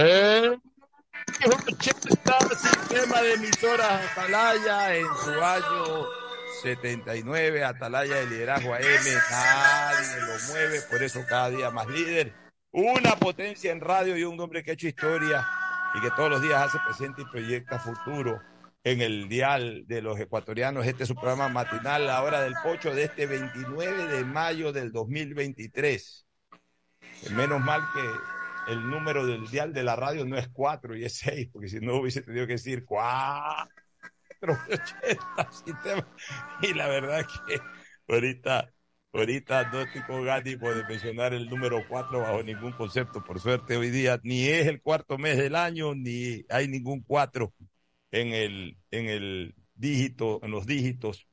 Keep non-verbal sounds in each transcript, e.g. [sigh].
Eh, 80 sistema de emisoras Atalaya en su año 79, Atalaya de liderazgo AM, nadie lo mueve, por eso cada día más líder. Una potencia en radio y un hombre que ha hecho historia y que todos los días hace presente y proyecta futuro en el dial de los ecuatorianos. Este es su programa matinal, la hora del pocho de este 29 de mayo del 2023. Menos mal que el número del dial de la radio no es 4 y es 6, porque si no hubiese tenido que decir 4, 80 sistemas. Y la verdad que ahorita, ahorita no estoy con ánimo de mencionar el número 4 bajo ningún concepto. Por suerte hoy día ni es el cuarto mes del año, ni hay ningún 4 en el, en el dígito, en los dígitos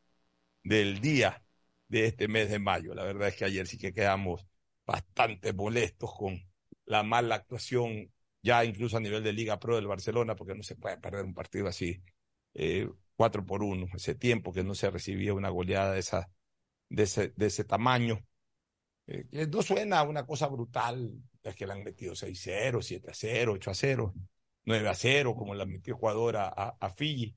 del día de este mes de mayo. La verdad es que ayer sí que quedamos bastante molestos con la mala actuación, ya incluso a nivel de Liga Pro del Barcelona, porque no se puede perder un partido así, eh, cuatro por uno. Ese tiempo que no se recibía una goleada de, esa, de, ese, de ese tamaño. Eh, no suena una cosa brutal, es que le han metido 6-0, 7-0, 8-0, 9-0, como la metió Ecuador a, a, a Fiji,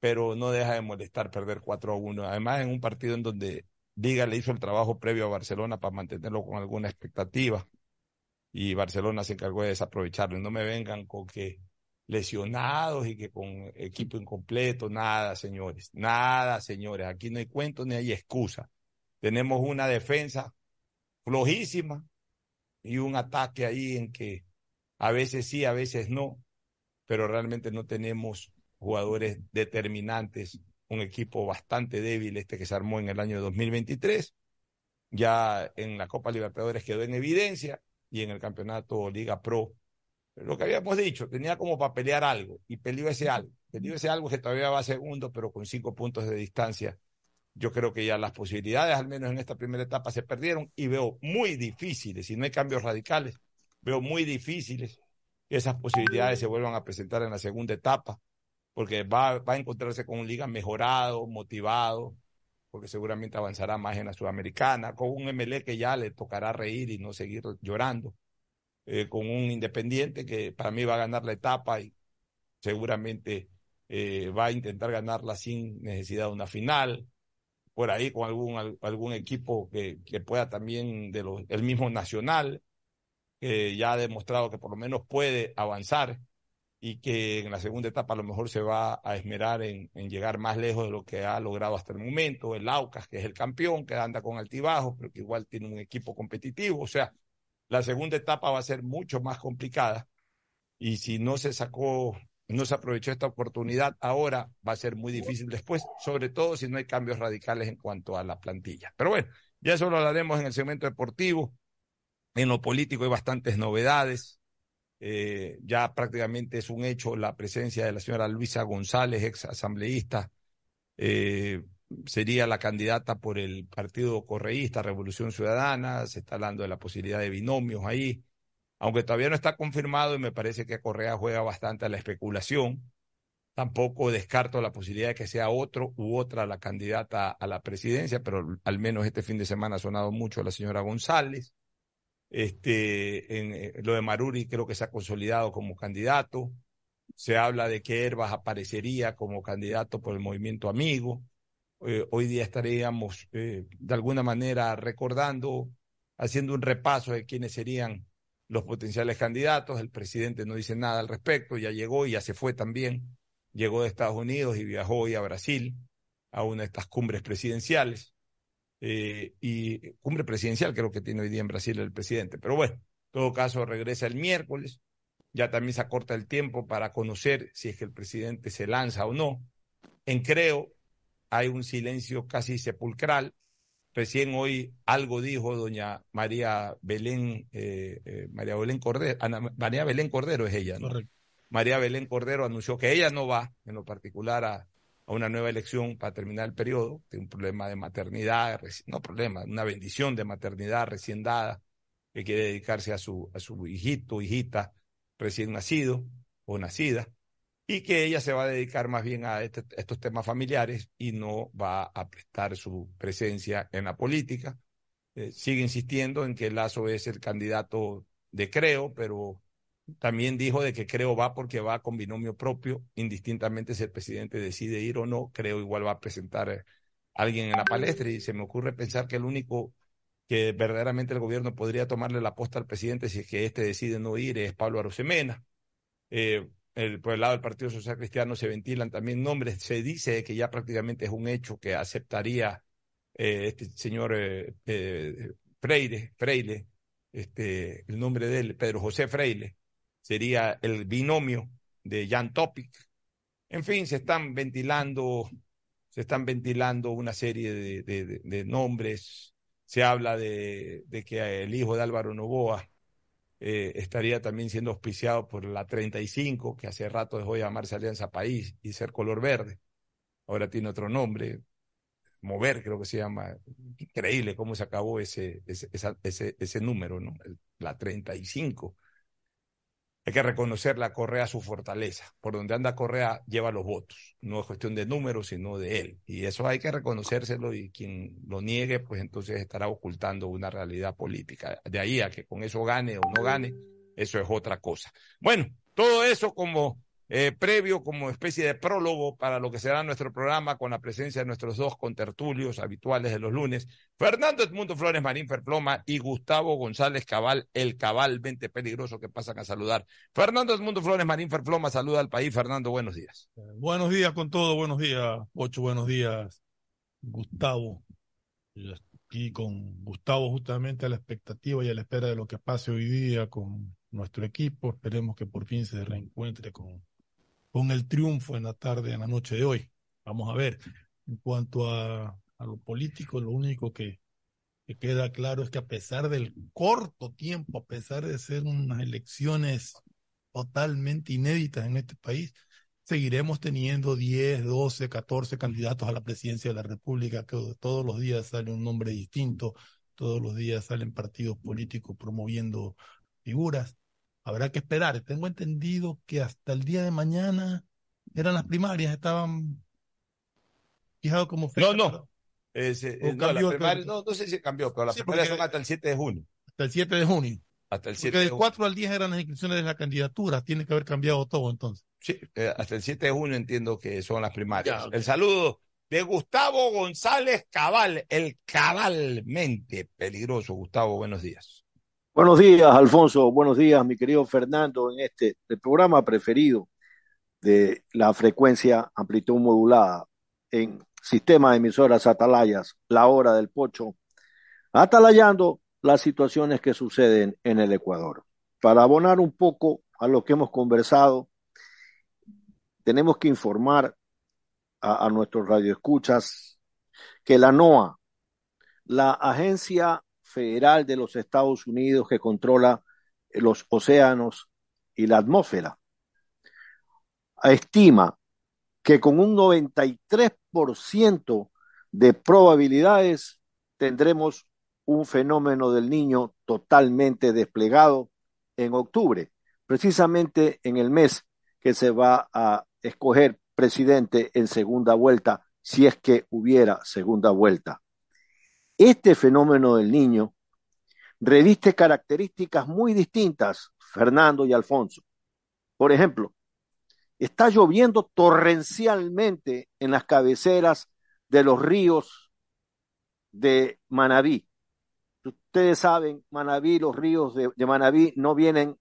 pero no deja de molestar perder 4-1. Además, en un partido en donde Liga le hizo el trabajo previo a Barcelona para mantenerlo con alguna expectativa y Barcelona se encargó de desaprovecharlo. No me vengan con que lesionados y que con equipo incompleto, nada, señores, nada, señores. Aquí no hay cuento ni hay excusa. Tenemos una defensa flojísima y un ataque ahí en que a veces sí, a veces no, pero realmente no tenemos jugadores determinantes un equipo bastante débil este que se armó en el año 2023. Ya en la Copa Libertadores quedó en evidencia y en el campeonato Liga Pro. Lo que habíamos dicho, tenía como para pelear algo y peleó ese algo. Peleó ese algo que todavía va segundo, pero con cinco puntos de distancia. Yo creo que ya las posibilidades, al menos en esta primera etapa, se perdieron y veo muy difíciles, si no hay cambios radicales, veo muy difíciles que esas posibilidades se vuelvan a presentar en la segunda etapa porque va, va a encontrarse con un liga mejorado, motivado, porque seguramente avanzará más en la sudamericana, con un MLE que ya le tocará reír y no seguir llorando, eh, con un independiente que para mí va a ganar la etapa y seguramente eh, va a intentar ganarla sin necesidad de una final, por ahí con algún, algún equipo que, que pueda también, de los, el mismo Nacional, que ya ha demostrado que por lo menos puede avanzar y que en la segunda etapa a lo mejor se va a esmerar en, en, llegar más lejos de lo que ha logrado hasta el momento. El Aucas, que es el campeón, que anda con altibajos, pero que igual tiene un equipo competitivo. O sea, la segunda etapa va a ser mucho más complicada y si no se sacó, no se aprovechó esta oportunidad ahora, va a ser muy difícil después, sobre todo si no hay cambios radicales en cuanto a la plantilla. Pero bueno, ya eso lo hablaremos en el segmento deportivo. En lo político hay bastantes novedades eh, ya prácticamente es un hecho la presencia de la señora Luisa González, ex asambleísta, eh, sería la candidata por el Partido Correísta, Revolución Ciudadana, se está hablando de la posibilidad de binomios ahí, aunque todavía no está confirmado y me parece que Correa juega bastante a la especulación. Tampoco descarto la posibilidad de que sea otro u otra la candidata a la presidencia, pero al menos este fin de semana ha sonado mucho la señora González. Este, en, eh, lo de Maruri creo que se ha consolidado como candidato. Se habla de que Herbas aparecería como candidato por el movimiento amigo. Eh, hoy día estaríamos eh, de alguna manera recordando, haciendo un repaso de quiénes serían los potenciales candidatos. El presidente no dice nada al respecto, ya llegó y ya se fue también. Llegó de Estados Unidos y viajó hoy a Brasil a una de estas cumbres presidenciales eh, y cumbre presidencial creo que tiene hoy día en Brasil el presidente. Pero bueno, en todo caso regresa el miércoles, ya también se acorta el tiempo para conocer si es que el presidente se lanza o no. En Creo hay un silencio casi sepulcral. Recién hoy algo dijo doña María Belén, eh, eh, María Belén Cordero, Ana, María Belén Cordero es ella, ¿no? Correcto. María Belén Cordero anunció que ella no va, en lo particular, a, a una nueva elección para terminar el periodo, tiene un problema de maternidad, no problema, una bendición de maternidad recién dada, que quiere dedicarse a su, a su hijito, hijita recién nacido o nacida, y que ella se va a dedicar más bien a este, estos temas familiares y no va a prestar su presencia en la política. Eh, sigue insistiendo en que Lazo es el candidato de Creo, pero también dijo de que creo va porque va con binomio propio, indistintamente si el presidente decide ir o no, creo igual va a presentar a alguien en la palestra. Y se me ocurre pensar que el único que verdaderamente el gobierno podría tomarle la posta al presidente si es que éste decide no ir es Pablo Arosemena. Eh, el, por el lado del Partido Social Cristiano se ventilan también nombres, se dice que ya prácticamente es un hecho que aceptaría eh, este señor eh, eh, Freire, Freire, este, el nombre de él, Pedro José Freire, sería el binomio de Jan Topic. En fin, se están ventilando, se están ventilando una serie de, nombres. Se habla de, que el hijo de Álvaro Novoa eh, estaría también siendo auspiciado por la 35, que hace rato dejó de llamarse Alianza País y ser color verde. Ahora tiene otro nombre, Mover creo que se llama. Increíble cómo se acabó ese, ese, ese, ese número, ¿no? La 35 hay que reconocer la Correa su fortaleza. Por donde anda Correa lleva los votos. No es cuestión de números, sino de él. Y eso hay que reconocérselo y quien lo niegue, pues entonces estará ocultando una realidad política. De ahí a que con eso gane o no gane, eso es otra cosa. Bueno, todo eso como eh, previo como especie de prólogo para lo que será nuestro programa con la presencia de nuestros dos contertulios habituales de los lunes, Fernando Edmundo Flores Marín Ferploma y Gustavo González Cabal, el cabalmente peligroso que pasan a saludar. Fernando Edmundo Flores Marín Ferploma saluda al país. Fernando, buenos días. Eh, buenos días con todo, buenos días, Ocho, buenos días, Gustavo. Y con Gustavo justamente a la expectativa y a la espera de lo que pase hoy día con nuestro equipo. Esperemos que por fin se reencuentre con con el triunfo en la tarde, en la noche de hoy. Vamos a ver. En cuanto a, lo político, lo único que, que, queda claro es que a pesar del corto tiempo, a pesar de ser unas elecciones totalmente inéditas en este país, seguiremos teniendo 10, 12, 14 candidatos a la presidencia de la República, que todos los días sale un nombre distinto, todos los días salen partidos políticos promoviendo figuras habrá que esperar. Tengo entendido que hasta el día de mañana eran las primarias, estaban fijados como fecha. No, eh, no, no, no, sé si cambió, pero las sí, primarias son hasta el 7 de junio. Hasta el 7 de junio. Hasta el 7 porque del 4 al 10 eran las inscripciones de la candidatura, tiene que haber cambiado todo entonces. Sí, eh, hasta el 7 de junio entiendo que son las primarias. Ya, okay. El saludo de Gustavo González Cabal, el cabalmente peligroso. Gustavo, buenos días. Buenos días, Alfonso. Buenos días, mi querido Fernando, en este el programa preferido de la frecuencia amplitud modulada en sistema de emisoras atalayas, la hora del pocho, atalayando las situaciones que suceden en el Ecuador. Para abonar un poco a lo que hemos conversado, tenemos que informar a, a nuestros radioescuchas que la NOAA, la Agencia federal de los Estados Unidos que controla los océanos y la atmósfera. Estima que con un 93% de probabilidades tendremos un fenómeno del niño totalmente desplegado en octubre, precisamente en el mes que se va a escoger presidente en segunda vuelta, si es que hubiera segunda vuelta. Este fenómeno del niño reviste características muy distintas, Fernando y Alfonso. Por ejemplo, está lloviendo torrencialmente en las cabeceras de los ríos de Manabí. Ustedes saben, Manabí, los ríos de, de Manabí no vienen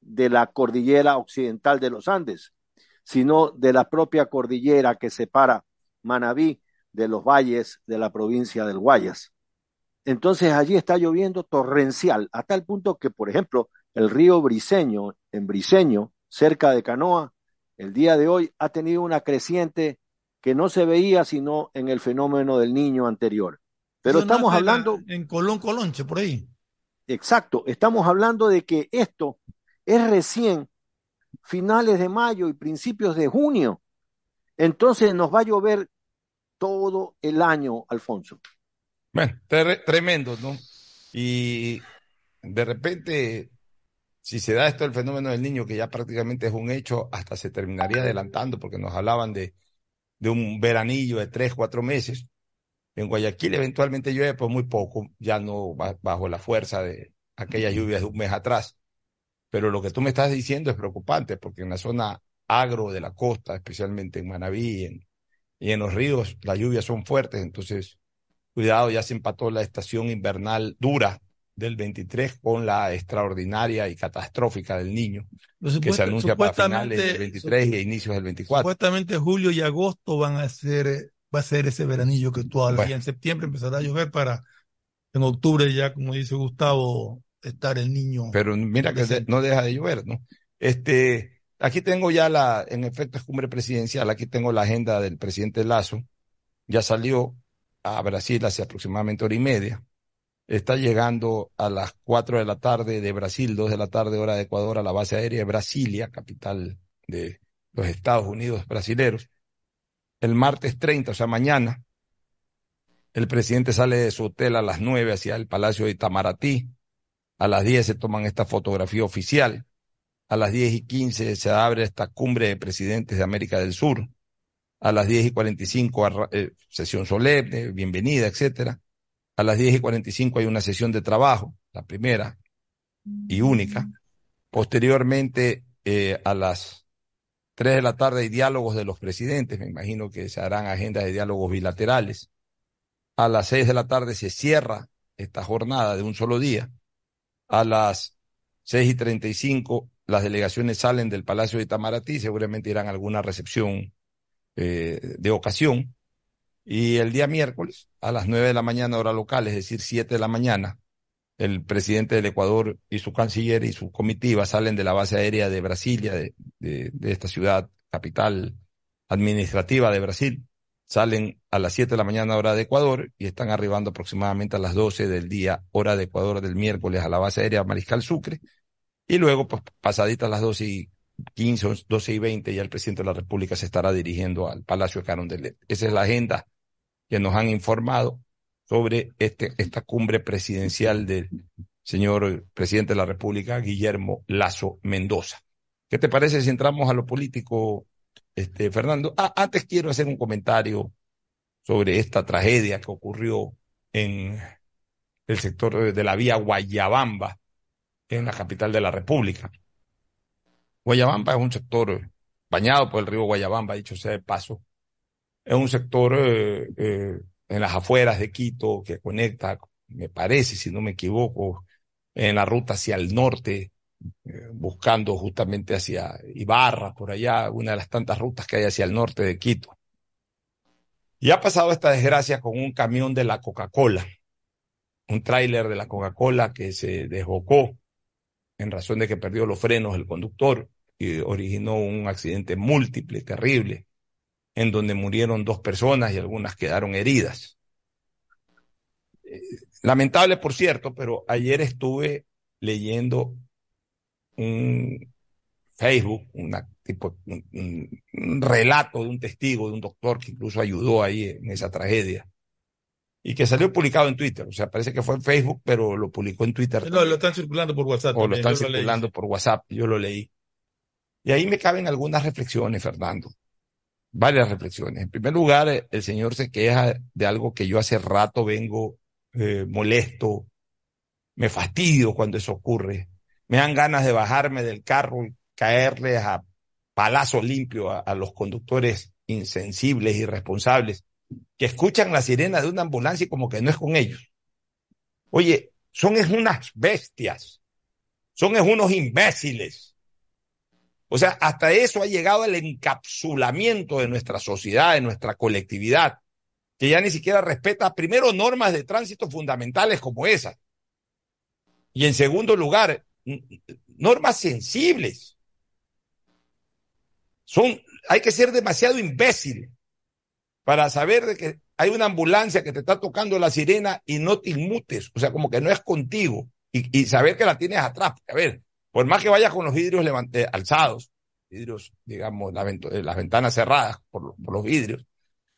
de la cordillera occidental de los Andes, sino de la propia cordillera que separa Manabí de los valles de la provincia del Guayas. Entonces allí está lloviendo torrencial, a tal punto que, por ejemplo, el río Briseño, en Briseño, cerca de Canoa, el día de hoy ha tenido una creciente que no se veía sino en el fenómeno del niño anterior. Pero estamos hablando... En Colón, Colonche, por ahí. Exacto, estamos hablando de que esto es recién finales de mayo y principios de junio. Entonces nos va a llover todo el año, Alfonso. Bueno, tremendo, ¿no? Y de repente, si se da esto el fenómeno del niño, que ya prácticamente es un hecho, hasta se terminaría adelantando, porque nos hablaban de, de un veranillo de tres, cuatro meses. En Guayaquil eventualmente llueve, pues muy poco, ya no bajo la fuerza de aquellas lluvias de un mes atrás. Pero lo que tú me estás diciendo es preocupante porque en la zona agro de la costa, especialmente en Manabí en, y en los ríos, las lluvias son fuertes, entonces cuidado, ya se empató la estación invernal dura del 23 con la extraordinaria y catastrófica del niño, que se anuncia para finales del 23 y inicios del 24. Supuestamente julio y agosto van a ser, va a ser ese veranillo que tú hablas, y en septiembre empezará a llover para en octubre ya, como dice Gustavo, estar el niño. Pero mira que no deja de llover, ¿no? Este, aquí tengo ya la, en efecto es cumbre presidencial, aquí tengo la agenda del presidente Lazo, ya salió a Brasil hace aproximadamente hora y media, está llegando a las cuatro de la tarde de Brasil, dos de la tarde hora de Ecuador, a la base aérea de Brasilia, capital de los Estados Unidos brasileros. El martes 30, o sea, mañana, el presidente sale de su hotel a las nueve hacia el Palacio de Itamaraty. A las 10 se toman esta fotografía oficial. A las 10 y 15 se abre esta cumbre de presidentes de América del Sur. A las 10 y 45 eh, sesión solemne, bienvenida, etcétera. A las 10 y 45 hay una sesión de trabajo, la primera y única. Posteriormente, eh, a las 3 de la tarde hay diálogos de los presidentes. Me imagino que se harán agendas de diálogos bilaterales. A las 6 de la tarde se cierra esta jornada de un solo día a las seis y treinta y cinco las delegaciones salen del Palacio de Itamaraty, seguramente irán a alguna recepción eh, de ocasión. Y el día miércoles, a las nueve de la mañana, hora local, es decir, siete de la mañana, el presidente del Ecuador y su canciller y su comitiva salen de la base aérea de Brasilia, de, de esta ciudad capital administrativa de Brasil, salen a las 7 de la mañana hora de Ecuador y están arribando aproximadamente a las 12 del día hora de Ecuador del miércoles a la base aérea Mariscal Sucre y luego pues pasaditas las 12 y 15, 12 y 20 ya el presidente de la República se estará dirigiendo al Palacio de Carondelet. Esa es la agenda que nos han informado sobre este, esta cumbre presidencial del señor presidente de la República, Guillermo Lazo Mendoza. ¿Qué te parece si entramos a lo político, este, Fernando. Ah, antes quiero hacer un comentario sobre esta tragedia que ocurrió en el sector de la vía Guayabamba, en la capital de la República. Guayabamba es un sector bañado por el río Guayabamba, dicho sea de paso. Es un sector eh, eh, en las afueras de Quito que conecta, me parece, si no me equivoco, en la ruta hacia el norte eh, buscando justamente hacia Ibarra, por allá, una de las tantas rutas que hay hacia el norte de Quito. Y ha pasado esta desgracia con un camión de la Coca-Cola, un tráiler de la Coca-Cola que se desbocó en razón de que perdió los frenos el conductor y originó un accidente múltiple, terrible, en donde murieron dos personas y algunas quedaron heridas. Eh, lamentable, por cierto, pero ayer estuve leyendo un Facebook, una, tipo, un, relato de un testigo, de un doctor que incluso ayudó ahí en esa tragedia. Y que salió publicado en Twitter. O sea, parece que fue en Facebook, pero lo publicó en Twitter. No, lo están circulando por WhatsApp. O lo están circulando por WhatsApp. Yo lo leí. Y ahí me caben algunas reflexiones, Fernando. Varias reflexiones. En primer lugar, el señor se queja de algo que yo hace rato vengo eh, molesto, me fastidio cuando eso ocurre me dan ganas de bajarme del carro y caerles a palazo limpio a, los conductores insensibles, irresponsables, que escuchan la sirena de una ambulancia y como que no es con ellos. Oye, son es unas bestias, son es unos imbéciles. O sea, hasta eso ha llegado el encapsulamiento de nuestra sociedad, de nuestra colectividad, que ya ni siquiera respeta primero normas de tránsito fundamentales como esas. Y en segundo lugar, normas sensibles. Son, hay que ser demasiado imbécil para saber de que hay una ambulancia que te está tocando la sirena y no te inmutes, o sea, como que no es contigo y, saber que la tienes atrás. A ver, por más que vayas con los vidrios alzados, vidrios, digamos, eh, las ventanas cerradas por, por los vidrios,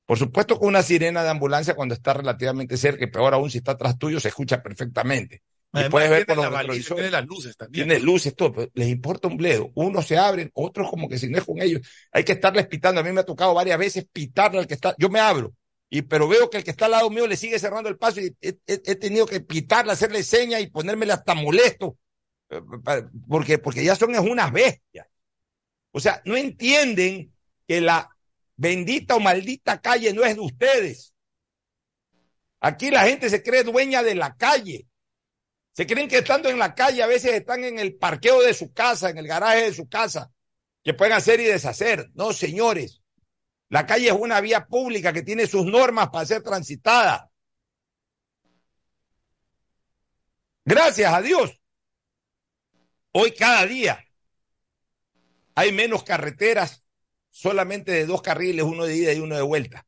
por supuesto que una sirena de ambulancia cuando está relativamente cerca, y peor aún si está atrás tuyo, se escucha perfectamente puedes ver por los retrovisores. Tiene las luces también. Tiene luces, todo. les importa un bledo. Unos se abren, otros como que si no es con ellos. Hay que estarles pitando. A mí me ha tocado varias veces pitarle al que está. Yo me abro. Y, pero veo que el que está al lado mío le sigue cerrando el paso y he, tenido que pitarle, hacerle señas y ponérmele hasta molesto porque, porque ya son unas bestias. O sea, no entienden que la bendita o maldita calle no es de ustedes. Aquí la gente se cree dueña de la calle. Se creen que estando en la calle a veces están en el parqueo de su casa, en el garaje de su casa, que pueden hacer y deshacer. No, señores. La calle es una vía pública que tiene sus normas para ser transitada. Gracias a Dios. Hoy cada día hay menos carreteras, solamente de dos carriles, uno de ida y uno de vuelta.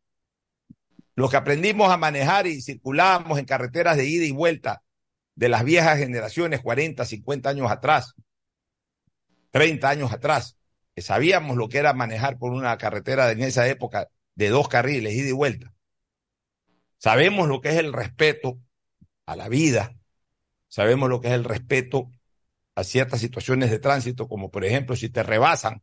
Los que aprendimos a manejar y circulábamos en carreteras de ida y vuelta de las viejas generaciones, 40, 50 años atrás, 30 años atrás, que sabíamos lo que era manejar por una carretera en esa época de dos carriles, ida y vuelta. Sabemos lo que es el respeto a la vida, sabemos lo que es el respeto a ciertas situaciones de tránsito, como por ejemplo si te rebasan,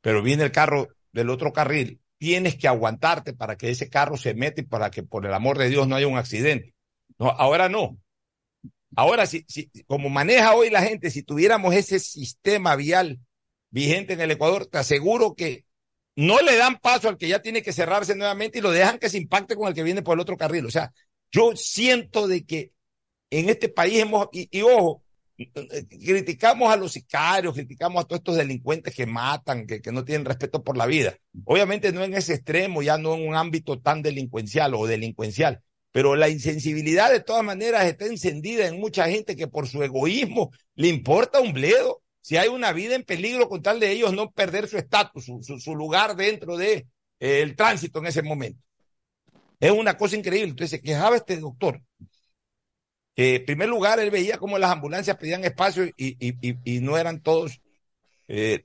pero viene el carro del otro carril, tienes que aguantarte para que ese carro se meta y para que por el amor de Dios no haya un accidente. No, ahora no. Ahora, si, como maneja hoy la gente, si tuviéramos ese sistema vial vigente en el Ecuador, te aseguro que no le dan paso al que ya tiene que cerrarse nuevamente y lo dejan que se impacte con el que viene por el otro carril. O sea, yo siento de que en este país hemos, y, y ojo, criticamos a los sicarios, criticamos a todos estos delincuentes que matan, que, que, no tienen respeto por la vida. Obviamente no en ese extremo, ya no en un ámbito tan delincuencial o delincuencial, pero la insensibilidad de todas maneras está encendida en mucha gente que por su egoísmo le importa un bledo. Si hay una vida en peligro con tal de ellos no perder su estatus, su, lugar dentro de eh, tránsito en ese momento. Es una cosa increíble. Entonces se quejaba este doctor eh, en primer lugar, él veía cómo las ambulancias pedían espacio y, no eran todos, eh,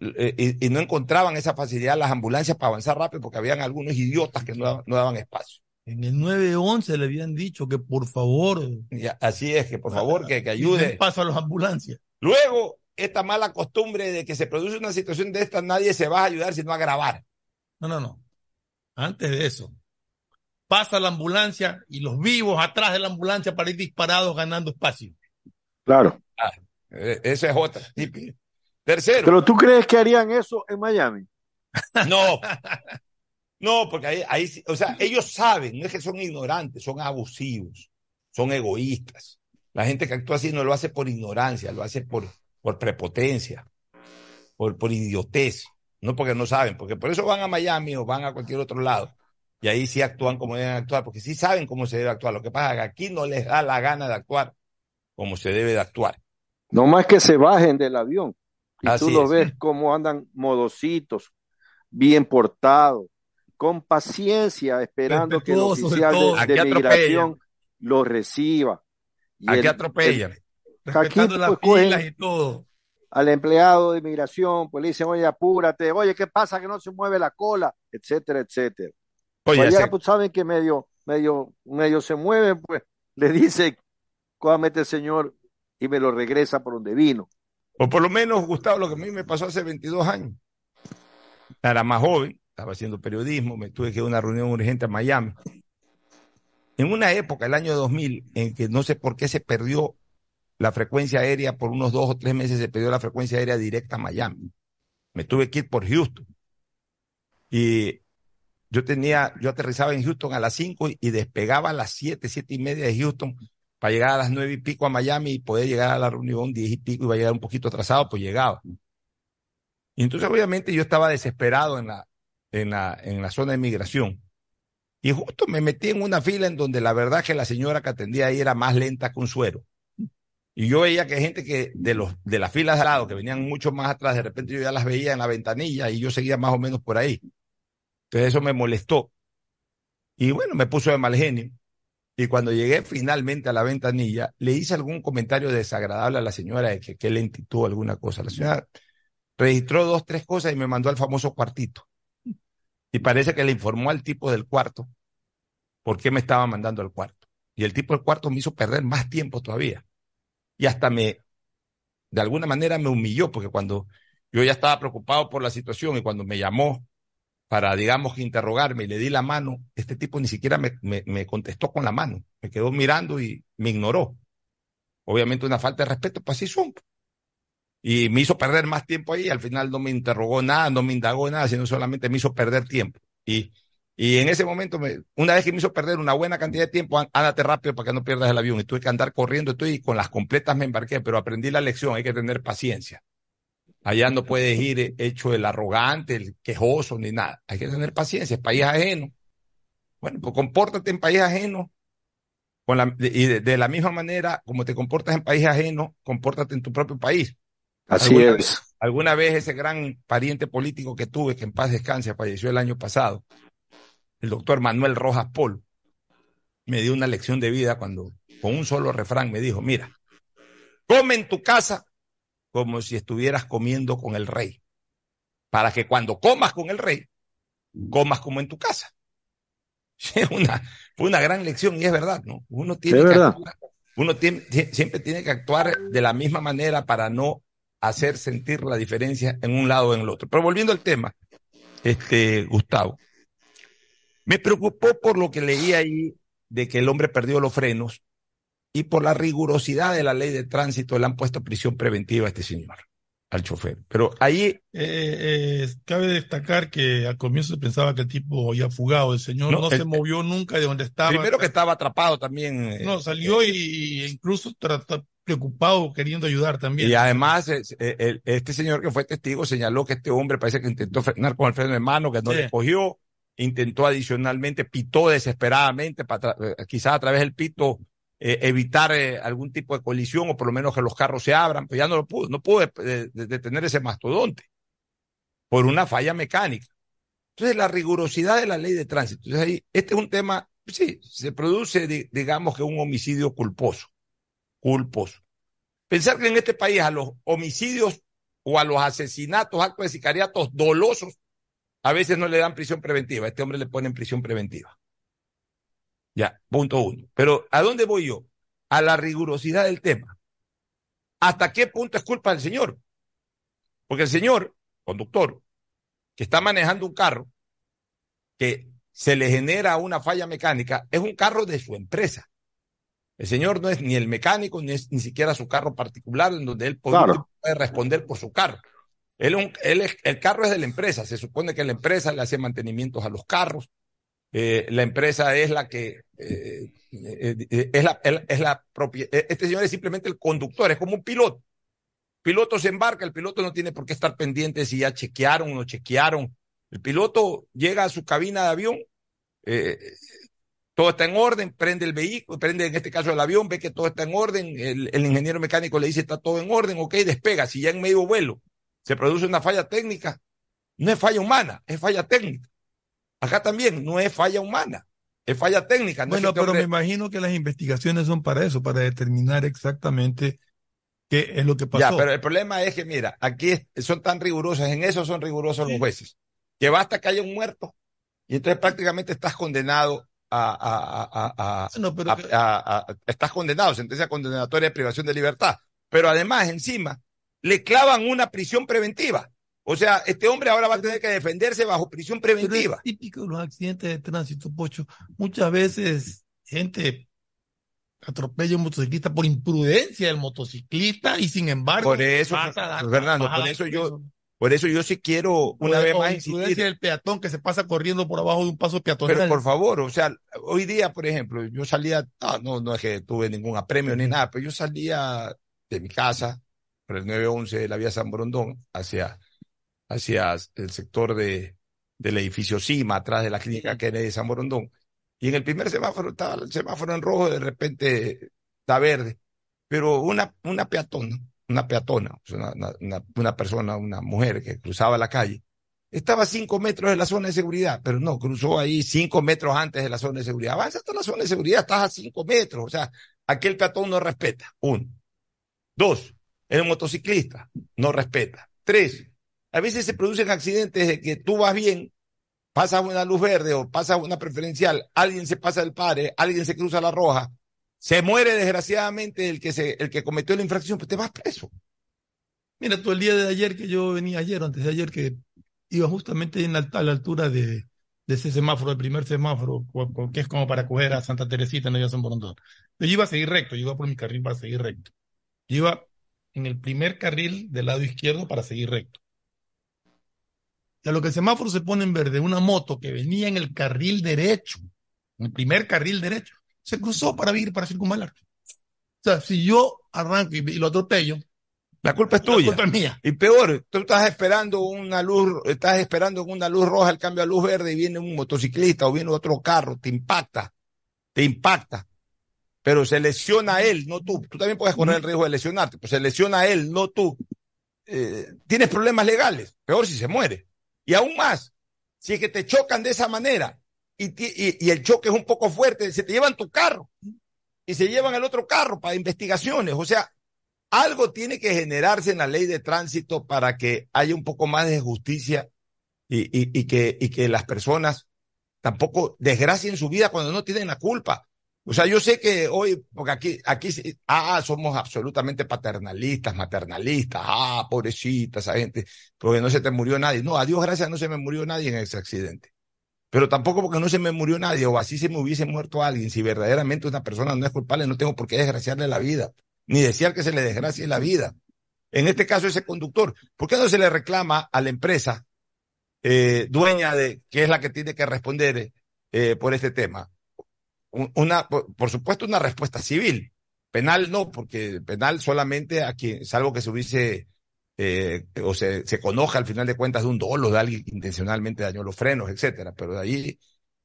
y, no encontraban esa facilidad las ambulancias para avanzar rápido porque habían algunos idiotas que no daban espacio. En el 911 le habían dicho que por favor. Ya, así es, que por favor, que, que ayude. paso a las ambulancias. Luego, esta mala costumbre de que se produce una situación de esta, nadie se va a ayudar sino a grabar. No, no, no. Antes de eso, pasa la ambulancia y los vivos atrás de la ambulancia para ir disparados ganando espacio. Claro. Ah, esa es otra. Tercero. Pero tú crees que harían eso en Miami? No. [laughs] No, porque ahí, ahí, o sea, ellos saben, no es que son ignorantes, son abusivos, son egoístas. La gente que actúa así no lo hace por ignorancia, lo hace por, por prepotencia, por, por idiotez, no porque no saben, porque por eso van a Miami o van a cualquier otro lado y ahí sí actúan como deben actuar, porque sí saben cómo se debe actuar. Lo que pasa es que aquí no les da la gana de actuar como se debe de actuar. No más que se bajen del avión. Y Así tú lo es. ves cómo andan modositos, bien portados, con paciencia, esperando que el oficial de, de migración lo reciba. Y aquí el, atropellan. El, aquí pues, las pilas y todo. Al empleado de migración, pues le dicen, oye, apúrate, oye, ¿qué pasa que no se mueve la cola? Etcétera, etcétera. Oye, pues allá, pues saben que medio, medio, medio se mueve, pues [laughs] le dice, cómete el señor y me lo regresa por donde vino. O por lo menos, Gustavo, lo que a mí me pasó hace 22 años. Era más joven, estaba haciendo periodismo, me tuve que ir a una reunión urgente a Miami. En una época, el año 2000, en que no sé por qué se perdió la frecuencia aérea, por unos dos o tres meses se perdió la frecuencia aérea directa a Miami. Me tuve que ir por Houston. Y yo tenía, yo aterrizaba en Houston a las 5 y despegaba a las 7, 7 y media de Houston para llegar a las 9 y pico a Miami y poder llegar a la reunión 10 y pico, iba a llegar un poquito atrasado, pues llegaba. Y entonces obviamente yo estaba desesperado en la, en la, en la zona de migración. Y justo me metí en una fila en donde la verdad que la señora que atendía ahí era más lenta que un suero. Y yo veía que gente que de los de las filas de lado, que venían mucho más atrás, de repente yo ya las veía en la ventanilla y yo seguía más o menos por ahí. Entonces eso me molestó. Y bueno, me puso de mal genio. Y cuando llegué finalmente a la ventanilla, le hice algún comentario desagradable a la señora de que qué lentitud alguna cosa. La señora registró dos, tres cosas y me mandó al famoso cuartito. Y parece que le informó al tipo del cuarto por qué me estaba mandando al cuarto. Y el tipo del cuarto me hizo perder más tiempo todavía. Y hasta me, de alguna manera me humilló, porque cuando yo ya estaba preocupado por la situación y cuando me llamó para, digamos, interrogarme y le di la mano, este tipo ni siquiera me, me, contestó con la mano, me quedó mirando y me ignoró. obviamente una falta de respeto, pues así son. Y me hizo perder más tiempo ahí, al final no me interrogó nada, no me indagó nada, sino solamente me hizo perder tiempo. Y, y en ese momento, me, una vez que me hizo perder una buena cantidad de tiempo, ándate rápido para que no pierdas el avión. Y tuve que andar corriendo, estoy con las completas me embarqué, pero aprendí la lección, hay que tener paciencia. Allá no puedes ir hecho el arrogante, el quejoso, ni nada. Hay que tener paciencia, es país ajeno. Bueno, pues compórtate en país ajeno. Con la, y de, la misma manera, como te comportas en país ajeno, compórtate en tu propio país. Así es. alguna vez ese gran pariente político que tuve, que en paz descanse, falleció el año pasado, el doctor Manuel Rojas Pol, me dio una lección de vida cuando con un solo refrán me dijo, mira, come en tu casa como si estuvieras comiendo con el rey, para que cuando comas con el rey, comas como en tu casa. [laughs] Es una, fue una gran lección y es verdad, ¿no? Uno tiene que actuar, uno tiene, siempre tiene que actuar de la misma manera para no hacer sentir la diferencia en un lado o en el otro. Pero volviendo al tema, este, Gustavo, me preocupó por lo que leí ahí de que el hombre perdió los frenos y por la rigurosidad de la ley de tránsito le han puesto prisión preventiva a este señor, al chofer. Pero ahí... Eh, eh, cabe destacar que al comienzo se pensaba que el tipo había fugado, el señor no, se movió nunca de donde estaba. Primero que estaba atrapado también. Eh, no, salió y, incluso trató, preocupado queriendo ayudar también. Y además, este señor que fue testigo señaló que este hombre parece que intentó frenar con el freno de mano, que no le cogió, intentó adicionalmente, pitó desesperadamente, para quizás a través del pito eh, evitar eh, algún tipo de colisión o por lo menos que los carros se abran, pero ya no lo pudo, no pudo detener ese mastodonte por una falla mecánica. Entonces, la rigurosidad de la ley de tránsito. Entonces, ahí, este es un tema, sí, se produce, digamos que un homicidio culposo, culposo. Pensar que en este país a los homicidios o a los asesinatos, actos de sicariatos dolosos, a veces no le dan prisión preventiva. Este hombre le ponen prisión preventiva. Ya, punto uno. Pero ¿a dónde voy yo? A la rigurosidad del tema. ¿Hasta qué punto es culpa del señor? Porque el señor, conductor, que está manejando un carro que se le genera una falla mecánica, es un carro de su empresa. El señor no es ni el mecánico, ni es ni siquiera su carro particular en donde él puede, responder por su carro. Él, él es, el carro es de la empresa. Se supone que la empresa le hace mantenimientos a los carros, eh, la empresa es la que eh, eh, es la, es la propia. Este señor es simplemente el conductor, es como un piloto. piloto se embarca, el piloto no tiene por qué estar pendiente si ya chequearon o no chequearon. El piloto llega a su cabina de avión, todo está en orden, prende el vehículo, prende en este caso el avión, ve que todo está en orden, el, el ingeniero mecánico le dice está todo en orden, ok, despega. Si ya en medio vuelo se produce una falla técnica, no es falla humana, es falla técnica. Acá también no es falla humana, es falla técnica. bueno, pero me imagino que las investigaciones son para eso, para determinar exactamente qué es lo que pasó. Ya, pero el problema es que, mira, aquí son tan rigurosos, en eso son rigurosos los jueces, que basta que haya un muerto y entonces prácticamente estás condenado a, a, estás condenado, sentencia condenatoria de privación de libertad. Pero además, encima, le clavan una prisión preventiva. O sea, este hombre ahora va a tener que defenderse bajo prisión preventiva. es típico de los accidentes de tránsito, Pocho. Muchas veces gente atropella a un motociclista por imprudencia del motociclista y sin embargo por eso Fernando por eso yo por eso yo sí quiero una vez más imprudencia del peatón que se pasa corriendo por abajo de un paso peatonal. Pero por favor o sea hoy día por ejemplo yo salía no no es que tuve ningún apremio ni nada pero yo salía de mi casa por el 911 de la vía San Borondón hacia hacia el sector de, del edificio CIMA, atrás de la clínica Kennedy de San Borondón. Y en el primer semáforo estaba el semáforo en rojo, de repente está verde. Pero una, una peatona, una peatona, una, persona, una mujer que cruzaba la calle, estaba a cinco metros de la zona de seguridad, pero no, cruzó ahí cinco metros antes de la zona de seguridad. Avanza hasta la zona de seguridad, estás a cinco metros. O sea, aquel peatón no respeta. Uno. Dos, el motociclista no respeta. Tres, a veces se producen accidentes de que tú vas bien, pasas una luz verde o pasas una preferencial, alguien se pasa el padre, alguien se cruza la roja, se muere desgraciadamente el que, el que cometió la infracción, pues te vas preso. Mira, tú el día de ayer que yo venía ayer, antes de ayer, que iba justamente en a la altura de, ese semáforo, el primer semáforo, que es como para coger a Santa Teresita en San Borondón. Yo iba a seguir recto, yo iba por mi carril para seguir recto. Yo iba en el primer carril del lado izquierdo para seguir recto. Y a lo que el semáforo se pone en verde, una moto que venía en el carril derecho, en el primer carril derecho, se cruzó para ir para circunvalar. O sea, si yo arranco y, lo atropello, la culpa es tuya. La culpa es mía. Y peor, tú estás esperando una luz, estás esperando una luz roja, el cambio a luz verde y viene un motociclista o viene otro carro, te impacta, te impacta. Pero se lesiona a él, no tú. Tú también puedes correr el riesgo de lesionarte, pero se lesiona a él, no tú. Eh, tienes problemas legales, peor si se muere. Y aún más, si es que te chocan de esa manera y, y, el choque es un poco fuerte, se te llevan tu carro y se llevan el otro carro para investigaciones. O sea, algo tiene que generarse en la ley de tránsito para que haya un poco más de justicia y, y, que, y que las personas tampoco desgracien su vida cuando no tienen la culpa. O sea, yo sé que hoy, porque aquí, aquí, ah, somos absolutamente paternalistas, maternalistas, ah, pobrecita esa gente, porque no se te murió nadie. No, a Dios gracias no se me murió nadie en ese accidente. Pero tampoco porque no se me murió nadie o así se me hubiese muerto alguien. Si verdaderamente una persona no es culpable, no tengo por qué desgraciarle la vida ni desear que se le desgracie la vida. En este caso, ese conductor, ¿por qué no se le reclama a la empresa eh, dueña de, que es la que tiene que responder eh, por este tema? Una, por, supuesto, una respuesta civil. Penal no, porque penal solamente a quien, salvo que se hubiese eh, o se, se conozca al final de cuentas de un dolo de alguien que intencionalmente dañó los frenos, etcétera. Pero de ahí,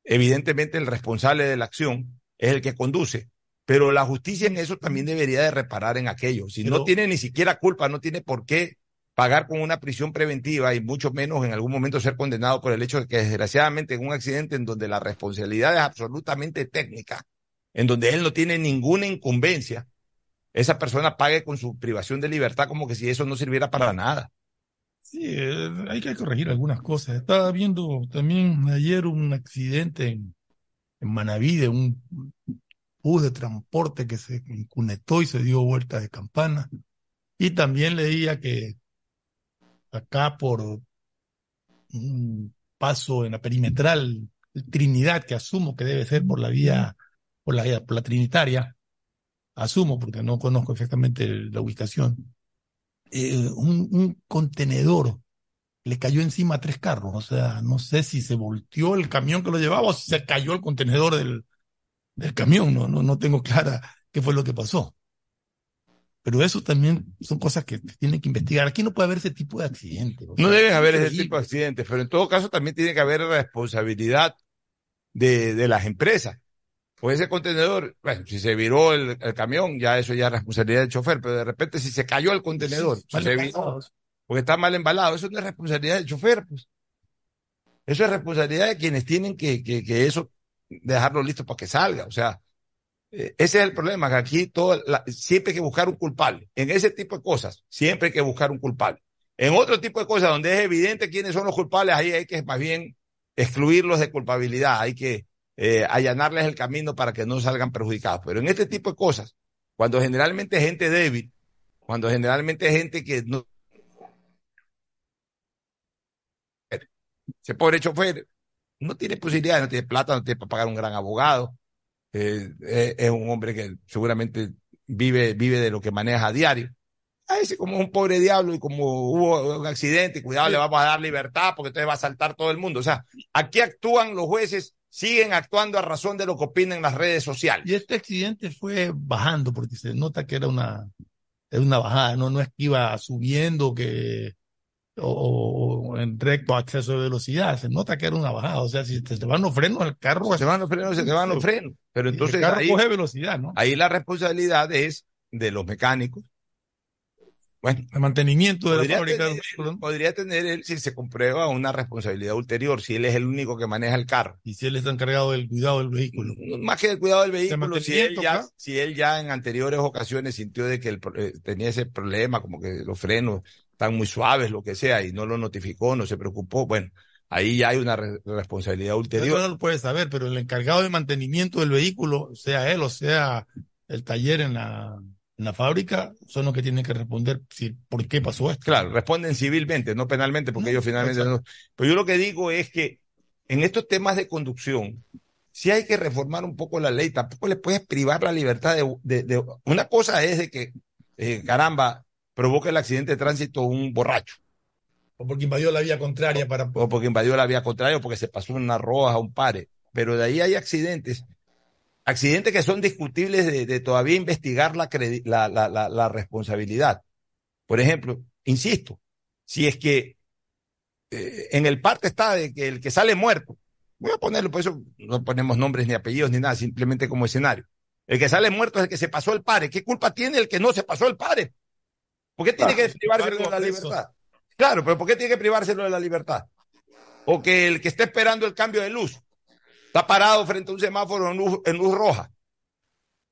evidentemente, el responsable de la acción es el que conduce. Pero la justicia en eso también debería de reparar en aquello. Si no tiene ni siquiera culpa, no tiene por qué pagar con una prisión preventiva y mucho menos en algún momento ser condenado por el hecho de que desgraciadamente en un accidente en donde la responsabilidad es absolutamente técnica, en donde él no tiene ninguna incumbencia, esa persona pague con su privación de libertad como que si eso no sirviera para nada. Sí, eh, hay que corregir algunas cosas. Estaba viendo también ayer un accidente en, en Manaví de un bus de transporte que se cunetó y se dio vuelta de campana. Y también leía que acá por un paso en la perimetral Trinidad, que asumo que debe ser por la vía, por la, por la Trinitaria, asumo porque no conozco exactamente la ubicación, eh, un, un, contenedor le cayó encima a tres carros, o sea, no sé si se volteó el camión que lo llevaba o si se cayó el contenedor del, del camión, no, no, no tengo clara qué fue lo que pasó. Pero eso también son cosas que tienen que investigar. Aquí no puede haber ese tipo de accidentes. no deben haber ese tipo de accidentes, pero en todo caso también tiene que haber responsabilidad de, de las empresas. Pues ese contenedor, bueno, si se viró el, camión, ya eso ya es responsabilidad del chofer, pero de repente si se cayó el contenedor, se viró, porque está mal embalado, eso no es responsabilidad del chofer, pues. Eso es responsabilidad de quienes tienen que, que, que eso dejarlo listo para que salga. O sea, eh, ese es el problema, que aquí todo, siempre hay que buscar un culpable. En ese tipo de cosas, siempre hay que buscar un culpable. En otro tipo de cosas, donde es evidente quiénes son los culpables, ahí hay que más bien excluirlos de culpabilidad, hay que eh, allanarles el camino para que no salgan perjudicados. Pero en este tipo de cosas, cuando generalmente gente débil, cuando generalmente gente que no... Ese pobre chofer no tiene posibilidades, no tiene plata, no tiene para pagar un gran abogado. Eh, eh, es un hombre que seguramente vive, vive de lo que maneja a diario. A ese como un pobre diablo y como hubo un accidente, cuidado, le vamos a dar libertad porque entonces va a saltar todo el mundo. O sea, aquí actúan los jueces, siguen actuando a razón de lo que opinan las redes sociales. Y este accidente fue bajando porque se nota que era una, era una bajada, no, no es que iba subiendo, que o, en recto acceso de velocidad. Se nota que era una bajada. O sea, si te, van los frenos, el carro. Se van los frenos, se te van los frenos. Pero entonces. El carro coge velocidad, ¿no? Ahí la responsabilidad es de los mecánicos. Bueno, el mantenimiento de podría la fábrica. Tener, podría tener él, si se comprueba, una responsabilidad ulterior, si él es el único que maneja el carro. Y si él está encargado del cuidado del vehículo. Más que del cuidado del vehículo, si él, ya, si él ya en anteriores ocasiones sintió de que él, eh, tenía ese problema, como que los frenos están muy suaves, lo que sea, y no lo notificó, no se preocupó, bueno, ahí ya hay una responsabilidad ulterior. Eso no lo puede saber, pero el encargado de mantenimiento del vehículo, sea él o sea el taller en la, en la fábrica, son los que tienen que responder si, por qué pasó esto. Claro, responden civilmente, no penalmente, porque ellos finalmente no. Pero yo lo que digo es que en estos temas de conducción, sí hay que reformar un poco la ley, tampoco le puedes privar la libertad de... una cosa es de que, eh, caramba, provoque el accidente de tránsito un borracho. O porque invadió la vía contraria para... O porque invadió la vía contraria o porque se pasó una roja, un pare. Pero de ahí hay accidentes, accidentes que son discutibles de, todavía investigar la, la, la, la, responsabilidad. Por ejemplo, insisto, si es que eh, en el parte está de que el que sale muerto, voy a ponerlo, por eso no ponemos nombres ni apellidos ni nada, simplemente como escenario. El que sale muerto es el que se pasó el pare. ¿Qué culpa tiene el que no se pasó el pare? ¿Por qué tiene que privárselo de la libertad? Claro, pero ¿por qué tiene que privárselo de la libertad? O que el que está esperando el cambio de luz está parado frente a un semáforo en luz, roja.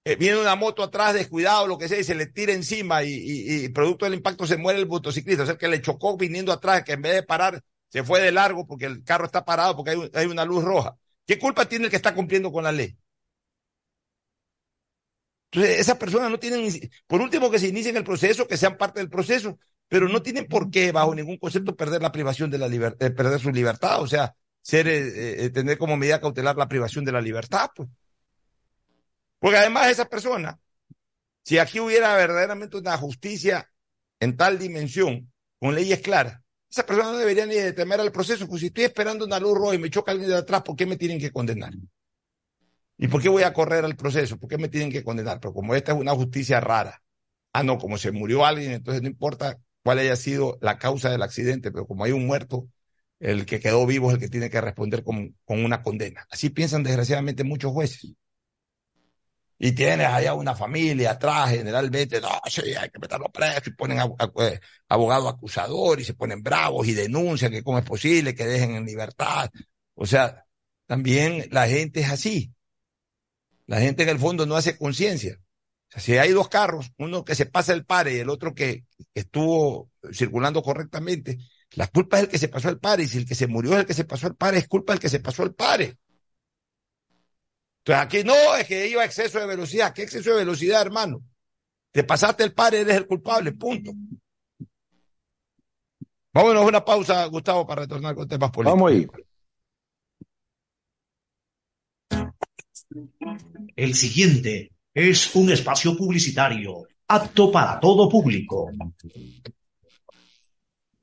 Eh, viene una moto atrás, descuidado, lo que sea, y se le tira encima y, producto del impacto se muere el motociclista. O sea, que le chocó viniendo atrás, que en vez de parar se fue de largo porque el carro está parado porque hay, hay una luz roja. ¿Qué culpa tiene el que está cumpliendo con la ley? Entonces, esas personas no tienen, por último, que se inicien el proceso, que sean parte del proceso, pero no tienen por qué, bajo ningún concepto, perder la privación de la libertad, perder su libertad, o sea, ser, eh, eh, tener como medida cautelar la privación de la libertad, pues. Porque además esa persona, si aquí hubiera verdaderamente una justicia en tal dimensión, con leyes claras, esa persona no debería ni de temer al proceso, pues si estoy esperando una luz roja y me choca alguien de atrás, ¿por qué me tienen que condenar? ¿Y por qué voy a correr al proceso? ¿Por qué me tienen que condenar? Pero como esta es una justicia rara, ah, no, como se murió alguien, entonces no importa cuál haya sido la causa del accidente, pero como hay un muerto, el que quedó vivo es el que tiene que responder con, con una condena. Así piensan desgraciadamente muchos jueces. Y tienes allá una familia atrás, generalmente, no, sí, hay que meterlo preso, y ponen eh, abogado acusador, y se ponen bravos, y denuncian que cómo es posible que dejen en libertad. O sea, también la gente es así. La gente en el fondo no hace conciencia. Si hay dos carros, uno que se pasa el pare y el otro que estuvo circulando correctamente, la culpa es el que se pasó el pare. Y si el que se murió es el que se pasó el pare, es culpa del que se pasó el pare. Entonces aquí no, es que iba a exceso de velocidad. ¿Qué exceso de velocidad, hermano? Te pasaste el pare, eres el culpable, punto. Vámonos a una pausa, Gustavo, para retornar con temas políticos. Vamos ahí. El siguiente es un espacio publicitario apto para todo público.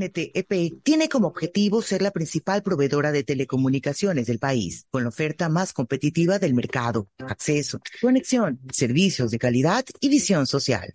NTEP tiene como objetivo ser la principal proveedora de telecomunicaciones del país, con la oferta más competitiva del mercado, acceso, conexión, servicios de calidad y visión social.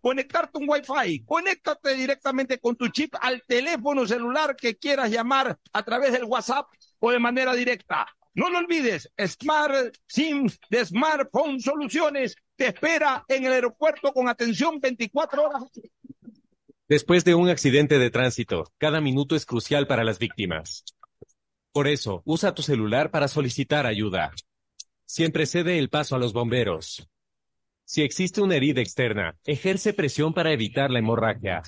conectarte un Wi-Fi. Conéctate directamente con tu chip al teléfono celular que quieras llamar a través del WhatsApp o de manera directa. No lo olvides, Smart SIM de Smartphone Soluciones te espera en el aeropuerto con atención 24 horas. Después de un accidente de tránsito, cada minuto es crucial para las víctimas. Por eso, usa tu celular para solicitar ayuda. Siempre cede el paso a los bomberos. Si existe una herida externa, ejerce presión para evitar la hemorragia.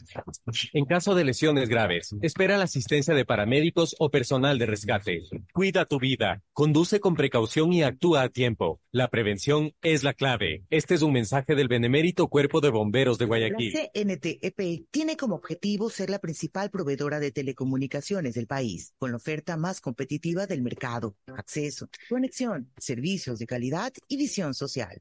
En caso de lesiones graves, espera la asistencia de paramédicos o personal de rescate. Cuida tu vida, conduce con precaución y actúa a tiempo. La prevención es la clave. Este es un mensaje del Benemérito Cuerpo de Bomberos de Guayaquil. La CNTEP tiene como objetivo ser la principal proveedora de telecomunicaciones del país, con la oferta más competitiva del mercado, acceso, conexión, servicios de calidad y visión social.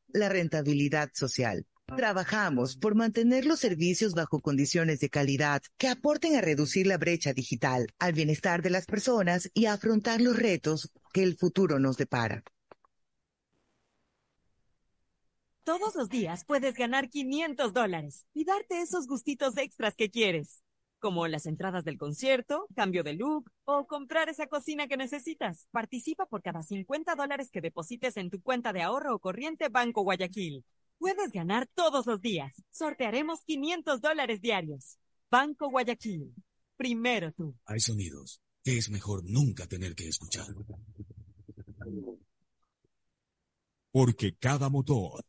la rentabilidad social. Trabajamos por mantener los servicios bajo condiciones de calidad que aporten a reducir la brecha digital, al bienestar de las personas y a afrontar los retos que el futuro nos depara. Todos los días puedes ganar 500 dólares y darte esos gustitos extras que quieres, como las entradas del concierto, cambio de look o comprar esa cocina que necesitas. Participa por cada 50 dólares que deposites en tu cuenta de ahorro o corriente Banco Guayaquil. Puedes ganar todos los días. Sortearemos 500 dólares diarios. Banco Guayaquil. Primero tú. Hay sonidos que es mejor nunca tener que escuchar. Porque cada motor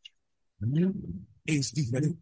es diferente.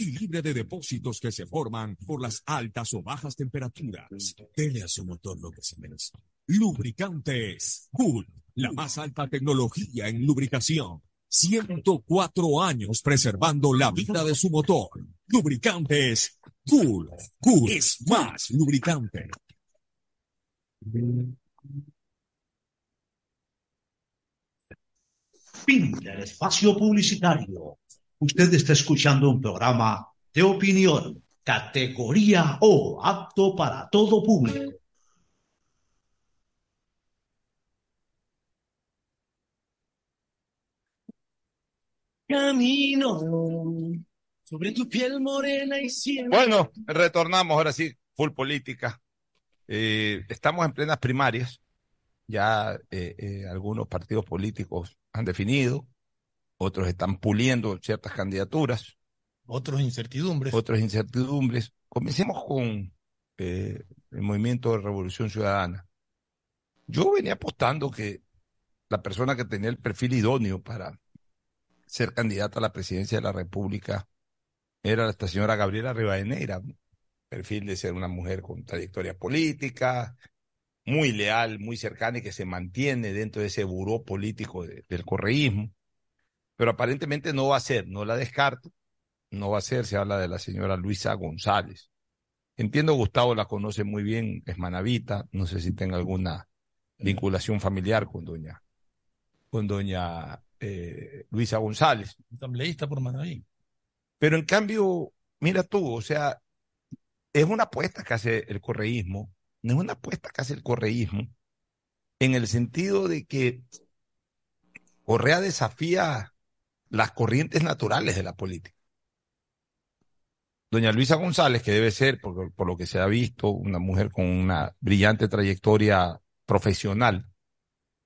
y libre de depósitos que se forman por las altas o bajas temperaturas. Dele a su motor lo que se merece. Lubricantes Cool, la más alta tecnología en lubricación. 104 años preservando la vida de su motor. Lubricantes Cool. Cool es más lubricante. Fin del espacio publicitario. Usted está escuchando un programa de opinión, categoría O, apto para todo público. Camino sobre tu piel morena y siempre. Bueno, retornamos ahora sí, full política. Eh, estamos en plenas primarias. Ya eh, eh, algunos partidos políticos han definido, otros están puliendo ciertas candidaturas. Otros incertidumbres. Otras incertidumbres. Comencemos con eh, el movimiento de Revolución Ciudadana. Yo venía apostando que la persona que tenía el perfil idóneo para ser candidata a la presidencia de la República era esta señora Gabriela Rivadeneira. perfil de ser una mujer con trayectoria política, muy leal, muy cercana y que se mantiene dentro de ese buró político de- del correísmo. Pero aparentemente no va a ser, no la descarto, no va a ser, se habla de la señora Luisa González. Entiendo Gustavo la conoce muy bien, es manavita, no sé si tenga alguna vinculación familiar con doña, con doña eh, Luisa González. Asambleísta por Manaví. Pero en cambio, mira tú, o sea, es una apuesta que hace el correísmo, no es una apuesta que hace el correísmo, en el sentido de que Correa desafía las corrientes naturales de la política. Doña Luisa González, que debe ser, por, por lo que se ha visto, una mujer con una brillante trayectoria profesional.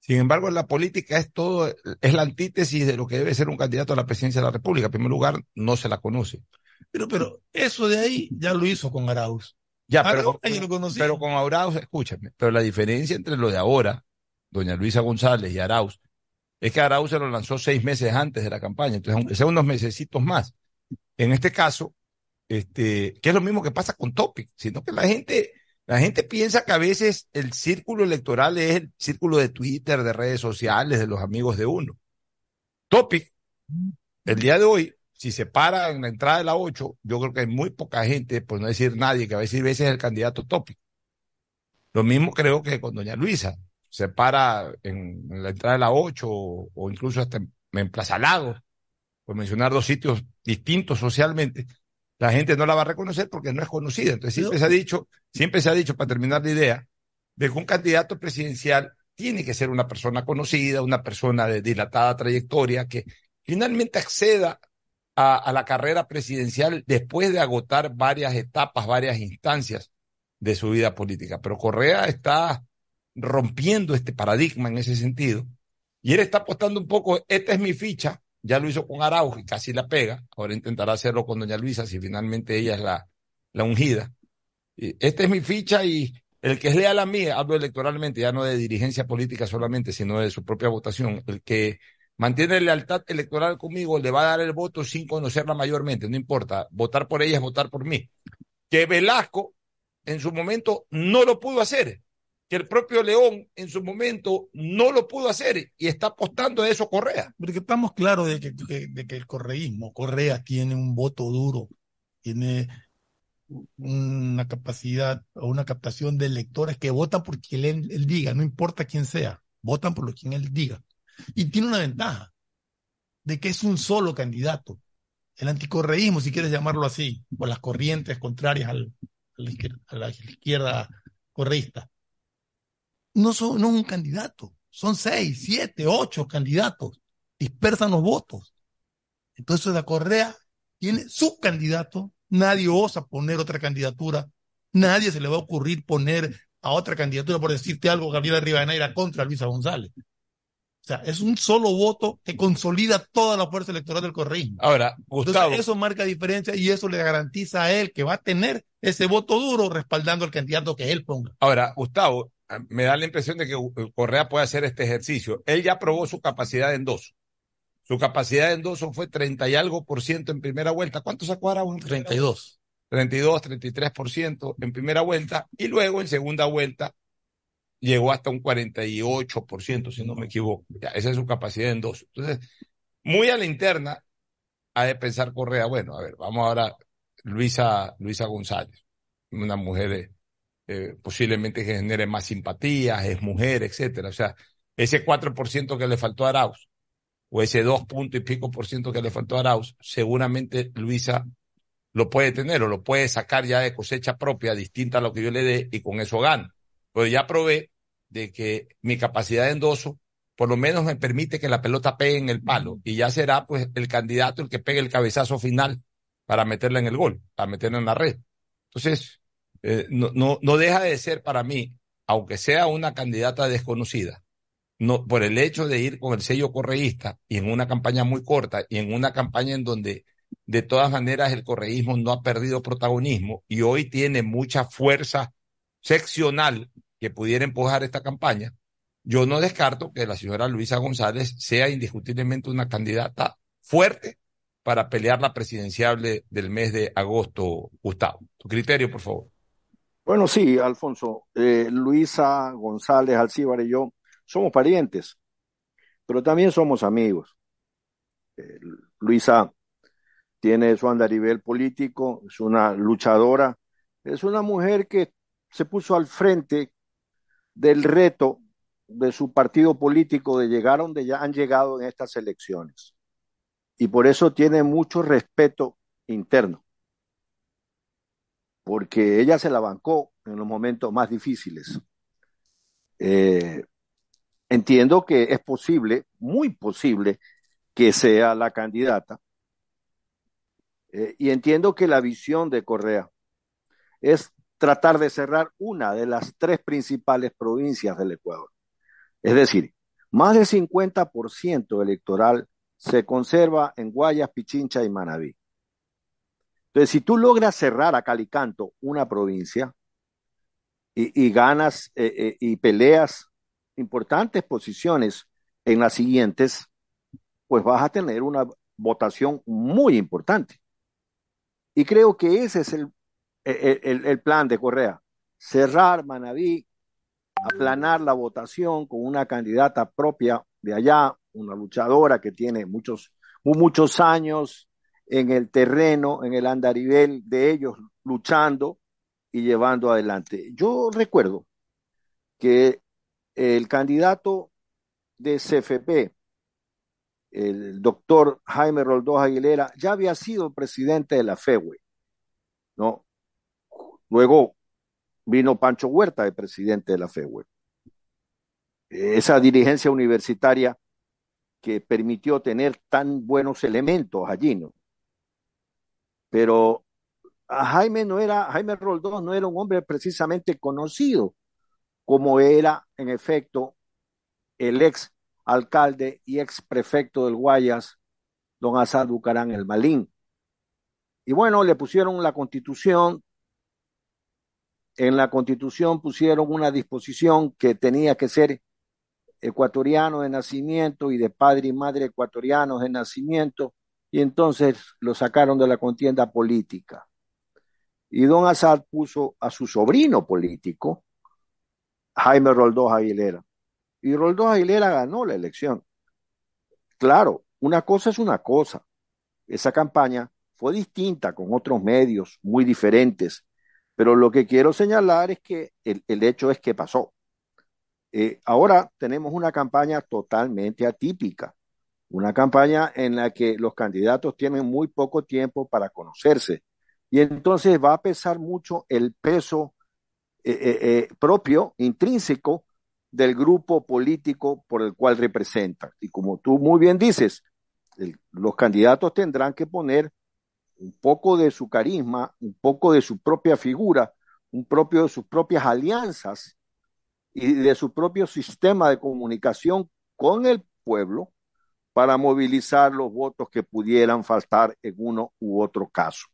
Sin embargo, en la política es todo, es la antítesis de lo que debe ser un candidato a la presidencia de la República. En primer lugar, no se la conoce. Pero, pero eso de ahí ya lo hizo con Arauz. Ya, Arauz pero, lo pero con Arauz, escúchame, pero la diferencia entre lo de ahora, doña Luisa González y Arauz, es que Arauz se lo lanzó seis meses antes de la campaña, entonces aunque sea unos mesecitos más. En este caso, este, que es lo mismo que pasa con Topic, sino que la gente, la gente piensa que a veces el círculo electoral es el círculo de Twitter, de redes sociales, de los amigos de uno. Topic, el día de hoy, si se para en la entrada de la 8, yo creo que hay muy poca gente, por no decir nadie, que a veces, veces es el candidato Topic. Lo mismo creo que con doña Luisa. Se para en, en la entrada de la 8 o, o incluso hasta en, en Plaza Lago, por mencionar dos sitios distintos socialmente, la gente no la va a reconocer porque no es conocida. Entonces siempre se ha dicho, siempre se ha dicho, para terminar la idea, de que un candidato presidencial tiene que ser una persona conocida, una persona de dilatada trayectoria, que finalmente acceda a, a la carrera presidencial después de agotar varias etapas, varias instancias de su vida política. Pero Correa está rompiendo este paradigma en ese sentido. Y él está apostando un poco, esta es mi ficha, ya lo hizo con Araujo y casi la pega, ahora intentará hacerlo con doña Luisa si finalmente ella es la, la ungida. Esta es mi ficha y el que es leal a mí, hablo electoralmente, ya no de dirigencia política solamente, sino de su propia votación, el que mantiene lealtad electoral conmigo le va a dar el voto sin conocerla mayormente, no importa, votar por ella es votar por mí. Que Velasco en su momento no lo pudo hacer, el propio León en su momento no lo pudo hacer y está apostando a eso Correa. Porque estamos claros de que, el correísmo, Correa tiene un voto duro, tiene una capacidad o una captación de electores que votan por quien él, diga, no importa quién sea, votan por lo quien él diga. Y tiene una ventaja, de que es un solo candidato. El anticorreísmo, si quieres llamarlo así, o las corrientes contrarias al- a la izquierda correísta, no son no es un candidato, son seis, siete, ocho candidatos, dispersan los votos. Entonces la Correa tiene su candidato, nadie osa poner otra candidatura, nadie se le va a ocurrir poner a otra candidatura por decirte algo, Gabriela Rivadeneira contra Luisa González. O sea, es un solo voto que consolida toda la fuerza electoral del correísmo. Ahora, Gustavo. Entonces, eso marca diferencia y eso le garantiza a él que va a tener ese voto duro respaldando al candidato que él ponga. Ahora, Gustavo, me da la impresión de que Correa puede hacer este ejercicio. Él ya probó su capacidad de endoso. Su capacidad de endoso fue 30 y algo por ciento en primera vuelta. ¿Cuánto sacó Arauz? 32. 32, 33 por ciento en primera vuelta y luego en segunda vuelta llegó hasta un 48 por ciento, si no me equivoco. Ya, esa es su capacidad de endoso. Entonces, muy a la interna ha de pensar Correa, bueno, a ver, vamos ahora, Luisa, Luisa González, una mujer eh, posiblemente que genere más simpatías, es mujer, etcétera. O sea, ese 4% que le faltó a Arauz, o ese 2 punto y pico por ciento que le faltó a Arauz, seguramente Luisa lo puede tener o lo puede sacar ya de cosecha propia, distinta a lo que yo le dé, y con eso gano. Pero ya probé de que mi capacidad de endoso por lo menos me permite que la pelota pegue en el palo y ya será pues el candidato el que pegue el cabezazo final para meterla en el gol, para meterla en la red. Entonces, eh, no, no, no deja de ser para mí, aunque sea una candidata desconocida, no, por el hecho de ir con el sello correísta y en una campaña muy corta y en una campaña en donde de todas maneras el correísmo no ha perdido protagonismo y hoy tiene mucha fuerza seccional que pudiera empujar esta campaña, yo no descarto que la señora Luisa González sea indiscutiblemente una candidata fuerte para pelear la presidencial de- del mes de agosto, Gustavo. Tu criterio, por favor. Bueno, sí, Alfonso. Eh, Luisa González Alcíbar y yo somos parientes, pero también somos amigos. Eh, Luisa tiene su andarivel político, es una luchadora, es una mujer que se puso al frente del reto de su partido político de llegar donde ya han llegado en estas elecciones. Y por eso tiene mucho respeto interno, porque ella se la bancó en los momentos más difíciles. Eh, entiendo que es posible, muy posible, que sea la candidata. Eh, y entiendo que la visión de Correa es tratar de cerrar una de las tres principales provincias del Ecuador. Es decir, más del 50% electoral se conserva en Guayas, Pichincha y Manabí. Entonces, si tú logras cerrar a Calicanto una provincia y, ganas eh, eh, y peleas importantes posiciones en las siguientes, pues vas a tener una votación muy importante. Y creo que ese es el, el, el- el plan de Correa, cerrar Manabí, aplanar la votación con una candidata propia de allá, una luchadora que tiene muchos, muchos años en el terreno, en el andarivel de ellos, luchando y llevando adelante. Yo recuerdo que el candidato de CFP, el doctor Jaime Roldós Aguilera, ya había sido presidente de la FEWE, ¿no? Luego vino Pancho Huerta de presidente de la FEWE. Esa dirigencia universitaria que permitió tener tan buenos elementos allí, ¿no? Pero Jaime no era, Jaime Roldós no era un hombre precisamente conocido como era en efecto el ex alcalde y ex prefecto del Guayas, don Asad Bucarán el Malín. Y bueno, le pusieron la constitución, en la constitución pusieron una disposición que tenía que ser ecuatoriano de nacimiento y de padre y madre ecuatorianos de nacimiento, y entonces lo sacaron de la contienda política. Y don Assad puso a su sobrino político, Jaime Roldós Aguilera. Y Roldós Aguilera ganó la elección. Claro, una cosa es una cosa. Esa campaña fue distinta con otros medios muy diferentes, pero lo que quiero señalar es que el, el hecho es que pasó. Eh, ahora tenemos una campaña totalmente atípica, una campaña en la que los candidatos tienen muy poco tiempo para conocerse y entonces va a pesar mucho el peso eh, eh, eh, propio, intrínseco del grupo político por el cual representan. Y como tú muy bien dices, los candidatos tendrán que poner un poco de su carisma, un poco de su propia figura, un propio de sus propias alianzas y de su propio sistema de comunicación con el pueblo para movilizar los votos que pudieran faltar en uno u otro caso.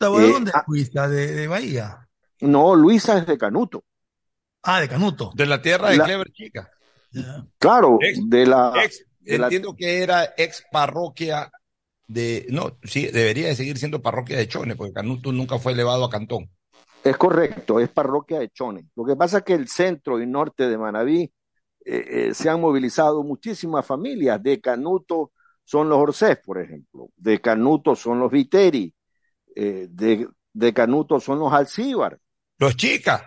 ¿de Eh, dónde ah, es Luisa? ¿De, de Bahía? No, Luisa es de Canuto. Ah, de Canuto. De la tierra de La- Clever Chica. Claro, Ex- de la, Ex- de la- entiendo que era ex parroquia de, no, sí, debería de seguir siendo parroquia de Chone, porque Canuto nunca fue elevado a cantón. Es correcto, es parroquia de Chone. Lo que pasa es que el centro y norte de Manabí eh, eh, se han movilizado muchísimas familias. De Canuto son los Orsés, por ejemplo. De Canuto son los Viteri. eh, de, de Canuto son los Alcíbar. Los chicas.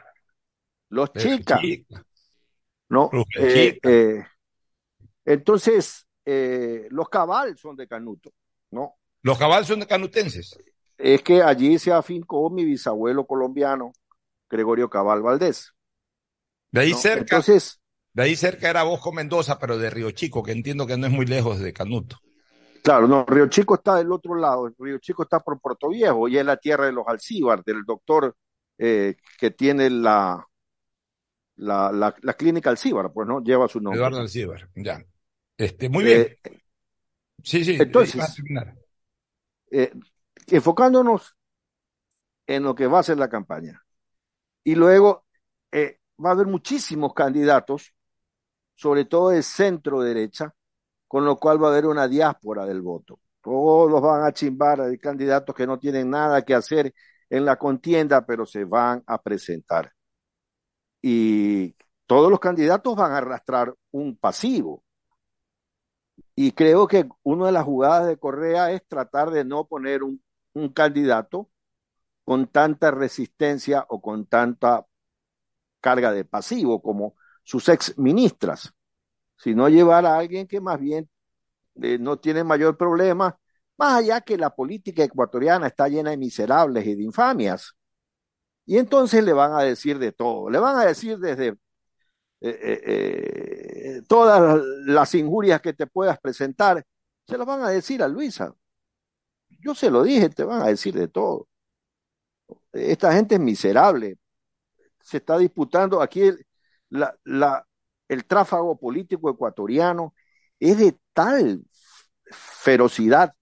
Los chicas. chicas. ¿no? Los chicas. eh, entonces, los Cabal son de Canuto, ¿no? Los cabal son de canutenses. Es que allí se afincó mi bisabuelo colombiano, Gregorio Cabal Valdés. De ahí ¿no? cerca, Entonces, de ahí cerca era Bosco Mendoza, pero de Río Chico, que entiendo que no es muy lejos de Canuto. claro, no, Río Chico está del otro lado, Río Chico está por Puerto Viejo y es la tierra de los Alcíbar, del doctor eh, que tiene la, la, la, la clínica Alcíbar, pues no, lleva su nombre. Eduardo Alcíbar, ya. Este, muy bien. Eh, Sí, sí, entonces- eh, enfocándonos en lo que va a ser la campaña. Y luego va a haber muchísimos candidatos, sobre todo de centro derecha, con lo cual va a haber una diáspora del voto. Todos van a chimbar, hay candidatos que no tienen nada que hacer en la contienda, pero se van a presentar. Y todos los candidatos van a arrastrar un pasivo. Y creo que una de las jugadas de Correa es tratar de no poner un, un candidato con tanta resistencia o con tanta carga de pasivo como sus ex ministras, sino llevar a alguien que más bien eh, no tiene mayor problema, más allá que la política ecuatoriana está llena de miserables y de infamias. Y entonces le van a decir de todo, le van a decir desde eh, eh, todas las injurias que te puedas presentar, se las van a decir a Luisa. Yo se lo dije, te van a decir de todo. Esta gente es miserable. Se está disputando aquí el, la, la, el tráfago político ecuatoriano es de tal ferocidad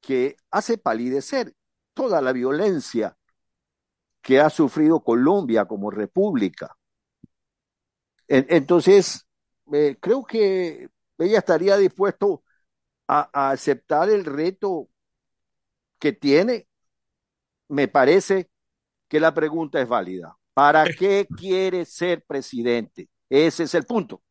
que hace palidecer toda la violencia que ha sufrido Colombia como república. Entonces, eh, creo que ella estaría dispuesto a, a, aceptar el reto que tiene. Me parece que la pregunta es válida. ¿Para qué quiere ser presidente? Ese es el punto.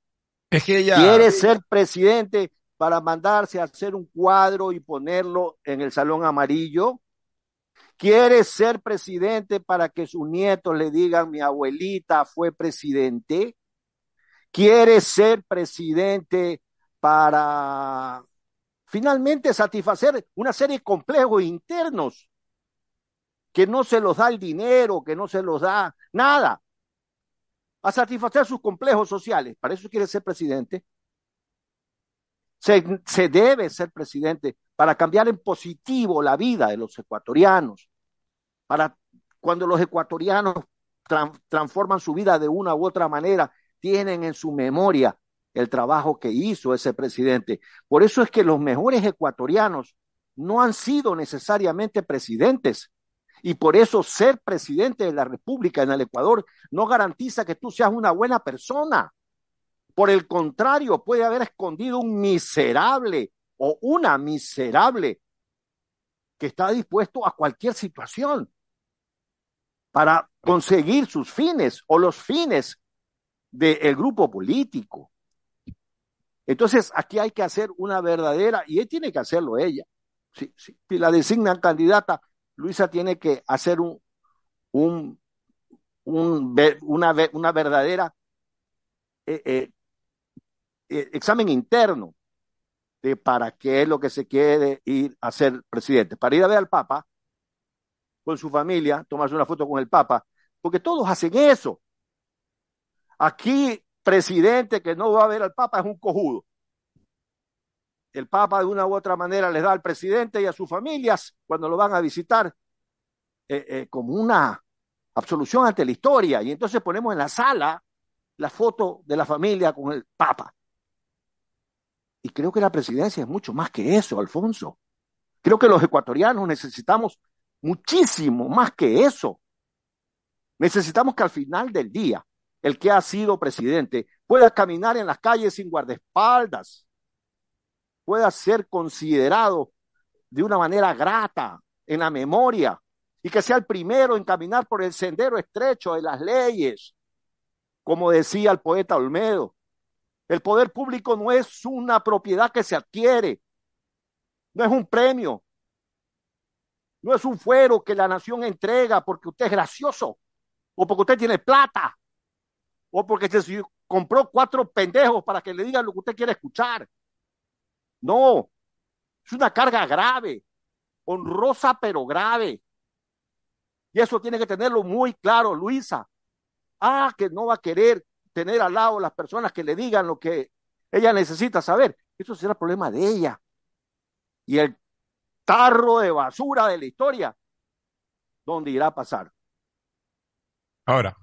Es que ella quiere ser presidente para mandarse a hacer un cuadro y ponerlo en el salón amarillo. Quiere ser presidente para que sus nietos le digan mi abuelita fue presidente. Quiere ser presidente para finalmente satisfacer una serie de complejos internos que no se los da el dinero, que no se los da nada, a satisfacer sus complejos sociales. Para eso quiere ser presidente. Se, debe ser presidente para cambiar en positivo la vida de los ecuatorianos, para cuando los ecuatorianos tra transforman su vida de una u otra manera, tienen en su memoria el trabajo que hizo ese presidente. Por eso es que los mejores ecuatorianos no han sido necesariamente presidentes, y por eso ser presidente de la República en el Ecuador no garantiza que tú seas una buena persona. Por el contrario, puede haber escondido un miserable o una miserable que está dispuesto a cualquier situación para conseguir sus fines o los fines del grupo político. Entonces, aquí hay que hacer una verdadera, y él tiene que hacerlo ella. Si, si, la designan candidata, Luisa tiene que hacer un, un, un una, una, verdadera eh, eh, eh, examen interno de para qué es lo que se quiere ir a ser presidente. Para ir a ver al Papa con su familia, tomarse una foto con el Papa, porque todos hacen eso. Aquí, presidente que no va a ver al Papa es un cojudo el Papa de una u otra manera les da al presidente y a sus familias cuando lo van a visitar eh, eh, como una absolución ante la historia. Y entonces ponemos en la sala la foto de la familia con el Papa. Y creo que la presidencia es mucho más que eso, Alfonso. Creo que los ecuatorianos necesitamos muchísimo más que eso. Necesitamos que al final del día el que ha sido presidente pueda caminar en las calles sin guardaespaldas, pueda ser considerado de una manera grata en la memoria y que sea el primero en caminar por el sendero estrecho de las leyes, como decía el poeta Olmedo. El poder público no es una propiedad que se adquiere, no es un premio, no es un fuero que la nación entrega porque usted es gracioso o porque usted tiene plata o porque se compró cuatro pendejos para que le digan lo que usted quiere escuchar. No, es una carga grave, honrosa pero grave. Y eso tiene que tenerlo muy claro, Luisa. Ah, que no va a querer tener al lado las personas que le digan lo que ella necesita saber. Eso será problema de ella. Y el tarro de basura de la historia, ¿dónde irá a pasar? Ahora,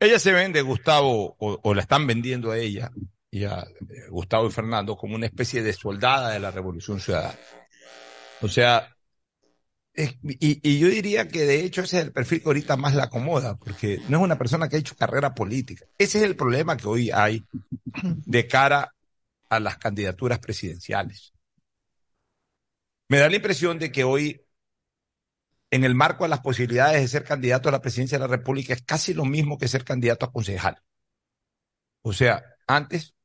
ella se vende, Gustavo, o, o la están vendiendo a ella, y a Gustavo y Fernando como una especie de soldada de la Revolución Ciudadana. O sea, y, y, yo diría que de hecho ese es el perfil que ahorita más la acomoda, porque no es una persona que ha hecho carrera política. Ese es el problema que hoy hay de cara a las candidaturas presidenciales. Me da la impresión de que hoy, en el marco de las posibilidades de ser candidato a la presidencia de la República, es casi lo mismo que ser candidato a concejal. O sea, antes, eh,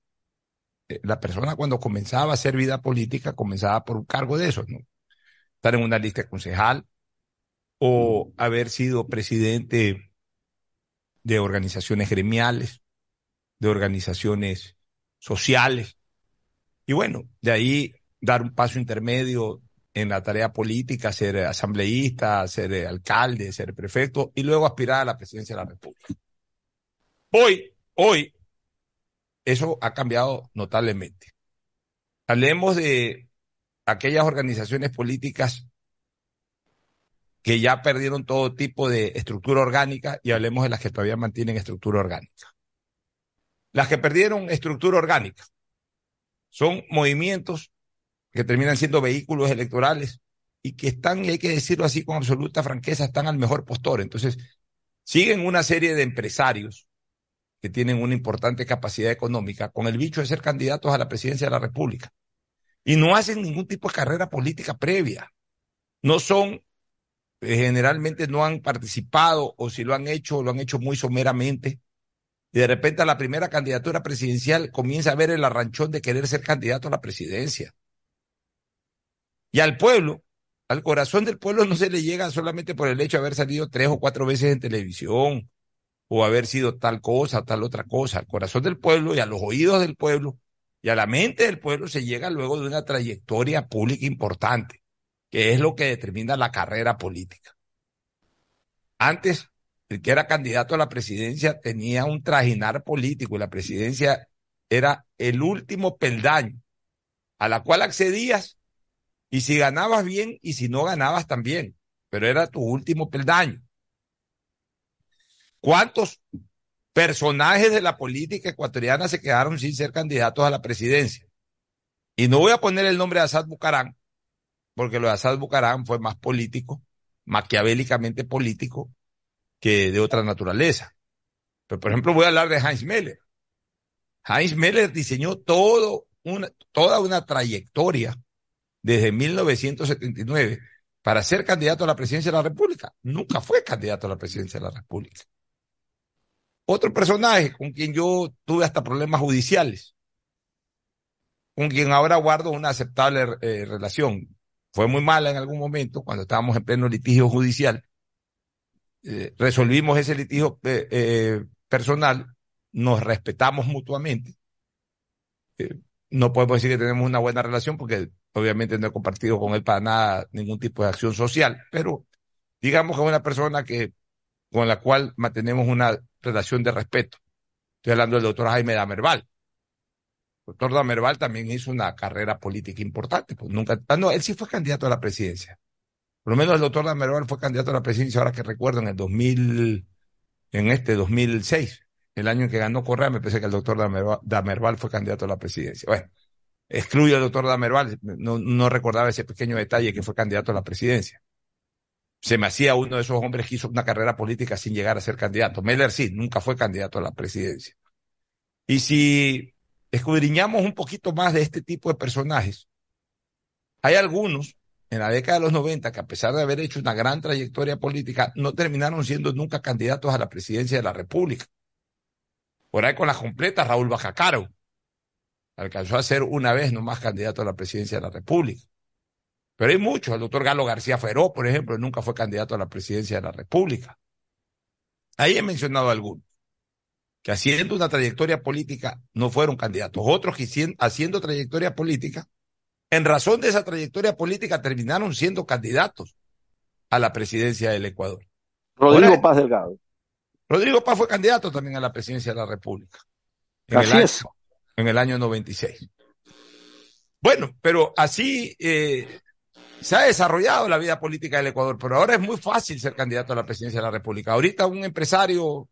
la persona cuando comenzaba a hacer vida política, comenzaba por un cargo de eso, ¿no? Estar en una lista de concejal o haber sido presidente de organizaciones gremiales, de organizaciones sociales. Y bueno, de ahí dar un paso intermedio en la tarea política, ser asambleísta, ser alcalde, ser prefecto y luego aspirar a la presidencia de la República. Hoy, hoy, eso ha cambiado notablemente. Hablemos de aquellas organizaciones políticas que ya perdieron todo tipo de estructura orgánica y hablemos de las que todavía mantienen estructura orgánica. Las que perdieron estructura orgánica son movimientos que terminan siendo vehículos electorales y que están, y hay que decirlo así con absoluta franqueza, están al mejor postor. Entonces, siguen una serie de empresarios que tienen una importante capacidad económica con el bicho de ser candidatos a la presidencia de la República. Y no hacen ningún tipo de carrera política previa. No son, eh, generalmente no han participado o si lo han hecho, lo han hecho muy someramente. Y de repente a la primera candidatura presidencial comienza a ver el arranchón de querer ser candidato a la presidencia. Y al pueblo, al corazón del pueblo no se le llega solamente por el hecho de haber salido tres o cuatro veces en televisión o haber sido tal cosa, tal otra cosa. Al corazón del pueblo y a los oídos del pueblo y a la mente del pueblo se llega luego de una trayectoria pública importante, que es lo que determina la carrera política. Antes, el que era candidato a la presidencia tenía un trajinar político y la presidencia era el último peldaño a la cual accedías y si ganabas bien y si no ganabas también, pero era tu último peldaño. ¿Cuántos personajes de la política ecuatoriana se quedaron sin ser candidatos a la presidencia? Y no voy a poner el nombre de Assad Bucarán, porque lo de Assad Bucarán fue más político, maquiavélicamente político, que de otra naturaleza. Pero, por ejemplo, voy a hablar de Heinz Meller. Heinz Meller diseñó toda una trayectoria desde 1979 para ser candidato a la presidencia de la República. Nunca fue candidato a la presidencia de la República. Otro personaje con quien yo tuve hasta problemas judiciales, con quien ahora guardo una aceptable eh, relación. Fue muy mala en algún momento cuando estábamos en pleno litigio judicial. Eh, resolvimos ese litigio eh, personal, nos respetamos mutuamente. No podemos decir que tenemos una buena relación porque obviamente no he compartido con él para nada ningún tipo de acción social, pero digamos que es una persona que con la cual mantenemos una relación de respeto. Estoy hablando del doctor Jaime Damerval. El doctor Damerval también hizo una carrera política importante, pues nunca, ah, no, él sí fue candidato a la presidencia. Por lo menos el doctor Damerval fue candidato a la presidencia, ahora que recuerdo, en el 2000, en este 2006, el año en que ganó Correa, me parece que el doctor Damerval, Damerval fue candidato a la presidencia. Bueno, excluyo al doctor Damerval, no, no recordaba ese pequeño detalle que fue candidato a la presidencia se me hacía uno de esos hombres que hizo una carrera política sin llegar a ser candidato. Meller sí, nunca fue candidato a la presidencia. Y si escudriñamos un poquito más de este tipo de personajes, hay algunos en la década de los 90 que a pesar de haber hecho una gran trayectoria política, no terminaron siendo nunca candidatos a la presidencia de la República. Por ahí con la completa, Raúl Bajacaro alcanzó a ser una vez nomás candidato a la presidencia de la República. Pero hay muchos. El doctor Galo García Feró, por ejemplo, nunca fue candidato a la presidencia de la República. Ahí he mencionado algunos que haciendo una trayectoria política no fueron candidatos. Otros que haciendo trayectoria política, en razón de esa trayectoria política, terminaron siendo candidatos a la presidencia del Ecuador. Rodrigo Paz Delgado. Rodrigo Paz fue candidato también a la presidencia de la República. En Así el año, es. En el año 96. Bueno, pero así eh, se ha desarrollado la vida política del Ecuador, pero ahora es muy fácil ser candidato a la presidencia de la República. Ahorita un empresario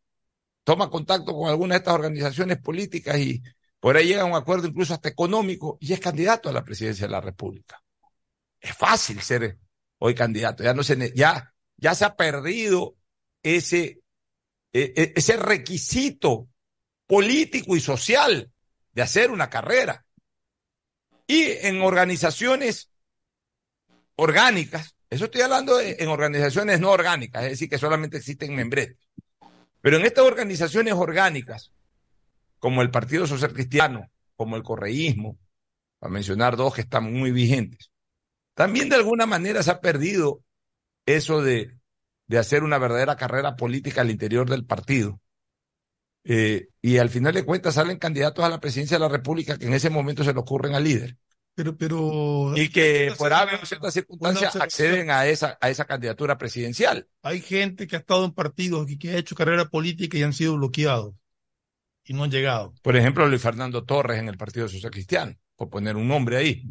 toma contacto con alguna de estas organizaciones políticas y por ahí llega a un acuerdo incluso hasta económico y es candidato a la presidencia de la República. Es fácil ser hoy candidato, ya no se ya ya se ha perdido ese e, ese requisito político y social de hacer una carrera. Y en organizaciones orgánicas, eso estoy hablando de- en organizaciones no orgánicas, es decir, que solamente existen membretes. Pero en estas organizaciones orgánicas, como el Partido Social Cristiano, como el correísmo, para mencionar dos que están muy vigentes, también de alguna manera se ha perdido eso de, de hacer una verdadera carrera política al interior del partido. Eh, y al final de cuentas salen candidatos a la presidencia de la República que en ese momento se le ocurren al líder. Pero, pero. Y que por haber ciertas circunstancias acceden a esa, a esa candidatura presidencial. Hay gente que ha estado en partidos y que ha hecho carrera política y han sido bloqueados y no han llegado. Por ejemplo, Luis Fernando Torres en el Partido Social Cristiano, por poner un nombre ahí.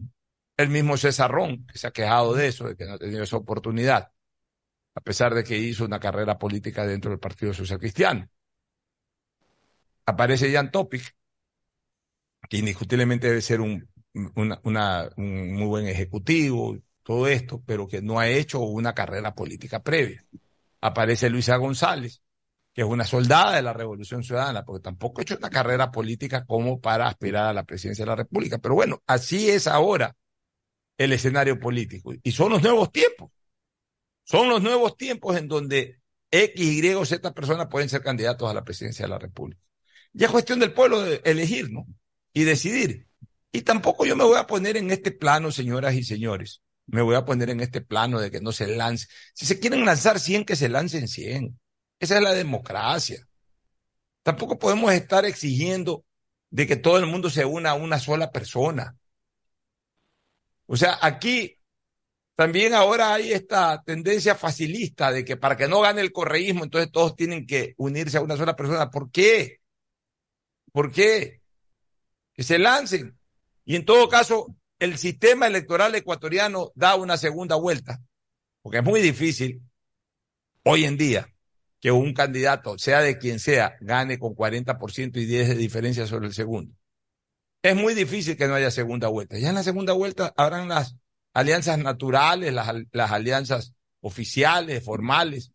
El mismo César Ron, que se ha quejado de eso, de que no ha tenido esa oportunidad, a pesar de que hizo una carrera política dentro del Partido Social Cristiano. Aparece Jan Topic, que indiscutiblemente debe ser un, una- un muy buen ejecutivo, todo esto, pero que no ha hecho una carrera política previa. Aparece Luisa González, que es una soldada de la Revolución Ciudadana, porque tampoco ha hecho una carrera política como para aspirar a la presidencia de la República. Pero bueno, así es ahora el escenario político. Y son los nuevos tiempos. Son los nuevos tiempos en donde X, Y o Z personas pueden ser candidatos a la presidencia de la República. Ya es cuestión del pueblo de elegir, ¿no? Y decidir. Y tampoco yo me voy a poner en este plano, señoras y señores. Me voy a poner en este plano de que no se lance. Si se quieren lanzar 100, que se lancen 100. Esa es la democracia. Tampoco podemos estar exigiendo de que todo el mundo se una a una sola persona. O sea, aquí también ahora hay esta tendencia facilista de que para que no gane el correísmo, entonces todos tienen que unirse a una sola persona. ¿Por qué? ¿Por qué? Que se lancen. Y en todo caso, el sistema electoral ecuatoriano da una segunda vuelta, porque es muy difícil hoy en día que un candidato, sea de quien sea, gane con 40% y 10 de diferencia sobre el segundo. Es muy difícil que no haya segunda vuelta. Ya en la segunda vuelta habrán las alianzas naturales, las, las alianzas oficiales, formales.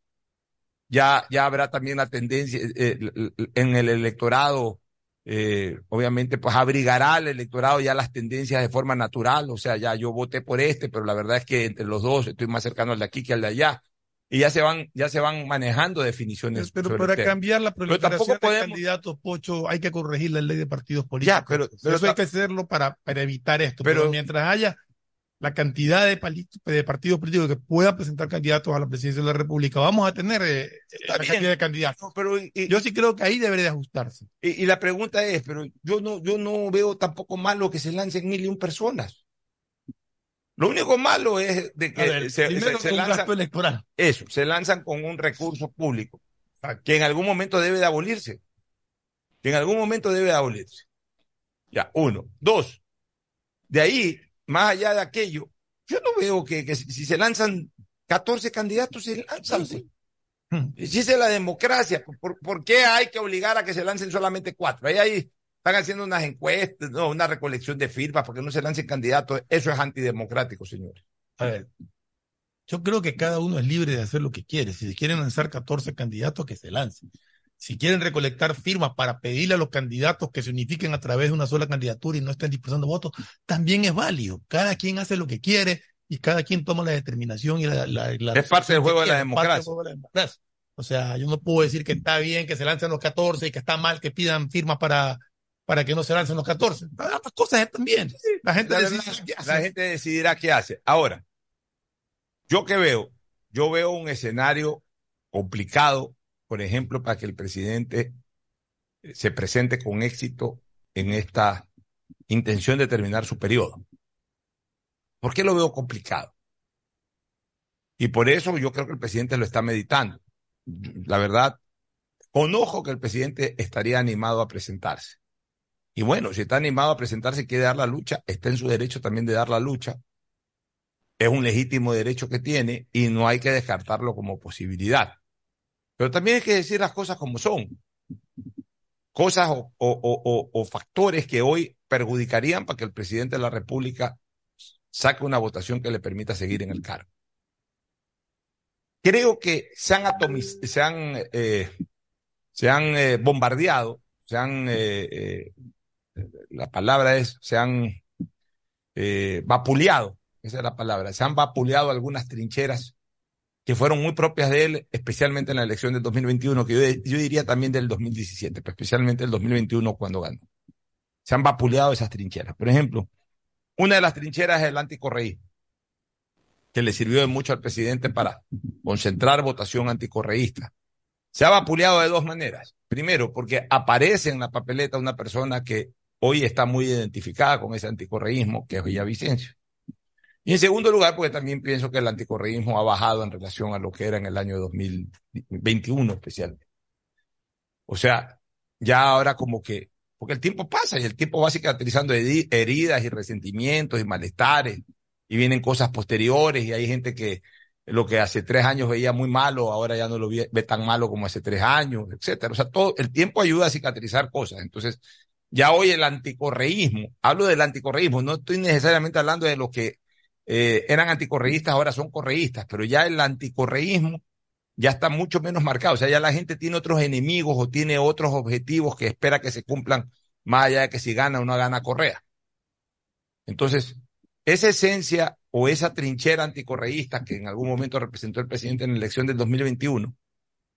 Ya, ya habrá también la tendencia eh, l- en el electorado, eh, obviamente, pues abrigará al electorado ya las tendencias de forma natural. O sea, ya yo voté por este, pero la verdad es que entre los dos estoy más cercano al de aquí que al de allá. Y ya se van, ya se van manejando definiciones. Pero sobre para cambiar la Pero proliferación de podemos, candidatos, Pocho, hay que corregir la ley de partidos políticos. Ya, pero- pero Eso hay que hacerlo para, para evitar esto. Pero- Pero, mientras haya la cantidad de, partidos políticos que puedan presentar candidatos a la presidencia de la República, vamos a tener eh, la bien. cantidad de candidatos. pero y- Yo sí creo que ahí debería ajustarse. Y, y la pregunta es, pero yo no, yo no veo tampoco malo que se lancen mil y un personas. Lo único malo es de que ver, se, se- se lanzan, electoral. eso, se lanzan con un recurso público que en algún momento debe de abolirse. Que en algún momento debe de abolirse. Ya, uno. Dos. De ahí, más allá de aquello, yo no veo que, que si si se lanzan 14 candidatos, se lanzan. Si es la democracia, ¿por- ¿por, por qué hay que obligar a que se lancen solamente cuatro? Ahí, ahí están haciendo unas encuestas, no, una recolección de firmas, porque no se lancen candidatos. Eso es antidemocrático, señores. A ver, yo creo que cada uno es libre de hacer lo que quiere. Si se quieren lanzar 14 candidatos, que se lancen. Si quieren recolectar firmas para pedirle a los candidatos que se unifiquen a través de una sola candidatura y no estén dispersando votos, también es válido. Cada quien hace lo que quiere y cada quien toma la determinación y la, la- la Es parte del juego de la parte del democracia. juego de la democracia. O sea, yo no puedo decir que está bien que se lancen los 14 y que está mal que pidan firmas para, para que no se lancen los 14. Otras cosas están bien. La gente verdad, qué hace. la gente decidirá qué hace. Ahora, yo que veo, yo veo un escenario complicado, por ejemplo, para que el presidente se presente con éxito en esta intención de terminar su periodo. ¿Por qué lo veo complicado? Y por eso yo creo que el presidente lo está meditando. La verdad, conozco que el presidente estaría animado a presentarse. Y bueno, si está animado a presentarse y quiere dar la lucha, está en su derecho también de dar la lucha. Es un legítimo derecho que tiene y no hay que descartarlo como posibilidad. Pero también hay que decir las cosas como son. Cosas o, factores que hoy perjudicarían para que el presidente de la República saque una votación que le permita seguir en el cargo. Creo que se han, atomiz- se han, eh, eh, bombardeado, se han, eh, la palabra es, se han vapuleado esa es la palabra, se han vapuleado algunas trincheras que fueron muy propias de él, especialmente en la elección del 2021, que yo, yo diría también del 2017, pero especialmente el 2021 cuando ganó. Se han vapuleado esas trincheras. Por ejemplo, una de las trincheras es el anticorreísmo, que le sirvió de mucho al presidente para concentrar votación anticorreísta. Se ha vapuleado de dos maneras. Primero, porque aparece en la papeleta una persona que hoy está muy identificada con ese anticorreísmo, que es Villavicencio. Y en segundo lugar, porque también pienso que el anticorreísmo ha bajado en relación a lo que era en el año 2021 especialmente. O sea, ya ahora como que, porque el tiempo pasa y el tiempo va cicatrizando heridas y resentimientos y malestares y vienen cosas posteriores y hay gente que lo que hace tres años veía muy malo, ahora ya no lo ve, tan malo como hace tres años, etcétera. O sea, todo el tiempo ayuda a cicatrizar cosas. Entonces, ya hoy el anticorreísmo, hablo del anticorreísmo, no estoy necesariamente hablando de los que eh, eran anticorreístas, ahora son correístas, pero ya el anticorreísmo ya está mucho menos marcado. O sea, ya la gente tiene otros enemigos o tiene otros objetivos que espera que se cumplan más allá de que si gana o no gana Correa. Entonces, esa esencia o esa trinchera anticorreísta que en algún momento representó el presidente en la elección del 2021,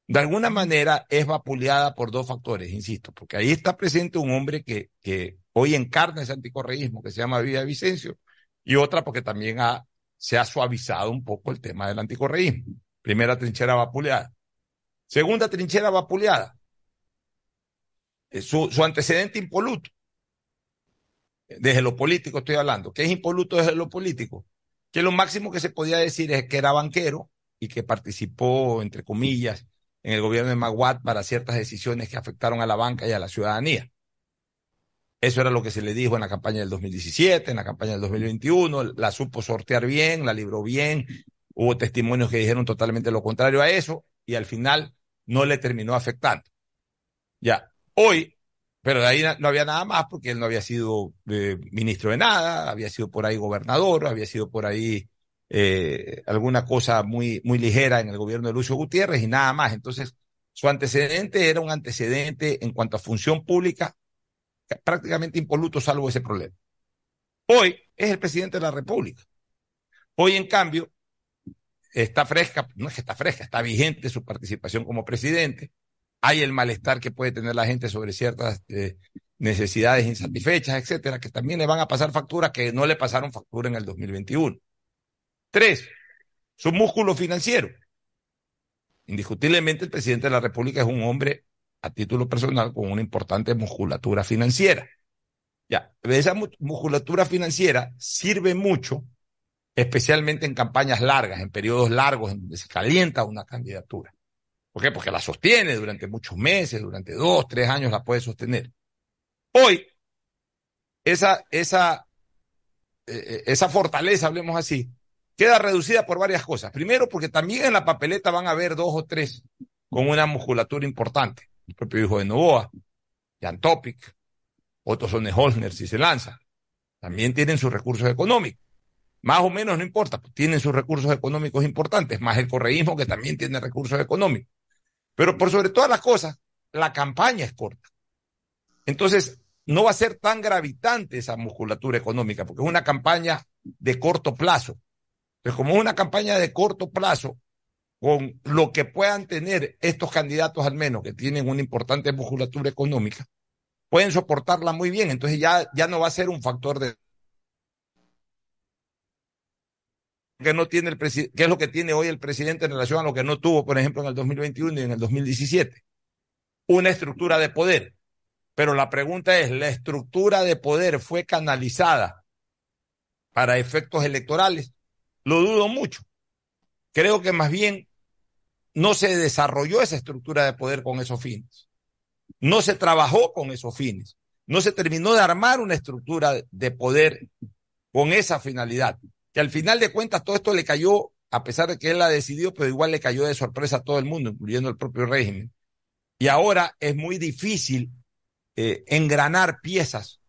de alguna manera es vapuleada por dos factores, insisto, porque ahí está presente un hombre que, que hoy encarna ese anticorreísmo que se llama Vida Vicencio, y otra porque también se ha suavizado un poco el tema del anticorreísmo. Primera trinchera vapuleada. Segunda trinchera vapuleada. Eh, su, su antecedente impoluto. Desde lo político estoy hablando. ¿Qué es impoluto desde lo político? Que lo máximo que se podía decir es que era banquero y que participó, entre comillas, en el gobierno de Maguat para ciertas decisiones que afectaron a la banca y a la ciudadanía. Eso era lo que se le dijo en la campaña del 2017, en la campaña del 2021, la supo sortear bien, la libró bien, hubo testimonios que dijeron totalmente lo contrario a eso y al final no le terminó afectando. Ya, hoy, pero de ahí no había nada más porque él no había sido eh, ministro de nada, había sido por ahí gobernador, había sido por ahí eh, alguna cosa muy, muy ligera en el gobierno de Lucio Gutiérrez y nada más. Entonces, su antecedente era un antecedente en cuanto a función pública prácticamente impoluto salvo ese problema. Hoy es el presidente de la República. Hoy, en cambio, está fresca, no es que está fresca, está vigente su participación como presidente. Hay el malestar que puede tener la gente sobre ciertas eh, necesidades insatisfechas, etcétera, que también le van a pasar facturas que no le pasaron factura en el 2021. Tres, su músculo financiero. Indiscutiblemente el presidente de la República es un hombre a título personal con una importante musculatura financiera. Ya, esa musculatura financiera sirve mucho, especialmente en campañas largas, en periodos largos, en donde se calienta una candidatura. ¿Por qué? Porque la sostiene durante muchos meses, durante dos, tres años la puede sostener. Hoy, esa, esa, eh, eh, esa fortaleza, hablemos así, queda reducida por varias cosas. Primero, porque también en la papeleta van a haber dos o tres con una musculatura importante. El propio hijo de Novoa, Jan Topic, otros son de Holner si se lanza. También tienen sus recursos económicos. Más o menos no importa, pues tienen sus recursos económicos importantes, más el correísmo que también tiene recursos económicos. Pero por sobre todas las cosas, la campaña es corta. Entonces, no va a ser tan gravitante esa musculatura económica, porque es una campaña de corto plazo. Pero como es una campaña de corto plazo, con lo que puedan tener estos candidatos al menos, que tienen una importante musculatura económica, pueden soportarla muy bien. Entonces ya, ya no va a ser un factor de que no tiene el que es lo que tiene hoy el presidente en relación a lo que no tuvo, por ejemplo, en el 2021 y en el 2017. Una estructura de poder. Pero la pregunta es, ¿la estructura de poder fue canalizada para efectos electorales? Lo dudo mucho. Creo que más bien no se desarrolló esa estructura de poder con esos fines. No se trabajó con esos fines. No se terminó de armar una estructura de poder con esa finalidad. Que al final de cuentas todo esto le cayó, a pesar de que él la decidió, pero igual le cayó de sorpresa a todo el mundo, incluyendo el propio régimen. Y ahora es muy difícil eh, engranar piezas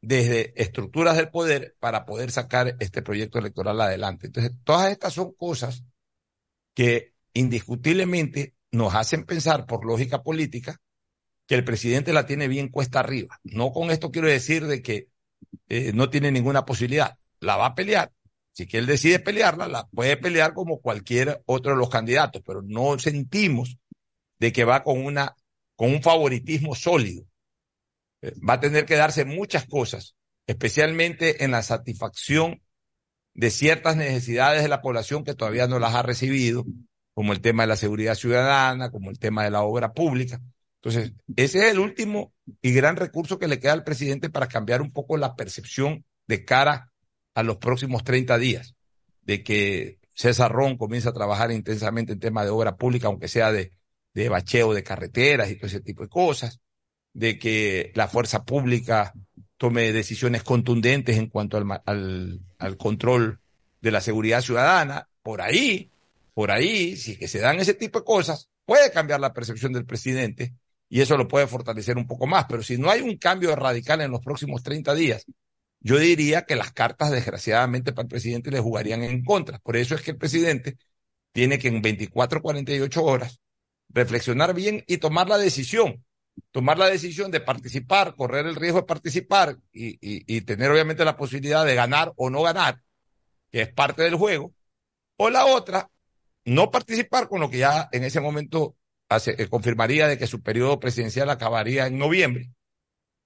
desde estructuras del poder para poder sacar este proyecto electoral adelante. Entonces, todas estas son cosas que indiscutiblemente nos hacen pensar por lógica política que el presidente la tiene bien cuesta arriba. No con esto quiero decir de que eh, no tiene ninguna posibilidad. La va a pelear, Si él decide pelearla, la puede pelear como cualquier otro de los candidatos, pero no sentimos de que va con una con un favoritismo sólido. Eh, Va a tener que darse muchas cosas, especialmente en la satisfacción de ciertas necesidades de la población que todavía no las ha recibido, como el tema de la seguridad ciudadana, como el tema de la obra pública. Entonces, ese es el último y gran recurso que le queda al presidente para cambiar un poco la percepción de cara a los próximos 30 días, de que César Ron comienza a trabajar intensamente en tema de obra pública, aunque sea de, de bacheo de carreteras y todo ese tipo de cosas, de que la fuerza pública tome decisiones contundentes en cuanto al, al, al control de la seguridad ciudadana. Por ahí, por ahí, si que se dan ese tipo de cosas, puede cambiar la percepción del presidente y eso lo puede fortalecer un poco más. Pero si no hay un cambio radical en los próximos 30 días, yo diría que las cartas, desgraciadamente, para el presidente le jugarían en contra. Por eso es que el presidente tiene que en 24, 48 horas reflexionar bien y tomar la decisión. Tomar la decisión de participar, correr el riesgo de participar y, y, y tener obviamente la posibilidad de ganar o no ganar, que es parte del juego. O la otra, no participar con lo que ya en ese momento hace, eh, confirmaría de que su periodo presidencial acabaría en noviembre,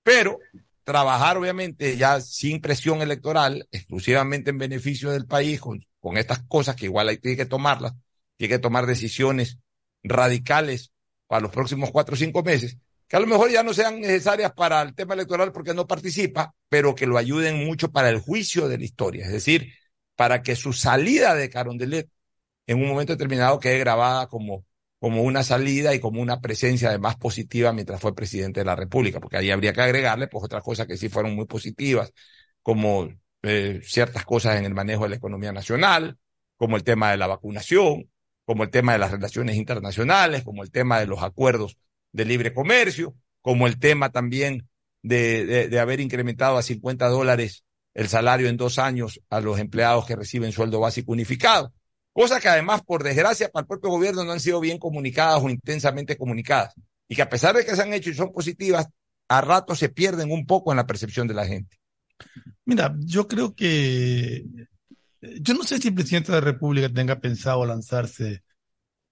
pero trabajar obviamente ya sin presión electoral, exclusivamente en beneficio del país, con, estas cosas que igual hay, que tomarlas, tiene que tomar decisiones radicales para los próximos cuatro o cinco meses, que a lo mejor ya no sean necesarias para el tema electoral porque no participa, pero que lo ayuden mucho para el juicio de la historia, es decir, para que su salida de Carondelet en un momento determinado quede grabada como, como una salida y como una presencia además positiva mientras fue presidente de la República, porque ahí habría que agregarle pues otras cosas que sí fueron muy positivas, como eh, ciertas cosas en el manejo de la economía nacional, como el tema de la vacunación, como el tema de las relaciones internacionales, como el tema de los acuerdos de libre comercio, como el tema también de, de, de haber incrementado a 50 dólares el salario en dos años a los empleados que reciben sueldo básico unificado. Cosas que además, por desgracia, para el propio gobierno no han sido bien comunicadas o intensamente comunicadas. Y que a pesar de que se han hecho y son positivas, a rato se pierden un poco en la percepción de la gente. Mira, yo creo que yo no sé si el presidente de la República tenga pensado lanzarse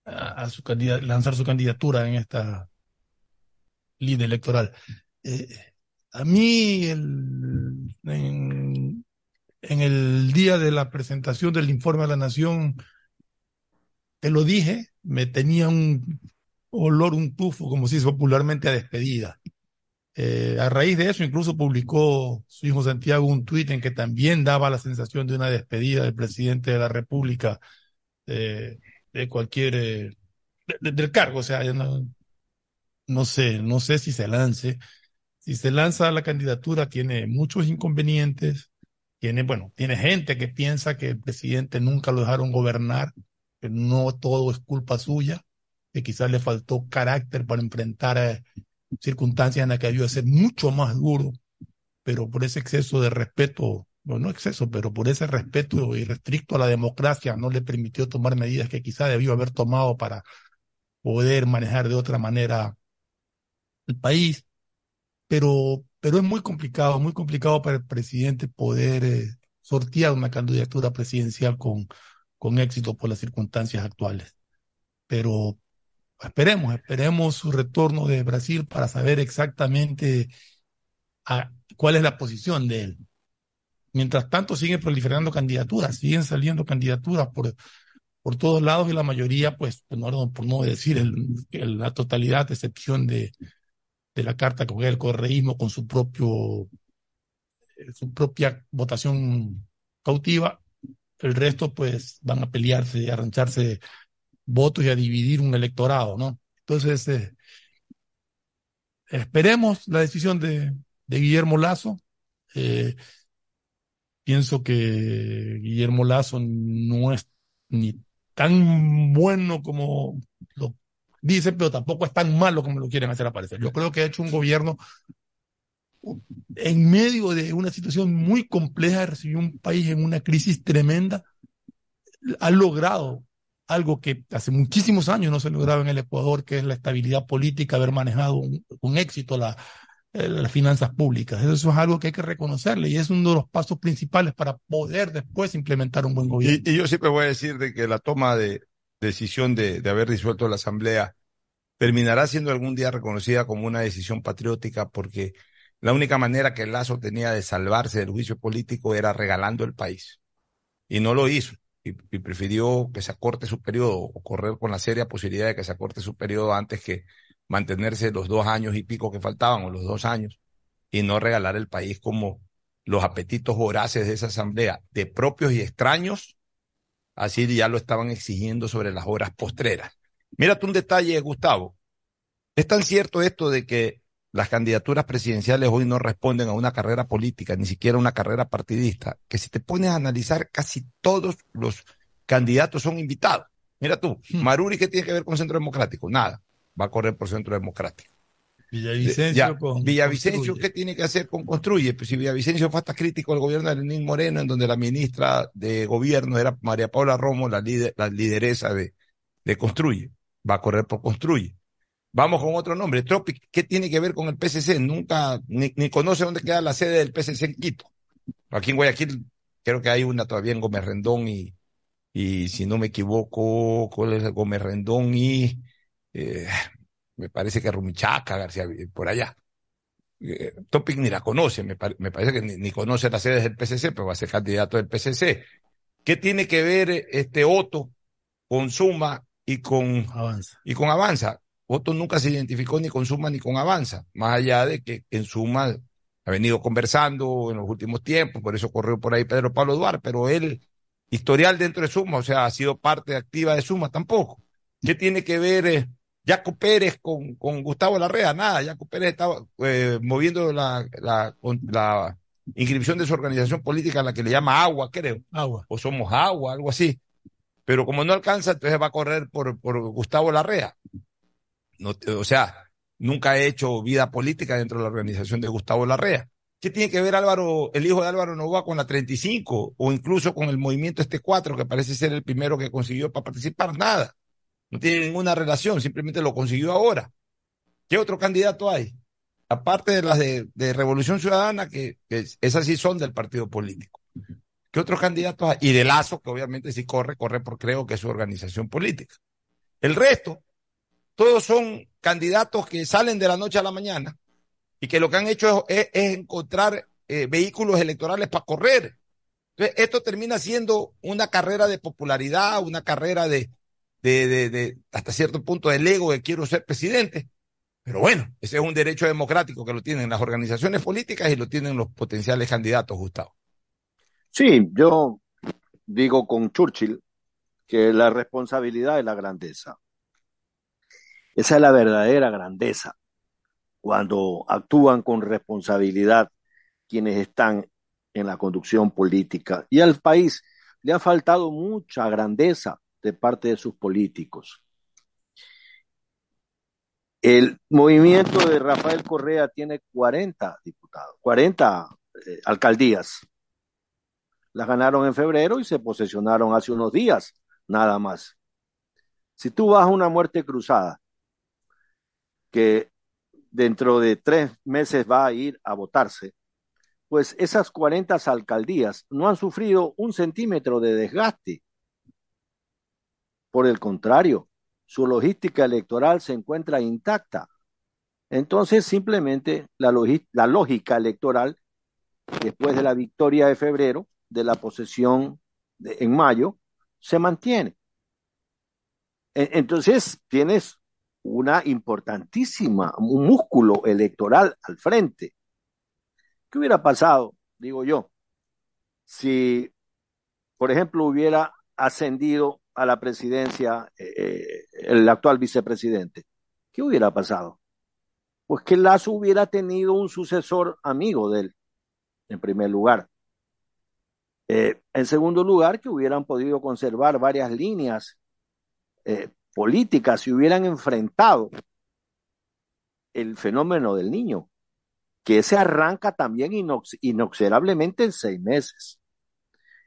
a, su lanzar su candidatura en esta línea electoral. Eh, a mí, en, el día de la presentación del informe a la Nación, te lo dije, me tenía un olor, un tufo, como se dice popularmente, a despedida. Eh, a raíz de eso, incluso publicó su hijo Santiago un tuit en que también daba la sensación de una despedida del presidente de la República eh, de cualquier eh, de, del cargo. O sea, no, no sé, no sé si se lance. Si se lanza la candidatura, tiene muchos inconvenientes. Tiene, bueno, tiene gente que piensa que el presidente nunca lo dejaron gobernar, no todo es culpa suya, que quizás le faltó carácter para enfrentar a circunstancias en las que debió ser mucho más duro, pero por ese exceso de respeto, bueno, no exceso, pero por ese respeto irrestricto a la democracia no le permitió tomar medidas que quizá debió haber tomado para poder manejar de otra manera el país. Pero, pero es muy complicado, muy complicado para el presidente poder eh, sortear una candidatura presidencial con, con éxito por las circunstancias actuales. Pero esperemos, esperemos su retorno de Brasil para saber exactamente cuál es la posición de él. Mientras tanto, siguen proliferando candidaturas, siguen saliendo candidaturas por, por todos lados y la mayoría, pues, por no, por no decir la totalidad, excepción de, de la carta con el correísmo con su propio, su propia votación cautiva, el resto, pues, van a pelearse y arrancharse votos y a dividir un electorado, ¿no? Entonces, eh, esperemos la decisión de, de Guillermo Lazo. Eh, pienso que Guillermo Lazo no es ni tan bueno como lo dice, pero tampoco es tan malo como lo quieren hacer aparecer. Yo creo que ha hecho un gobierno en medio de una situación muy compleja, recibió un país en una crisis tremenda, ha logrado algo que hace muchísimos años no se lograba en el Ecuador, que es la estabilidad política, haber manejado con éxito la, eh, las finanzas públicas. Eso es algo que hay que reconocerle y es uno de los pasos principales para poder después implementar un buen gobierno. Y, y yo siempre voy a decir de que la toma de decisión de, de haber disuelto la Asamblea terminará siendo algún día reconocida como una decisión patriótica porque la única manera que Lazo tenía de salvarse del juicio político era regalando el país. Y no lo hizo. Y, prefirió que se acorte su periodo o correr con la seria posibilidad de que se acorte su periodo antes que mantenerse los dos años y pico que faltaban o los dos años y no regalar el país como los apetitos voraces de esa asamblea de propios y extraños, así ya lo estaban exigiendo sobre las horas postreras. Mírate un detalle, Gustavo. Es tan cierto esto de que las candidaturas presidenciales hoy no responden a una carrera política, ni siquiera a una carrera partidista, que si te pones a analizar, casi todos los candidatos son invitados. Mira tú, Maruri, ¿qué tiene que ver con Centro Democrático? Nada, va a correr por Centro Democrático. Villavicencio Ya, con Villavicencio. ¿qué tiene que hacer con Construye? Pues si Villavicencio fue hasta crítico al gobierno de Lenín Moreno, en donde la ministra de gobierno era María Paula Romo, la, líder, la lideresa de, de Construye. Va a correr por Construye. Vamos con otro nombre, Tropic, ¿qué tiene que ver con el PCC? Nunca, ni, ni conoce dónde queda la sede del PCC en Quito. Aquí en Guayaquil creo que hay una todavía en Gómez Rendón y, y si no me equivoco, ¿cuál es Gómez Rendón y eh, me parece que Rumichaca, García, por allá. Eh, Topic ni la conoce, me, pare- me parece que ni, ni conoce las sedes del PCC, pero va a ser candidato del PCC. ¿Qué tiene que ver eh, este Otto con Suma y con Avanza? Y con Avanza. Otto nunca se identificó ni con Suma ni con Avanza, más allá de que en Suma ha venido conversando en los últimos tiempos, por eso corrió por ahí Pedro Pablo Duarte, pero él, historial dentro de Suma, o sea, ha sido parte activa de Suma tampoco. ¿Qué tiene que ver eh, Jaco Pérez con, con Gustavo Larrea? Nada, Jaco Pérez estaba eh, moviendo la, la, inscripción de su organización política, la que le llama Agua, creo. Agua. O Somos Agua, algo así. Pero como no alcanza, entonces va a correr por, por Gustavo Larrea. No, o sea, nunca ha hecho vida política dentro de la organización de Gustavo Larrea. ¿Qué tiene que ver Álvaro, el hijo de Álvaro Novoa con la 35 o incluso con el movimiento este 4 que parece ser el primero que consiguió para participar? Nada. No tiene ninguna relación, simplemente lo consiguió ahora. ¿Qué otro candidato hay? Aparte de las de, Revolución Ciudadana, que, que esas sí son del partido político. ¿Qué otros candidatos hay? Y de Lazo, que obviamente si corre, corre por creo que es su organización política. El resto, todos son candidatos que salen de la noche a la mañana y que lo que han hecho es, encontrar eh, vehículos electorales para correr. Entonces, esto termina siendo una carrera de popularidad, una carrera de, de hasta cierto punto del ego de quiero ser presidente. Pero bueno, ese es un derecho democrático que lo tienen las organizaciones políticas y lo tienen los potenciales candidatos, Gustavo. Sí, yo digo con Churchill que la responsabilidad es la grandeza. Esa es la verdadera grandeza. Cuando actúan con responsabilidad quienes están en la conducción política. Y al país le ha faltado mucha grandeza de parte de sus políticos. El movimiento de Rafael Correa tiene 40 diputados, 40 eh, alcaldías. Las ganaron en febrero y se posesionaron hace unos días, nada más. Si tú vas a una muerte cruzada, que dentro de tres meses va a ir a votarse, pues esas 40 alcaldías no han sufrido un centímetro de desgaste. Por el contrario, su logística electoral se encuentra intacta. Entonces, simplemente la, lógica electoral, después de la victoria de febrero, de la posesión en mayo, se mantiene. E- Entonces, tienes una importantísima, un músculo electoral al frente. ¿Qué hubiera pasado, digo yo, si, por ejemplo, hubiera ascendido a la presidencia eh, el actual vicepresidente? ¿Qué hubiera pasado? Pues que Lazo hubiera tenido un sucesor amigo de él, en primer lugar. Eh, en segundo lugar, que hubieran podido conservar varias líneas eh, políticas y hubieran enfrentado el fenómeno del niño, que se arranca también inox inoxidablemente en seis meses.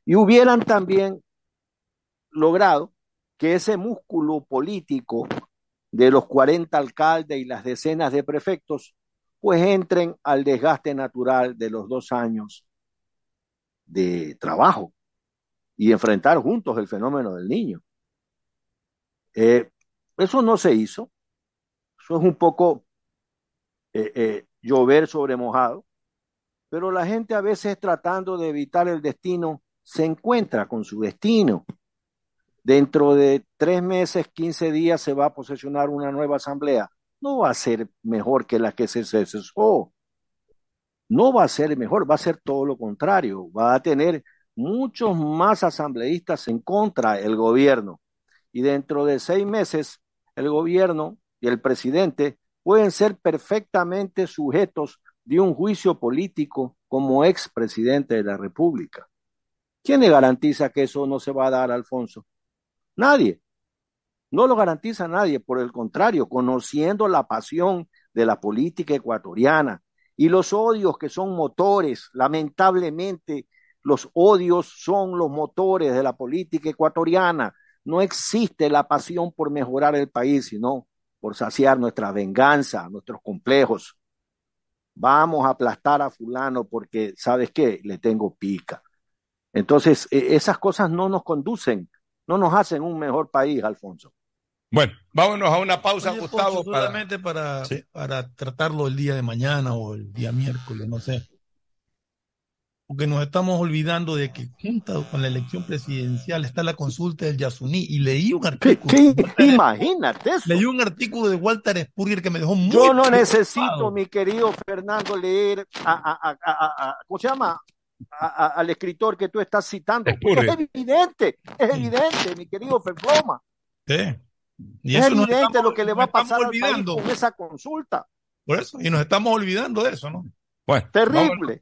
Y hubieran también logrado que ese músculo político de los 40 alcaldes y las decenas de prefectos pues entren al desgaste natural de los dos años de trabajo y enfrentar juntos el fenómeno del niño. Eh, eso no se hizo. Eso es un poco eh, eh, llover sobre mojado, pero la gente a veces tratando de evitar el destino se encuentra con su destino. Dentro de tres meses, quince días se va a posesionar una nueva asamblea. No va a ser mejor que la que se cesó. No va a ser mejor, va a ser todo lo contrario. Va a tener muchos más asambleístas en contra del gobierno. Y dentro de seis meses, el gobierno y el presidente pueden ser perfectamente sujetos de un juicio político como expresidente de la República. ¿Quién le garantiza que eso no se va a dar, Alfonso? Nadie. No lo garantiza nadie, por el contrario, conociendo la pasión de la política ecuatoriana y los odios que son motores, lamentablemente, los odios son los motores de la política ecuatoriana. No existe la pasión por mejorar el país, sino por saciar nuestra venganza, nuestros complejos. Vamos a aplastar a fulano porque, ¿sabes qué? Le tengo pica. Entonces, e, esas cosas no nos conducen, no nos hacen un mejor país, Alfonso. Bueno, vámonos a una pausa, Oye, Gustavo. Para, para tratarlo el día de mañana o el día miércoles, no sé. Porque nos estamos olvidando de que junto con la elección presidencial está la consulta del Yasuní y leí un artículo. Imagínate eso. Leí un artículo de Walter Spurrier que me dejó muy Yo no preocupado. necesito, mi querido Fernando, leer a, a- a- a- a- ¿cómo se llama? A- a- al escritor que tú estás citando. porque Spurrier. es evidente, es evidente, mi querido Perploma. Sí. Y Es evidente estamos- lo que le va a pasar al país olvidando. con esa consulta. Por eso, y nos estamos olvidando de eso, ¿no? Bueno, Terrible.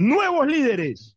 nuevos líderes.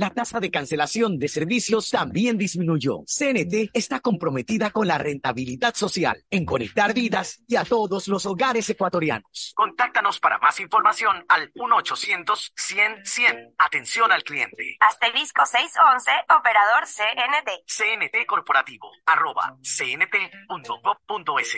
la tasa de cancelación de servicios también disminuyó. CNT está comprometida con la rentabilidad social, en conectar vidas y a todos los hogares ecuatorianos. Contáctanos para más información al 1-800-100-100. Atención al cliente. Asterisco 611, operador CNT. CNT Corporativo, arroba cnt.gov.es.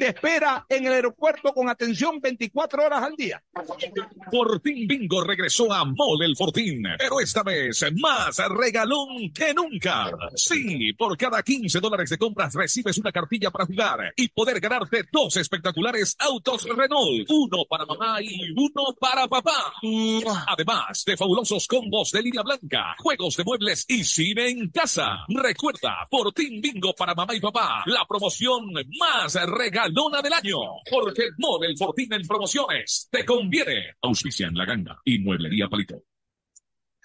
te espera en el aeropuerto con atención 24 horas al día. Fortín Bingo regresó a Mall El Fortín, pero esta vez más regalón que nunca. Sí, por cada 15 dólares de compras recibes una cartilla para jugar y poder ganarte dos espectaculares autos Renault, uno para mamá y uno para papá. Además de fabulosos combos de línea blanca, juegos de muebles y cine en casa. Recuerda, Fortín Bingo para mamá y papá, la promoción más regalona del año. Porque Mall El Fortín en promociones te conviene. Auspicia en la ganga y mueblería palito.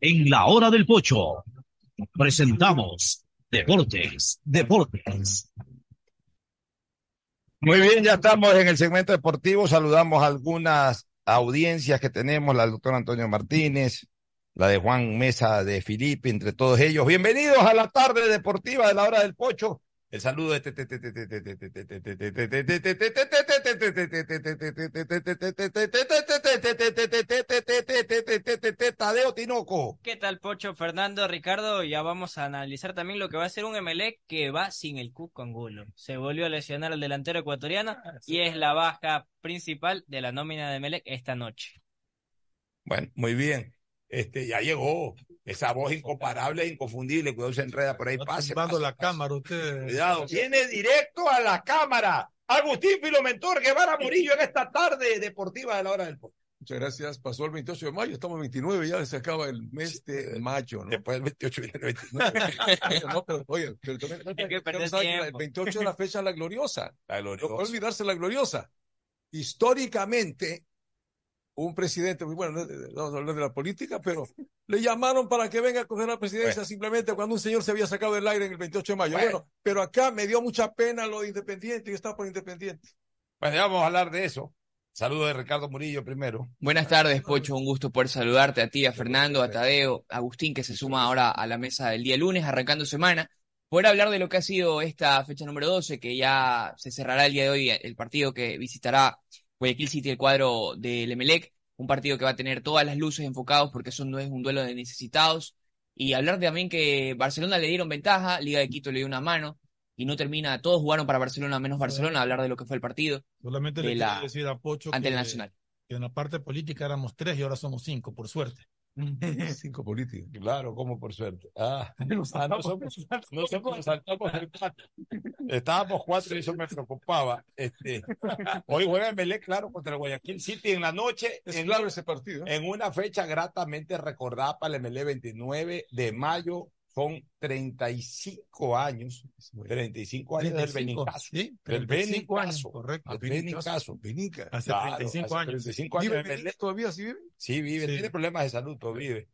En la hora del pocho presentamos Deportes, Deportes. Muy bien, ya estamos en el segmento deportivo. Saludamos a algunas audiencias que tenemos, la del doctor Antonio Martínez, la de Juan Mesa de Filipe, entre todos ellos. Bienvenidos a la tarde deportiva de la hora del pocho. El saludo de Tadeo Tinoco. ¿Qué tal, Pocho, Fernando, Ricardo? Ya vamos a analizar también lo que va a ser un Emelec que va sin el Cusco Angulo. Se volvió a lesionar al delantero ecuatoriano y es la baja principal de la nómina de Emelec esta noche. Bueno, muy bien. Este, ya llegó. Esa voz incomparable e inconfundible, cuidado se enreda por ahí, pase. Pase, la pase. cámara, usted. Cuidado, viene directo a la cámara. Agustín Filomentor Guevara Murillo en esta tarde deportiva de la hora del pocho. Muchas gracias. Pasó el 28 de mayo, estamos 29, ya se acaba el mes de mayo, ¿no? Después del 28 viene el 29. [laughs] no, pero, oye, pero también, [laughs] Hay que perder estamos hablando, el tiempo. 28 es la fecha de la gloriosa. La No gloriosa. puede olvidarse la gloriosa. Históricamente, un presidente, muy bueno, no vamos a hablar de la política, pero le llamaron para que venga a coger la presidencia Bueno. simplemente cuando un señor se había sacado del aire en el 28 de mayo. Bueno. Bueno, pero acá me dio mucha pena lo de Independiente, yo estaba por Independiente. Bueno, ya vamos a hablar de eso. Saludo de Ricardo Murillo primero. Buenas tardes, Pocho. Un gusto poder saludarte a ti, a Fernando, a Tadeo, a Agustín, que se suma ahora a la mesa del día lunes, arrancando semana. Poder hablar de lo que ha sido esta fecha número 12, que ya se cerrará el día de hoy, el partido que visitará Guayaquil City, el cuadro del Emelec. Un partido que va a tener todas las luces enfocados porque eso no es un duelo de necesitados. Y hablar también que Barcelona le dieron ventaja, Liga de Quito le dio una mano y no termina. Todos jugaron para Barcelona menos Barcelona. Hablar de lo que fue el partido Solamente de le la- decir a Pocho ante que el Nacional. que en la parte política éramos tres y ahora somos cinco, por suerte. [laughs] Cinco políticos. Claro, como por suerte. Ah, [laughs] [laughs] ah, no somos, no somos, nos saltamos el patio. Estábamos cuatro y eso me preocupaba. Este, hoy juega Melec, claro, contra el Guayaquil City en la noche. Es en, claro ese partido. en una fecha gratamente recordada para el MLE 29 de mayo. Son 35 años, 35 años del 35, Benicazo. sí, Del 35 años, Benicazo. correcto. Del Benicazo. Benica. Hace Claro, 35 hace años. 35 años ¿Vive el Benica Melec. todavía sí vive? Sí, vive, Sí. tiene problemas de salud, pero vive.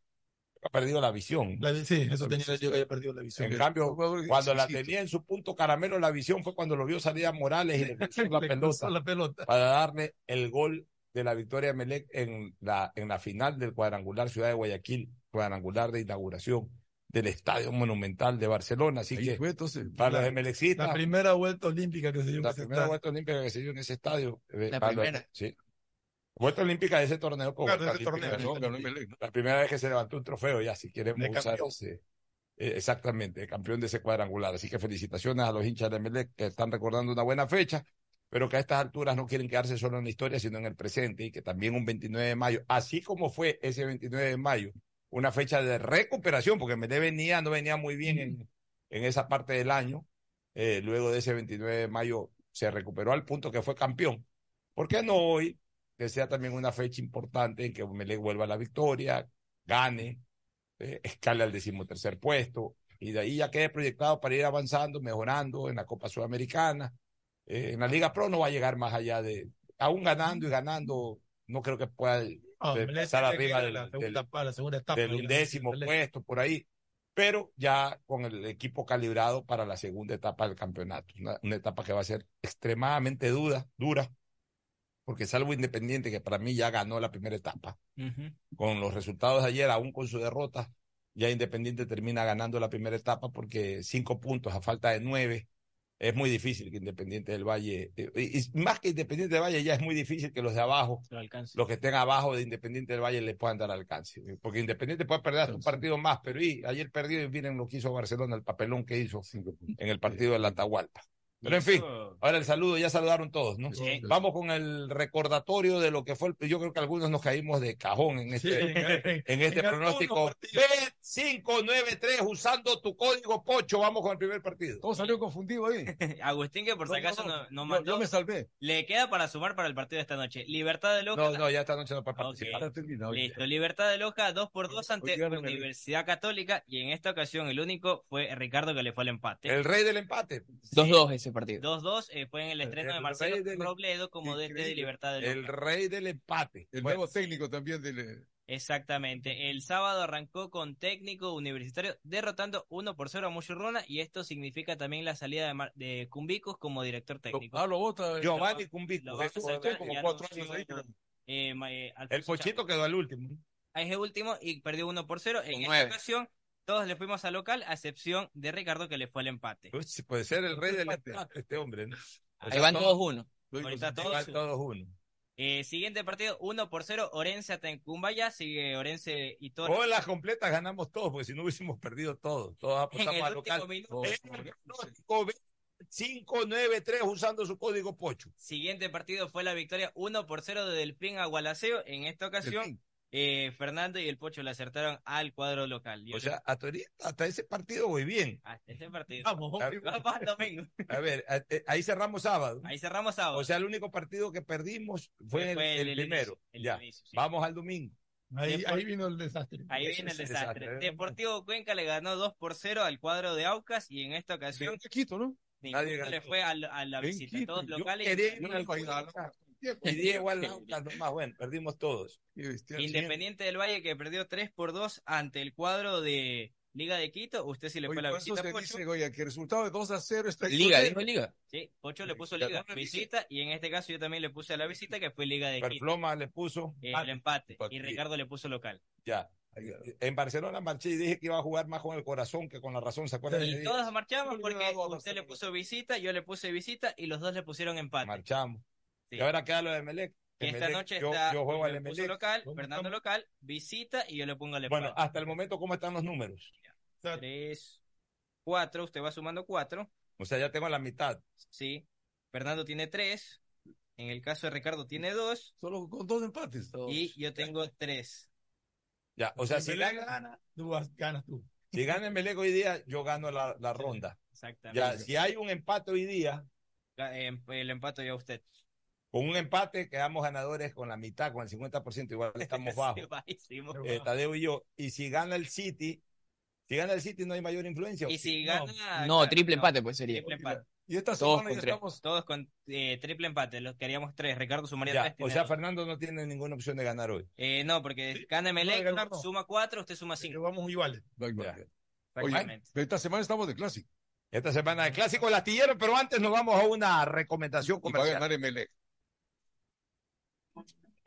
Ha perdido la visión. La- sí, eso tenía yo que había perdido la visión. En cambio, cuando la tenía en su punto caramelo la visión fue cuando lo vio salir a Morales y le [laughs] la pelota cruzó la pelota. para darle el gol de la victoria de Melec en la, en la final del cuadrangular Ciudad de Guayaquil, cuadrangular de inauguración del Estadio Monumental de Barcelona. Así Ahí que fue entonces. para los la- emelexistas, La primera vuelta olímpica que se dio en la ese primera estadio. vuelta olímpica que se dio en ese estadio. eh, La para los- primera. sí. Vuelta olímpica de ese torneo. Claro, ese torneo. La primera vez que se levantó un trofeo, ya si queremos De usar ese. eh, exactamente, campeón de ese cuadrangular. Así que felicitaciones a los hinchas de Melec que están recordando una buena fecha, pero que a estas alturas no quieren quedarse solo en la historia, sino en el presente, y que también un 29 de mayo, así como fue ese 29 de mayo, una fecha de recuperación, porque Melec venía, no venía muy bien en, en esa parte del año. eh, luego de ese 29 de mayo se recuperó al punto que fue campeón. ¿Por qué no hoy? Que sea también una fecha importante en que Melec vuelva a la victoria, gane, eh, escala al decimotercer puesto y de ahí ya quede proyectado para ir avanzando, mejorando en la Copa Sudamericana. Eh, en la Liga Pro no va a llegar más allá de, aún ganando y ganando, no creo que pueda Pasar que arriba del, la segunda, del- a la segunda etapa. del undécimo puesto por ahí, pero ya con el equipo calibrado para la segunda etapa del campeonato, una, una etapa que va a ser extremadamente dura, dura, porque salvo Independiente, que para mí ya ganó la primera etapa, con los resultados de ayer, aún con su derrota, ya Independiente termina ganando la primera etapa porque cinco puntos a falta de nueve. Es muy difícil que Independiente del Valle, eh, y, más que Independiente del Valle, ya es muy difícil que los de abajo, Lo los que estén abajo de Independiente del Valle, le puedan dar alcance. Porque Independiente puede perder hasta un partido más, pero y, ayer perdió y miren lo que hizo Barcelona, el papelón que hizo en el partido del Atahualpa. Pero en fin, ahora el saludo, ya saludaron todos, ¿no? Sí. Vamos con el recordatorio de lo que fue, el- yo creo que algunos nos caímos de cajón en Sí, este, en- en este en algunos pronóstico. Partidos. B593 usando tu código Pocho, vamos con el primer partido. Todo salió confundido ahí. [laughs] Agustín, que por si No, acaso no. no, no Yo- mandó, Yo me salvé. le queda para sumar para el partido de esta noche. Libertad de Loja. No, no, ya esta noche no Ok. participar. Listo, Libertad de Loja 2 por 2 ante. Universidad Católica y en esta ocasión el único fue Ricardo que le fue al empate. El rey del empate. 2-2 ese partido. 2-2 eh, fue en el estreno el de Marcelo del- Robledo como DT de. Libertad de Loja. El rey del empate. El Bueno, nuevo técnico también del. Exactamente. El sábado arrancó con técnico universitario derrotando 1 por 0 a Muchurruna y esto significa también la salida de, Mar- de Cumbicos como director técnico. Ah, lo vota. Giovanni Lo Cumbico. va a eso sacar, como cuatro años ahí. eh, eh, El Pochito quedó al último. Chávez. Es el último y perdió 1 por 0. En esta ocasión todos le fuimos al local a excepción de Ricardo que le fue al empate. Puede ser el rey del [laughs] empate este hombre, ¿no? O Ahí van todos- todos uno. Ahorita ahí todos. van todos uno. Eh, siguiente partido, 1 por 0, Orense ante Cumbaya, sigue Orense y Torres. Todas las completas ganamos todos, porque si no hubiésemos perdido todos. Todos En apostamos el al último local. minuto. El pronóstico 593 usando su código Pocho. Siguiente partido fue la victoria 1 por 0 de Delfín a Gualaceo. En esta ocasión, Delfín. Eh, Fernando y el Pocho le acertaron al cuadro local. Yo O sea, hasta, hasta ese partido voy bien. hasta ese partido. Vamos, A vamos. ver, Vamos al domingo. a ver, a- eh, ahí cerramos sábado. Ahí cerramos sábado. O sea, el único partido que perdimos fue, Fue el, el- el el primero. inicio, el ya. inicio, sí. Vamos al domingo. Ahí, Depor- ahí vino el desastre. Ahí Ese viene el es el desastre. desastre. Deportivo Cuenca le ganó 2 por 0 al cuadro de Aucas y en esta ocasión Quito, ¿no? Nadie le fue a, la- a la visita. Quito, Todos Yo locales. quería No ir Y Diego al [laughs] nomás, bueno, perdimos todos. Independiente del Valle que perdió 3 por 2 ante el cuadro de Liga de Quito. Usted sí le Oye, fue la visita, se Pocho. dice, oye, que el resultado de 2 a 0 está Liga, dijo Liga. Sí, Pocho le puso Liga visita y en este caso yo también le puse a la visita que fue Liga de Quito. Perfloma le puso. eh, el empate. Y Ricardo le puso local. Ya. En Barcelona marché y dije que iba a jugar más con el corazón que con la razón, ¿se acuerdan? Y todos marchamos porque a usted le puso visita, yo le puse visita y los dos le pusieron empate. Marchamos. Sí. Y ahora queda lo de Melec. Esta noche yo, está yo juego al Emelec. local, ¿Cómo Fernando estamos? local, visita y yo le pongo el empate. Bueno, hasta el momento, ¿cómo están los números? Tres, cuatro, usted va sumando cuatro. O sea, ya tengo la mitad. Sí. Fernando tiene tres. En el caso de Ricardo tiene dos. Solo con dos empates. Y yo tengo tres. Ya, o sea, si Emelec gana, gana, tú vas- ganas tú. si gana Emelec hoy día, yo gano la, la ronda. Exactamente. Ya, si hay un empate hoy día, Eh, El empate ya usted. Con un empate quedamos ganadores con la mitad, con el 50%, igual [laughs] estamos bajos. Eh, Tadeo y yo. Y si gana el City, si gana el City no hay mayor influencia. ¿o Y si gana. No, triple empate pues sería. Triple empate. Y esta Todos semana con ya tres. estamos. Todos con eh, triple empate. Los queríamos tres. Ricardo sumaría Ya, tres. o sea, dos. Fernando no tiene ninguna opción de ganar hoy. Eh, no, porque gana Melec, no. suma cuatro, usted suma cinco. Vamos iguales. Oye, esta semana estamos de clásico. Esta semana de clásico el astillero, pero antes nos vamos a una recomendación Y va a comercial. ganar.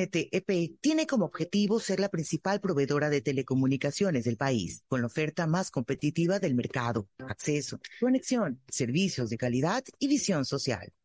E tiene como objetivo ser la principal proveedora de telecomunicaciones del país, con la oferta más competitiva del mercado, acceso, conexión, servicios de calidad y visión social.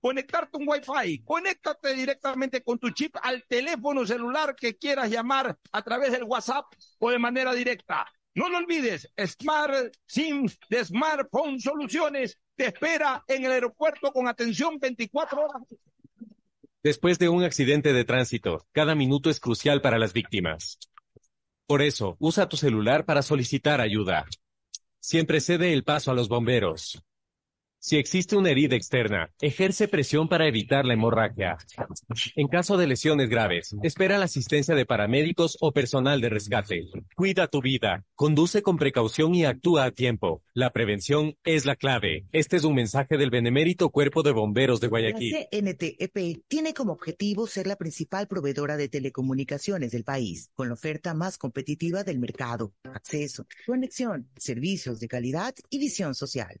conectarte un Wi-Fi. Conéctate directamente con tu chip al teléfono celular que quieras llamar a través del WhatsApp o de manera directa. No lo olvides, Smart SIM de Smartphone Soluciones te espera en el aeropuerto con atención 24 horas. Después de un accidente de tránsito, cada minuto es crucial para las víctimas. Por eso, usa tu celular para solicitar ayuda. Siempre cede el paso a los bomberos. Si existe una herida externa, ejerce presión para evitar la hemorragia. En caso de lesiones graves, espera la asistencia de paramédicos o personal de rescate. Cuida tu vida, conduce con precaución y actúa a tiempo. La prevención es la clave. Este es un mensaje del Benemérito Cuerpo de Bomberos de Guayaquil. La CNTEP tiene como objetivo ser la principal proveedora de telecomunicaciones del país, con la oferta más competitiva del mercado, acceso, conexión, servicios de calidad y visión social.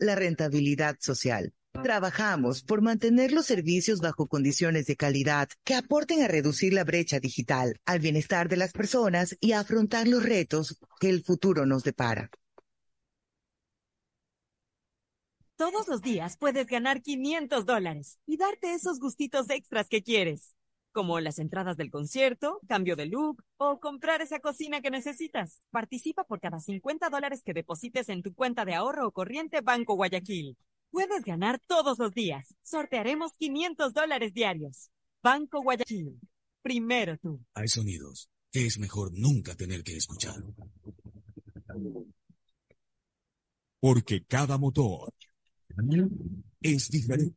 la rentabilidad social. Trabajamos por mantener los servicios bajo condiciones de calidad que aporten a reducir la brecha digital, al bienestar de las personas y a afrontar los retos que el futuro nos depara. Todos los días puedes ganar 500 dólares y darte esos gustitos extras que quieres, como las entradas del concierto, cambio de look o comprar esa cocina que necesitas. Participa por cada 50 dólares que deposites en tu cuenta de ahorro o corriente Banco Guayaquil. Puedes ganar todos los días. Sortearemos 500 dólares diarios. Banco Guayaquil. Primero tú. Hay sonidos que es mejor nunca tener que escuchar. Porque cada motor es diferente.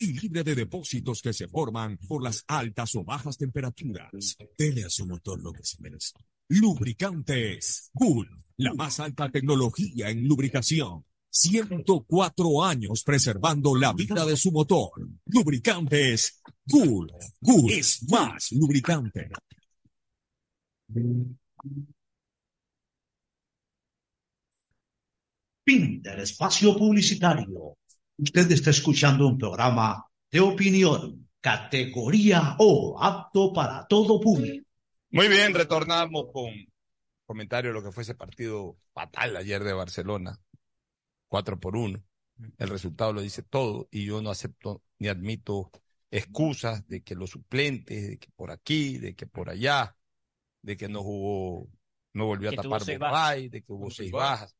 y libre de depósitos que se forman por las altas o bajas temperaturas. Dele a su motor lo que se merece. Lubricantes Cool, la más alta tecnología en lubricación. 104 años preservando la vida de su motor. Lubricantes Cool. Cool es más lubricante. Fin del espacio publicitario. Usted está escuchando un programa de opinión, categoría O, apto para todo público. Muy bien, retornamos con comentario de lo que fue ese partido fatal ayer de Barcelona, 4 por 1. El resultado lo dice todo y yo no acepto ni admito excusas de que los suplentes, de que por aquí, de que por allá, de que no jugó, no volvió a tapar Bombay, de que hubo seis bajas.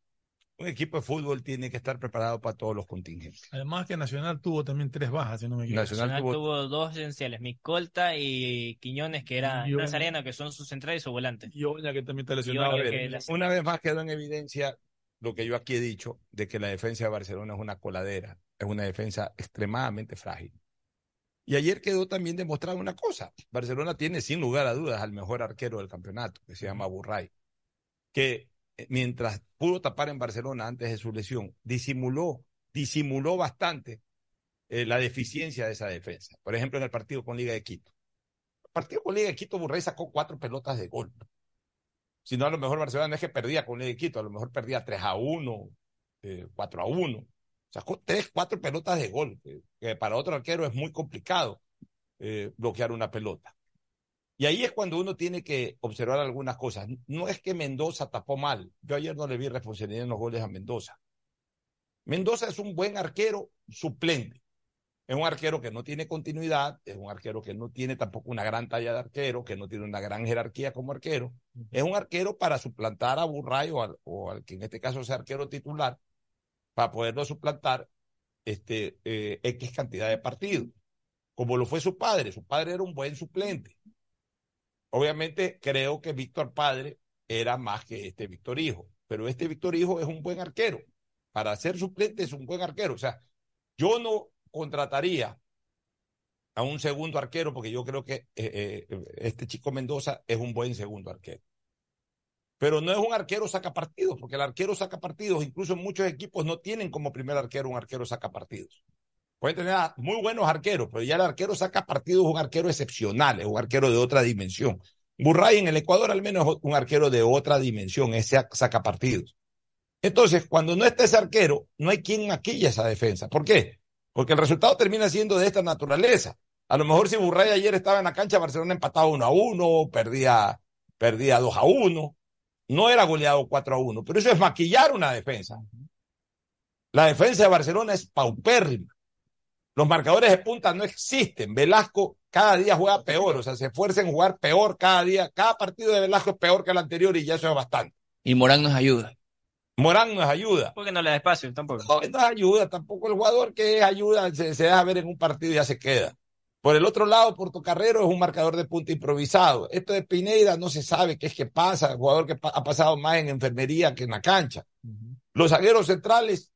Un equipo de fútbol tiene que estar preparado para todos los contingentes. Además que Nacional tuvo también tres bajas, si no me equivoco. Nacional Nacional tuvo- tuvo dos esenciales, Micolta y Quiñones, que era Y Oña. Nazareno, que son sus centrales y su volante. Y Oña, que también está lesionado. La- una vez más quedó en evidencia lo que yo aquí he dicho, de que la defensa de Barcelona es una coladera, es una defensa extremadamente frágil. Y ayer quedó también demostrado una cosa. Barcelona tiene sin lugar a dudas al mejor arquero del campeonato, que se llama Burray, que mientras pudo tapar en Barcelona antes de su lesión, disimuló, disimuló bastante eh, la deficiencia de esa defensa. Por ejemplo, en el partido con Liga de Quito. El partido con Liga de Quito, Burray sacó cuatro pelotas de gol. Si no, a lo mejor Barcelona no es que perdía con Liga de Quito, a lo mejor perdía 3 a 1, eh, 4 a 1. Sacó tres, cuatro pelotas de gol, que para otro arquero es muy complicado eh, bloquear una pelota. Y ahí es cuando uno tiene que observar algunas cosas. No es que Mendoza tapó mal. Yo ayer no le vi responsabilidad en los goles a Mendoza. Mendoza es un buen arquero suplente. Es un arquero que no tiene continuidad, es un arquero que no tiene tampoco una gran talla de arquero, que no tiene una gran jerarquía como arquero. Es un arquero para suplantar a Burray o al, o al que en este caso sea arquero titular, para poderlo suplantar este, eh, X cantidad de partidos, como lo fue su padre. Su padre era un buen suplente. Obviamente creo que Víctor Padre era más que este Víctor Hijo, pero este Víctor Hijo es un buen arquero. Para ser suplente es un buen arquero. O sea, yo no contrataría a un segundo arquero porque yo creo que eh, eh, este chico Mendoza es un buen segundo arquero. Pero no es un arquero saca partidos, porque el arquero saca partidos, incluso muchos equipos no tienen como primer arquero un arquero saca partidos. Pueden tener muy buenos arqueros, pero ya el arquero saca partidos, un arquero excepcional, es un arquero de otra dimensión. Burray en el Ecuador al menos es un arquero de otra dimensión, ese saca partidos. Entonces, cuando no está ese arquero, no hay quien maquilla esa defensa. ¿Por qué? Porque el resultado termina siendo de esta naturaleza. A lo mejor si Burray ayer estaba en la cancha, Barcelona empataba 1 a 1, perdía, perdía 2 a 1, no era goleado 4 a 1, pero eso es maquillar una defensa. La defensa de Barcelona es paupérrima. Los marcadores de punta no existen. Velasco cada día juega peor, o sea, se esfuerza en jugar peor cada día. Cada partido de Velasco es peor que el anterior y ya eso es bastante. Y Morán nos ayuda. Morán nos ayuda. Porque no le da espacio tampoco. No, no ayuda, tampoco el jugador que ayuda se, se deja ver en un partido y ya se queda. Por el otro lado, Portocarrero es un marcador de punta improvisado. Esto de Pineda no se sabe qué es que pasa, el jugador que pa ha pasado más en enfermería que en la cancha. Los zagueros centrales,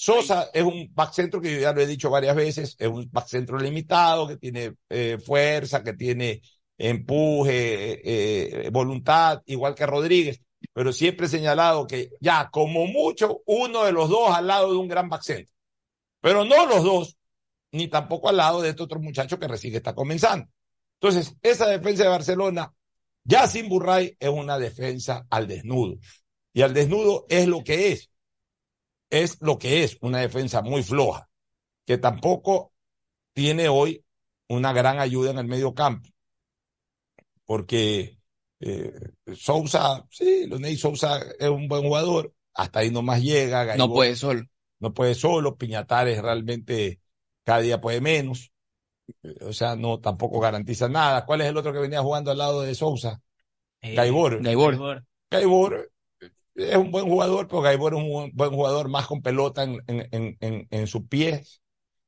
Sosa es un back centro que yo ya lo he dicho varias veces, es un back centro limitado, que tiene eh, fuerza, que tiene empuje, eh, voluntad, igual que Rodríguez, pero siempre he señalado que ya como mucho uno de los dos al lado de un gran back centro, pero no los dos, ni tampoco al lado de este otro muchacho que recién está comenzando. Entonces, esa defensa de Barcelona, ya sin Burray, es una defensa al desnudo. Y al desnudo es lo que es. Es lo que es, una defensa muy floja, que tampoco tiene hoy una gran ayuda en el medio campo. Porque eh, Sousa, sí, Loney Sousa es un buen jugador, hasta ahí nomás llega. Gaibor, no puede solo. No puede solo, Piñatares realmente cada día puede menos. O sea, no tampoco garantiza nada. ¿Cuál es el otro que venía jugando al lado de Sousa? Eh, Gaibor. Gaibor. Gaibor es un buen jugador, pero Gaibor es un buen jugador más con pelota en, en, en, en sus pies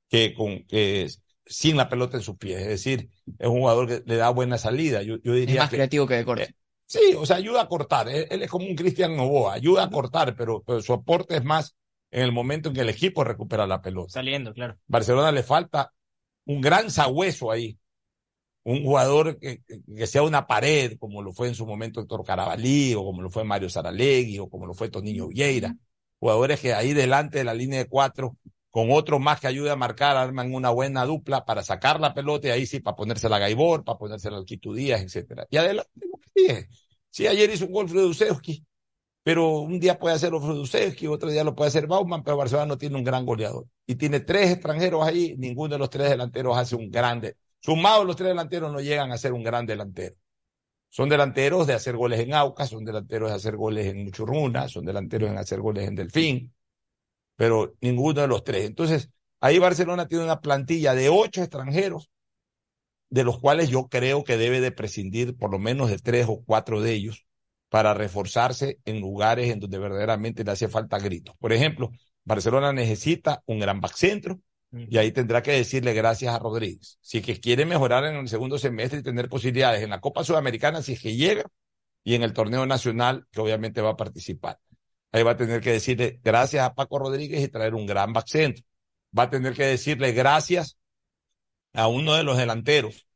que con que sin la pelota en sus pies. Es decir, es un jugador que le da buena salida. Yo, yo diría es más que, creativo que de corte. Eh, sí, o sea, ayuda a cortar. Él, él es como un Cristian Novoa, ayuda a cortar, pero, pero su aporte es más en el momento en que el equipo recupera la pelota. Saliendo, claro. Barcelona le falta un gran sagüeso ahí. Un jugador que, que, sea una pared, como lo fue en su momento Héctor Carabalí, o como lo fue Mario Saralegui, o como lo fue Toniño Vieira. Jugadores que ahí delante de la línea de cuatro, con otro más que ayude a marcar, arman una buena dupla para sacar la pelota y ahí sí, para ponérsela a Gaibor, para ponérsela al Quito Díaz, etcétera. Y adelante, lo que dije. Sí, ayer hizo un gol Fredusewski, pero un día puede hacerlo Fredusewski, otro día lo puede hacer Bauman, pero Barcelona no tiene un gran goleador. Y tiene tres extranjeros ahí, ninguno de los tres delanteros hace un grande. Sumados los tres delanteros no llegan a ser un gran delantero. Son delanteros de hacer goles en Aucas, son delanteros de hacer goles en Muchurruna, son delanteros en hacer goles en Delfín, pero ninguno de los tres. Entonces, ahí Barcelona tiene una plantilla de ocho extranjeros, de los cuales yo creo que debe de prescindir por lo menos de tres o cuatro de ellos para reforzarse en lugares en donde verdaderamente le hace falta gritos. Por ejemplo, Barcelona necesita un gran back centro y ahí tendrá que decirle gracias a Rodríguez. Si es que quiere mejorar en el segundo semestre y tener posibilidades en la Copa Sudamericana, si es que llega, y en el torneo nacional, que obviamente va a participar. Ahí va a tener que decirle gracias a Paco Rodríguez y traer un gran back centro. Va a tener que decirle gracias a uno de los delanteros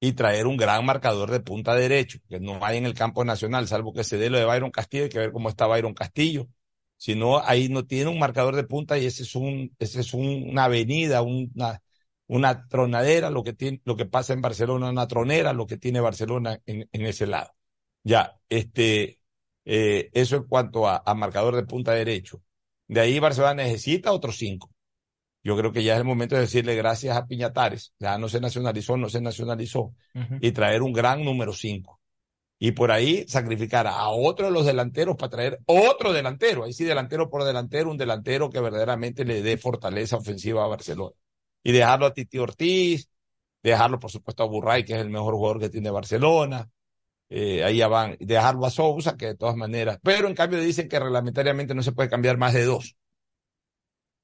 y traer un gran marcador de punta derecho, que no hay en el campo nacional, salvo que se dé lo de Byron Castillo, hay que ver cómo está Byron Castillo. Si no, ahí no tiene un marcador de punta y ese es un, ese es un, una avenida, una, una tronadera, lo que tiene, lo que pasa en Barcelona, una tronera, lo que tiene Barcelona en, en ese lado. Ya, este, eh, eso en cuanto a, a marcador de punta derecho. De ahí Barcelona necesita otros cinco. Yo creo que ya es el momento de decirle gracias a Piñatares, ya no se nacionalizó, no se nacionalizó, uh -huh. y traer un gran número cinco. Y por ahí sacrificar a otro de los delanteros para traer otro delantero, ahí sí delantero por delantero, un delantero que verdaderamente le dé fortaleza ofensiva a Barcelona. Y dejarlo a Titi Ortiz, dejarlo por supuesto a Burray, que es el mejor jugador que tiene Barcelona, eh, ahí ya van, dejarlo a Sousa, que de todas maneras, pero en cambio dicen que reglamentariamente no se puede cambiar más de dos.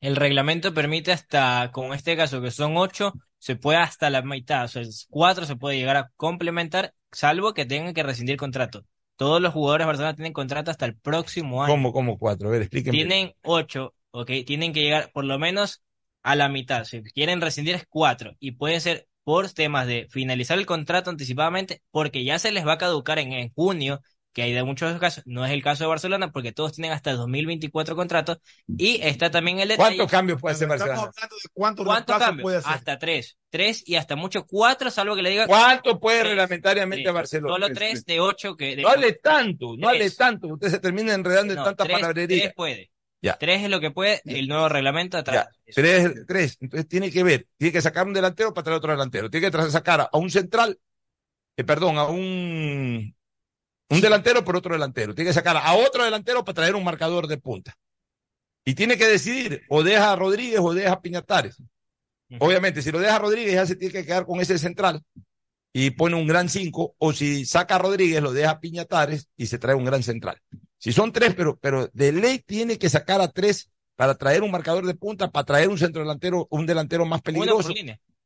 El reglamento permite hasta, como en este caso, que son ocho, se puede hasta la mitad, o sea, cuatro se puede llegar a complementar, salvo que tengan que rescindir contrato. Todos los jugadores de Barcelona tienen contrato hasta el próximo año. ¿Cómo, cómo cuatro? A ver, explíquenme. Tienen ocho, ok, tienen que llegar por lo menos a la mitad. Si quieren rescindir es cuatro, y pueden ser por temas de finalizar el contrato anticipadamente, porque ya se les va a caducar en, en junio, que hay de muchos casos. No es el caso de Barcelona porque todos tienen hasta 2024 contratos. Y está también el detalle. ¿Cuántos cambios puede hacer Estamos Barcelona? hablando de cuántos ¿Cuántos reemplazos cambios? puede hacer. Hasta tres. Tres y hasta mucho cuatro, salvo que le diga. ¿Cuánto puede Tres. reglamentariamente Sí. Barcelona? Solo tres de ocho que. de- No hable tanto, no hable tanto, usted se termina enredando en tanta tres- palabrería. tres puede. Ya. Tres es lo que puede el nuevo reglamento atrás. Tres, tres. Entonces tiene que ver, tiene que sacar un delantero para traer otro delantero. Tiene que sacar a un central, eh, perdón, a un, un delantero por otro delantero. Tiene que sacar a otro delantero para traer un marcador de punta. Y tiene que decidir, o deja a Rodríguez o deja a Piñatares. Obviamente, si lo deja a Rodríguez, ya se tiene que quedar con ese central y pone un gran cinco, o si saca a Rodríguez, lo deja a Piñatares y se trae un gran central. Si son tres, pero, pero de ley tiene que sacar a tres para traer un marcador de punta, para traer un centro delantero, un delantero más peligroso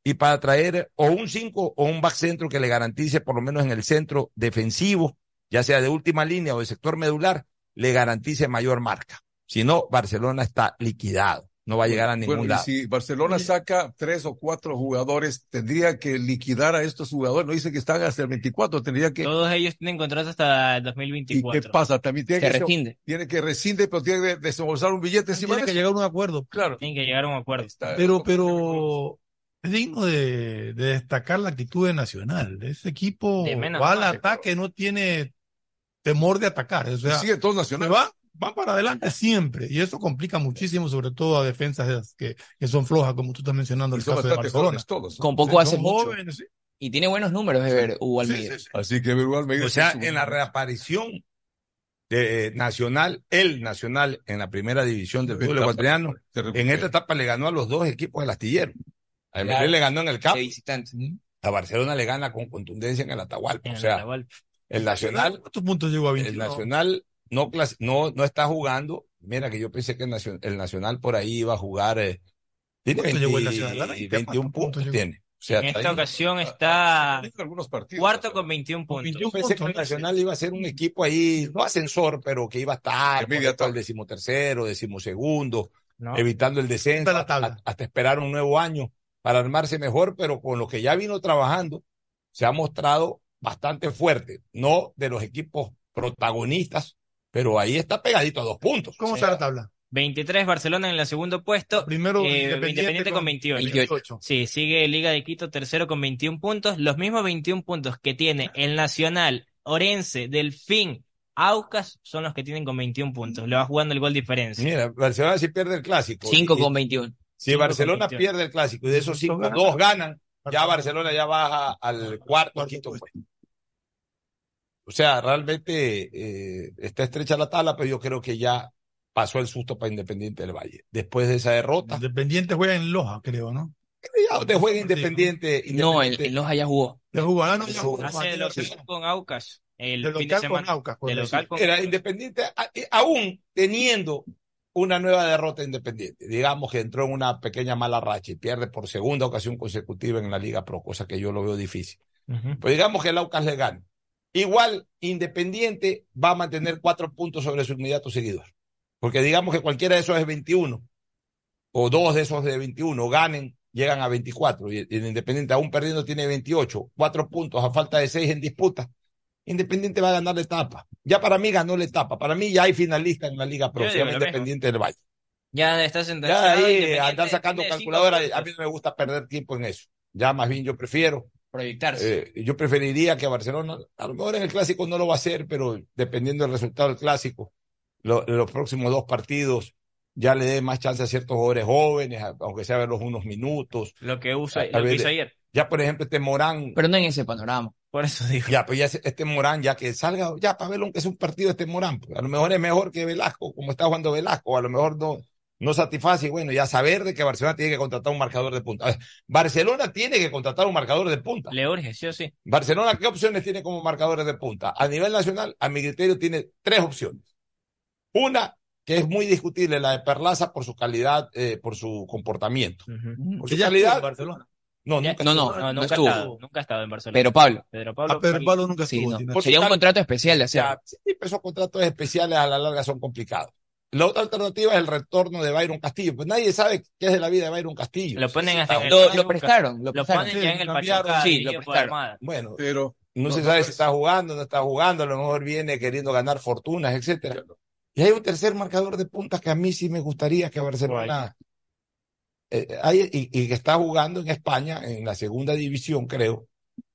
y para traer o un cinco o un back centro que le garantice, por lo menos en el centro defensivo, ya sea de última línea o de sector medular, le garantice mayor marca. Si no, Barcelona está liquidado. No va a llegar a ningún Bueno, y lado. si Barcelona saca tres o cuatro jugadores, tendría que liquidar a estos jugadores. No dice que están hasta el 24, tendría que. Todos ellos tienen contrato hasta el ¿Y 2024. qué pasa? También tiene Se que rescinde. Tiene que rescinde, pero tiene que desembolsar un billete encima Tiene que eso. llegar a un acuerdo. Claro. Tienen que llegar a un acuerdo. Pero, pero es digno de, de destacar la actitud de Nacional. Ese equipo va al ataque, no tiene temor de atacar. O sea, Sigue todo Nacional. se va, va para adelante siempre. Y eso complica muchísimo, sobre todo a defensas que, que son flojas, como tú estás mencionando el caso de bastante Barcelona. todos. ¿no? Con poco hace mucho. jóvenes, sí. Y tiene buenos números de ver Hugo Almeida. Así que Hugo Almeida O sea, en la reaparición de eh, Nacional, el Nacional en la primera división del fútbol ecuatoriano, en esta etapa le ganó a los dos equipos del astillero. A Claro. Emelec le ganó en el campo, a Barcelona le gana con contundencia en el Atahualpa. En O el sea, Atahualpa. El Nacional, ¿Cuántos puntos llegó a el 21? Nacional no, clas- no, no está jugando. Mira que yo pensé que el Nacional, el Nacional por ahí iba a jugar. eh, tiene ¿Cuánto 20 llegó el Nacional? ¿A 21 ¿Cuántos puntos. puntos llegó? tiene. O sea, En esta ahí. ocasión está algunos partidos. cuarto con 21 puntos. Yo pensé que el Nacional iba a ser un equipo ahí, no ascensor, pero que iba a estar ejemplo, al decimotercero, decimosegundo, ¿no? evitando el descenso, la tabla. a- hasta esperar un nuevo año para armarse mejor, pero con lo que ya vino trabajando, se ha mostrado bastante fuerte, no de los equipos protagonistas, pero ahí está pegadito a dos puntos. ¿Cómo O sea, está la tabla? 23 Barcelona en el segundo puesto. Primero eh, Independiente Independiente, con con 28. 28. Sí, sigue Liga de Quito tercero con 21 puntos. Los mismos 21 puntos que tiene el Nacional, Orense, Delfín, Aucas son los que tienen con 21 puntos. Le va jugando el gol diferencia. Mira, Barcelona si pierde el clásico. 5 Y- con 21. Si Barcelona 21. pierde el clásico y de esos cinco, ganan. dos ganan, ya Barcelona ya baja al cuarto, quinto puesto. O sea, realmente eh, está estrecha la tabla, pero yo creo que ya pasó el susto para Independiente del Valle. Después de esa derrota, Independiente juega en Loja, creo, ¿no? ya te juega Independiente. No, el Loja ya jugó. De jugar, ah, no, ya jugó. Hace de local con Aucas el De fin de local semana. con Aucas, de correcto. local con Era Independiente, eh, aún teniendo una nueva derrota Independiente. Digamos que entró en una pequeña mala racha y pierde por segunda ocasión consecutiva en la Liga Pro, cosa que yo lo veo difícil. Ujú. Pues digamos que el Aucas le gana. Igual, Independiente va a mantener cuatro puntos sobre su inmediato seguidor. Porque digamos que cualquiera de esos es 21, o dos de esos de 21 ganen, llegan a 24. Y el Independiente, aún perdiendo, tiene 28, cuatro puntos a falta de seis en disputa. Independiente va a ganar la etapa. Ya para mí ganó la etapa. Para mí ya hay finalista en la Liga mismo. Independiente del Valle. Ya está Ya sentenciado. ahí Independiente andar sacando calculadora, a mí no me gusta perder tiempo en eso. Ya más bien yo prefiero Proyectarse. eh, yo preferiría que Barcelona, a lo mejor en el clásico no lo va a hacer, pero dependiendo del resultado del clásico, lo- los próximos dos partidos ya le dé más chance a ciertos jugadores jóvenes, a- aunque sea verlos unos minutos. Lo que usa, A- a lo que hizo ayer. Ya, por ejemplo, este Morán, Pero no en ese panorama. Por eso digo. ya, pues ya este Morán, ya que salga, ya para verlo aunque es un partido este Morán, pues, a lo mejor es mejor que Velasco, como está jugando Velasco, a lo mejor no, no satisface, y bueno, ya saber de que Barcelona tiene que contratar un marcador de punta. Barcelona tiene que contratar un marcador de punta. Le urge, sí o sí. Barcelona, ¿qué opciones tiene como marcadores de punta? A nivel nacional, a mi criterio, tiene tres opciones. Una, que es muy discutible, la de Perlaza por su calidad, eh, por su comportamiento. Por su calidad. en Barcelona. No, Ya- nunca No, no, No, no nunca ha estuvo. estado, nunca ha estado en Barcelona. Pero Pablo. Pedro Pablo. Ah, Pedro Pablo nunca Sí, estuvo. no. tiene- Por Sería un contrato especial de hacer. Ya, sí, pero esos contratos especiales a la larga son complicados. La otra alternativa es el retorno de Byron Castillo. Pues nadie sabe qué es de la vida de Byron Castillo. Lo ponen hasta en el Lo, prestaron, lo Lo prestaron. ponen ya en el. Pachuca. Sí, lo prestaron. Armada. Bueno, Pero no, se sabe si está jugando, no está jugando, a lo mejor viene queriendo ganar fortunas, etcétera. Y hay un tercer marcador de puntas que a mí sí me gustaría que Barcelona eh, hay, y, que está jugando en España, en la segunda división, creo,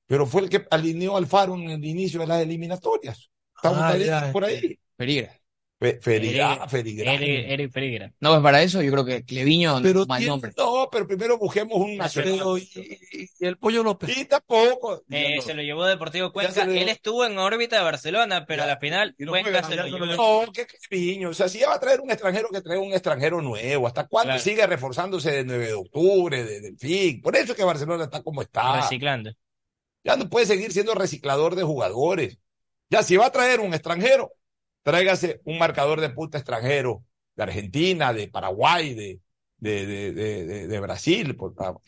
pero fue el que alineó al Faro en el inicio de las eliminatorias. Está Ah, ya, por ahí. Ferigra. Fe- Ferigra, Ferigra. Eric, Ferigra. No, pues para eso yo creo que Cleviño, Pero mal tiene- nombre. No, pero primero busquemos un nacional. y, el Pollo López. Y tampoco. Eh, se lo llevó Deportivo Cuenca. lo. Él estuvo en órbita de Barcelona, pero a la final Cuenca se lo llevó. No, qué Cleviño. O sea, si ya va a traer un extranjero, que traiga un extranjero nuevo. ¿Hasta cuándo Claro. sigue reforzándose de 9 de octubre, de, del FIC? Por eso es que Barcelona está como está. Reciclando. Ya no puede seguir siendo reciclador de jugadores. Ya si va a traer un extranjero, tráigase un marcador de punta extranjero de Argentina, de Paraguay, de, Brasil,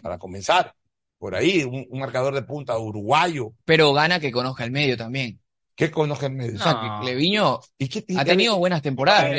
para, comenzar. Por ahí, un marcador de punta uruguayo. Pero gana que conozca el medio también. ¿Qué conozca el medio? O sea, que Cleviño ¿Y qué ha tenido buenas temporadas.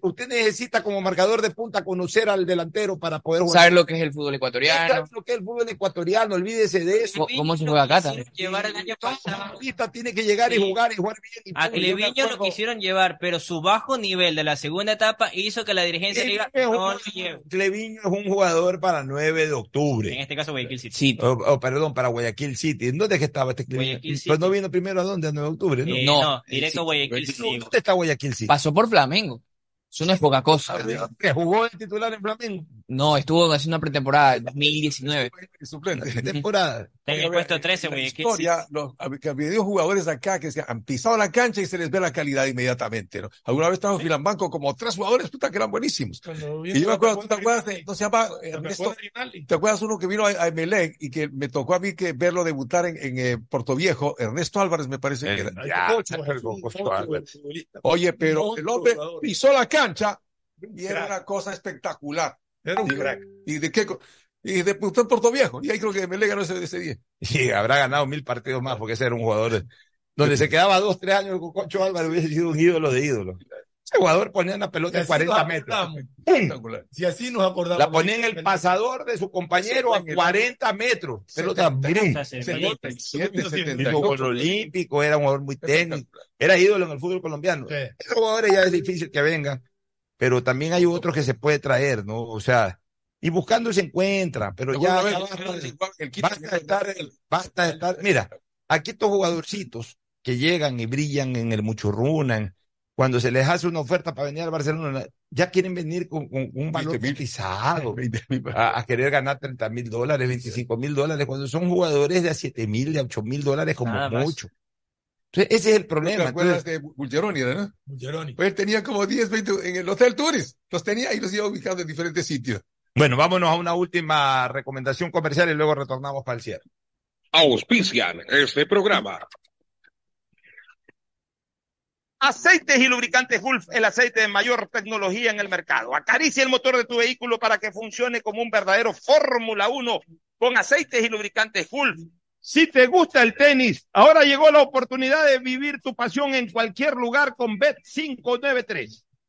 Usted necesita como marcador de punta conocer al delantero para poder jugar. Saber lo que es el fútbol ecuatoriano. ¿Sabe lo que es el fútbol ecuatoriano? Olvídese de eso. ¿Cómo se juega también? Llevar el año pasado. Tiene que llegar y Sí. jugar y jugar bien. y A Cleviño lo quisieron llevar, pero su bajo nivel de la segunda etapa hizo que la dirigencia diga Es un- no lo. Cleviño es un jugador para 9 de En octubre. este caso Guayaquil City. O, o, perdón, para Guayaquil City. ¿En dónde es que estaba este Cleviño? Guayaquil City. no vino primero a dónde, a 9 de octubre, ¿no? Eh, No. no, directo a Guayaquil City. ¿Dónde está Guayaquil City? Pasó por Flamengo. Eso no es poca cosa. Que jugó de titular en Flamengo. No, estuvo haciendo una pretemporada 2019. Suplente. Temporada. En el puesto 13 En la Guayaquil City. historia, los, ha habido jugadores acá que se han pisado la cancha y se les ve la calidad inmediatamente, ¿no? Alguna vez estaba en Filambanco como tres jugadores, puta, que eran buenísimos. Y yo me acuerdo, ¿tú te acuerdas de, no se llama Ernesto? ¿Te acuerdas uno que vino a, a Emelec y que me tocó a mí que verlo debutar en, en eh, Puerto Viejo? Ernesto Álvarez me parece que era. Álvarez. Oye, pero el hombre pisó la cancha y era una cosa espectacular. Era un crack. ¿Y de qué? Y debutó en Puerto Viejo. Y ahí creo que Emelec ganó ese, ese día. Y habrá ganado mil partidos más porque ese era un jugador de- donde se quedaba dos, tres años con Cocho Álvarez hubiese sido un ídolo de ídolos. Ese jugador ponía una pelota de así 40 nos metros. Si así nos acordamos. La ponía en el pasador de su compañero a 40 metros. Pelota brum. Hasta se- 77, Hizo 78. gol olímpico, era un jugador muy técnico, era ídolo en el fútbol colombiano. Esos jugadores ya es difícil que vengan, pero también hay otros que se puede traer, ¿no? O sea, y buscando se encuentra, pero ya, basta, de estar, basta de estar, mira, aquí estos jugadorcitos que llegan y brillan en el Muchurrunan, cuando se les hace una oferta para venir al Barcelona, ya quieren venir con, con un valor 20.000. cotizado [laughs] 20.000. a, a querer ganar 30 mil dólares, 25 mil dólares, cuando son jugadores de a 7 mil, de a 8 mil dólares como Nada más. mucho. Entonces, ese es el ¿Te problema. acuerdas Entonces, de Bulgeroni, ¿no? Bulgeroni. Pues él tenía como 10, 20 en el Hotel Tourist. Los tenía y los iba ubicando en diferentes sitios. Bueno, vámonos a una última recomendación comercial y luego retornamos para el cierre. Auspician este programa. Aceites y lubricantes Gulf, el aceite de mayor tecnología en el mercado. Acaricia el motor de tu vehículo para que funcione como un verdadero Fórmula 1 con aceites y lubricantes Gulf. Si te gusta el tenis, ahora llegó la oportunidad de vivir tu pasión en cualquier lugar con Bet593.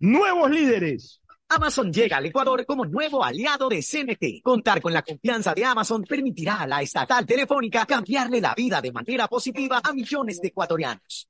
nuevos líderes. Amazon llega al Ecuador como nuevo aliado de CNT. Contar con la confianza de Amazon permitirá a la estatal telefónica cambiarle la vida de manera positiva a millones de ecuatorianos.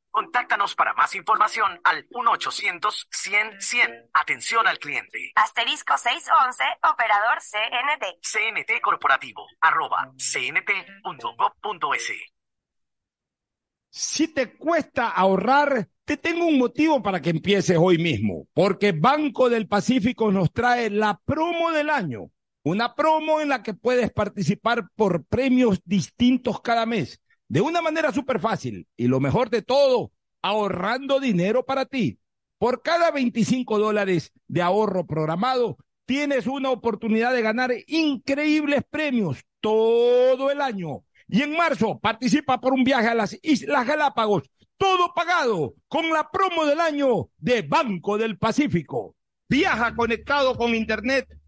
Contáctanos para más información al 1-800-100-100. Atención al cliente. Asterisco 611, operador CNT. CNT Corporativo, arroba cnt.gov.es. Si te cuesta ahorrar, te tengo un motivo para que empieces hoy mismo, porque Banco del Pacífico nos trae la promo del año, una promo en la que puedes participar por premios distintos cada mes de una manera súper fácil y lo mejor de todo, ahorrando dinero para ti. Por cada 25 dólares de ahorro programado, tienes una oportunidad de ganar increíbles premios todo el año. Y en marzo participa por un viaje a las Islas Galápagos, todo pagado con la promo del año de Banco del Pacífico. Viaja conectado con Internet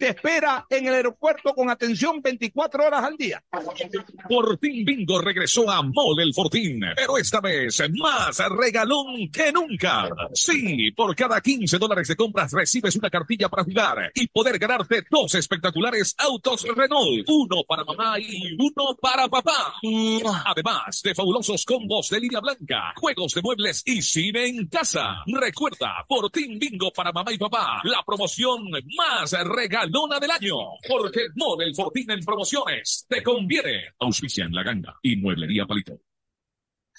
te espera en el aeropuerto con atención 24 horas al día. Fortín Bingo regresó a Mall El Fortín, pero esta vez más regalón que nunca. Sí, por cada 15 dólares de compras recibes una cartilla para jugar y poder ganarte dos espectaculares autos Renault, uno para mamá y uno para papá. Además de fabulosos combos de línea blanca, juegos de muebles y cine en casa. Recuerda, Fortín Bingo para mamá y papá, la promoción más regalón Dona del año. Porque Mall El Fortín en promociones. Te conviene. Auspicia en la ganga y mueblería palito.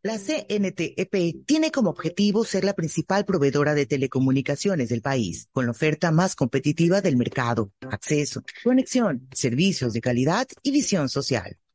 La CNTEP tiene como objetivo ser la principal proveedora de telecomunicaciones del país, con la oferta más competitiva del mercado, acceso, conexión, servicios de calidad y visión social.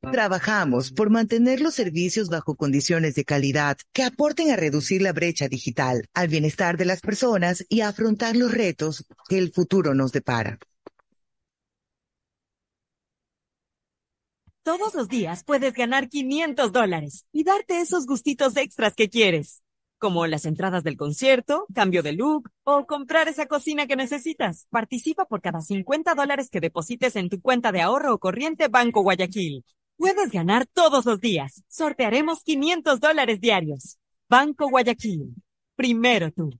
Trabajamos por mantener los servicios bajo condiciones de calidad que aporten a reducir la brecha digital, al bienestar de las personas y a afrontar los retos que el futuro nos depara. Todos los días puedes ganar 500 dólares y darte esos gustitos extras que quieres, como las entradas del concierto, cambio de look o comprar esa cocina que necesitas. Participa por cada 50 dólares que deposites en tu cuenta de ahorro o corriente Banco Guayaquil. Puedes ganar todos los días. Sortearemos 500 dólares diarios. Banco Guayaquil. Primero tú.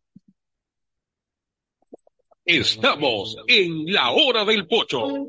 Estamos en la hora del pocho.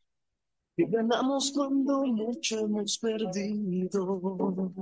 que ganamos cuando mucho hemos perdido.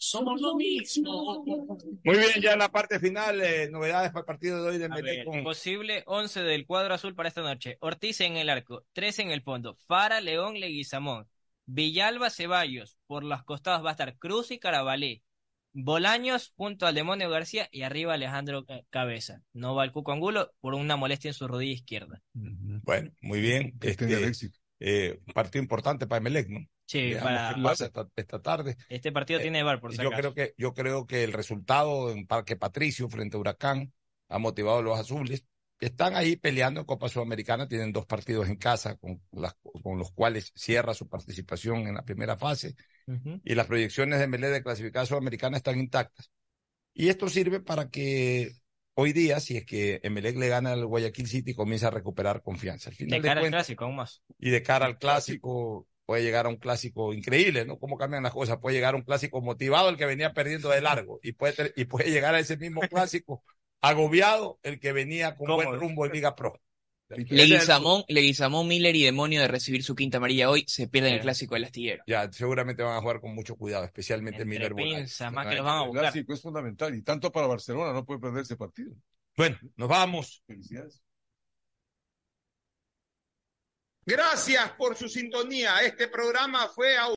Somos lo mismo. Muy bien, ya en la parte final, eh, novedades para el partido de hoy de Melec con posible 11 del cuadro azul para esta noche. Ortiz en el arco, 3 en el fondo. Fara, León, Leguizamón. Villalba, Ceballos. Por los costados va a estar Cruz y Carabalí. Bolaños junto al Demonio García y arriba Alejandro eh, Cabeza. No va el Cuco Angulo por una molestia en su rodilla izquierda. Bueno, muy bien. tenga el Este, eh, un partido importante para Emelec, ¿no? Sí, para- pasa esta, esta tarde. Este partido tiene VAR, por si yo acaso. creo que Yo creo que el resultado en Parque Patricio frente a Huracán ha motivado a los azules. Están ahí peleando en Copa Sudamericana, tienen dos partidos en casa con, las- con los cuales cierra su participación en la primera fase y las proyecciones de Melé de clasificada sudamericana están intactas. Y esto sirve para que hoy día, si es que Emelec le gana al Guayaquil City, comience a recuperar confianza. Al De final de cara al clásico, aún más. y de cara al clásico, puede llegar a un clásico increíble, ¿no? Cómo cambian las cosas. Puede llegar a un clásico motivado el que venía perdiendo de largo y puede, ter- y puede llegar a ese mismo [laughs] clásico agobiado el que venía con buen rumbo en Liga Pro. Leguizamón, Leguizamón, Miller y Demonio de recibir su quinta amarilla hoy se pierden el clásico del astillero. Ya, seguramente van a jugar con mucho cuidado, especialmente Miller Bolaños. El clásico es fundamental y tanto para Barcelona no puede perder ese partido. Bueno, nos vamos. Felicidades. Gracias por su sintonía. Este programa fue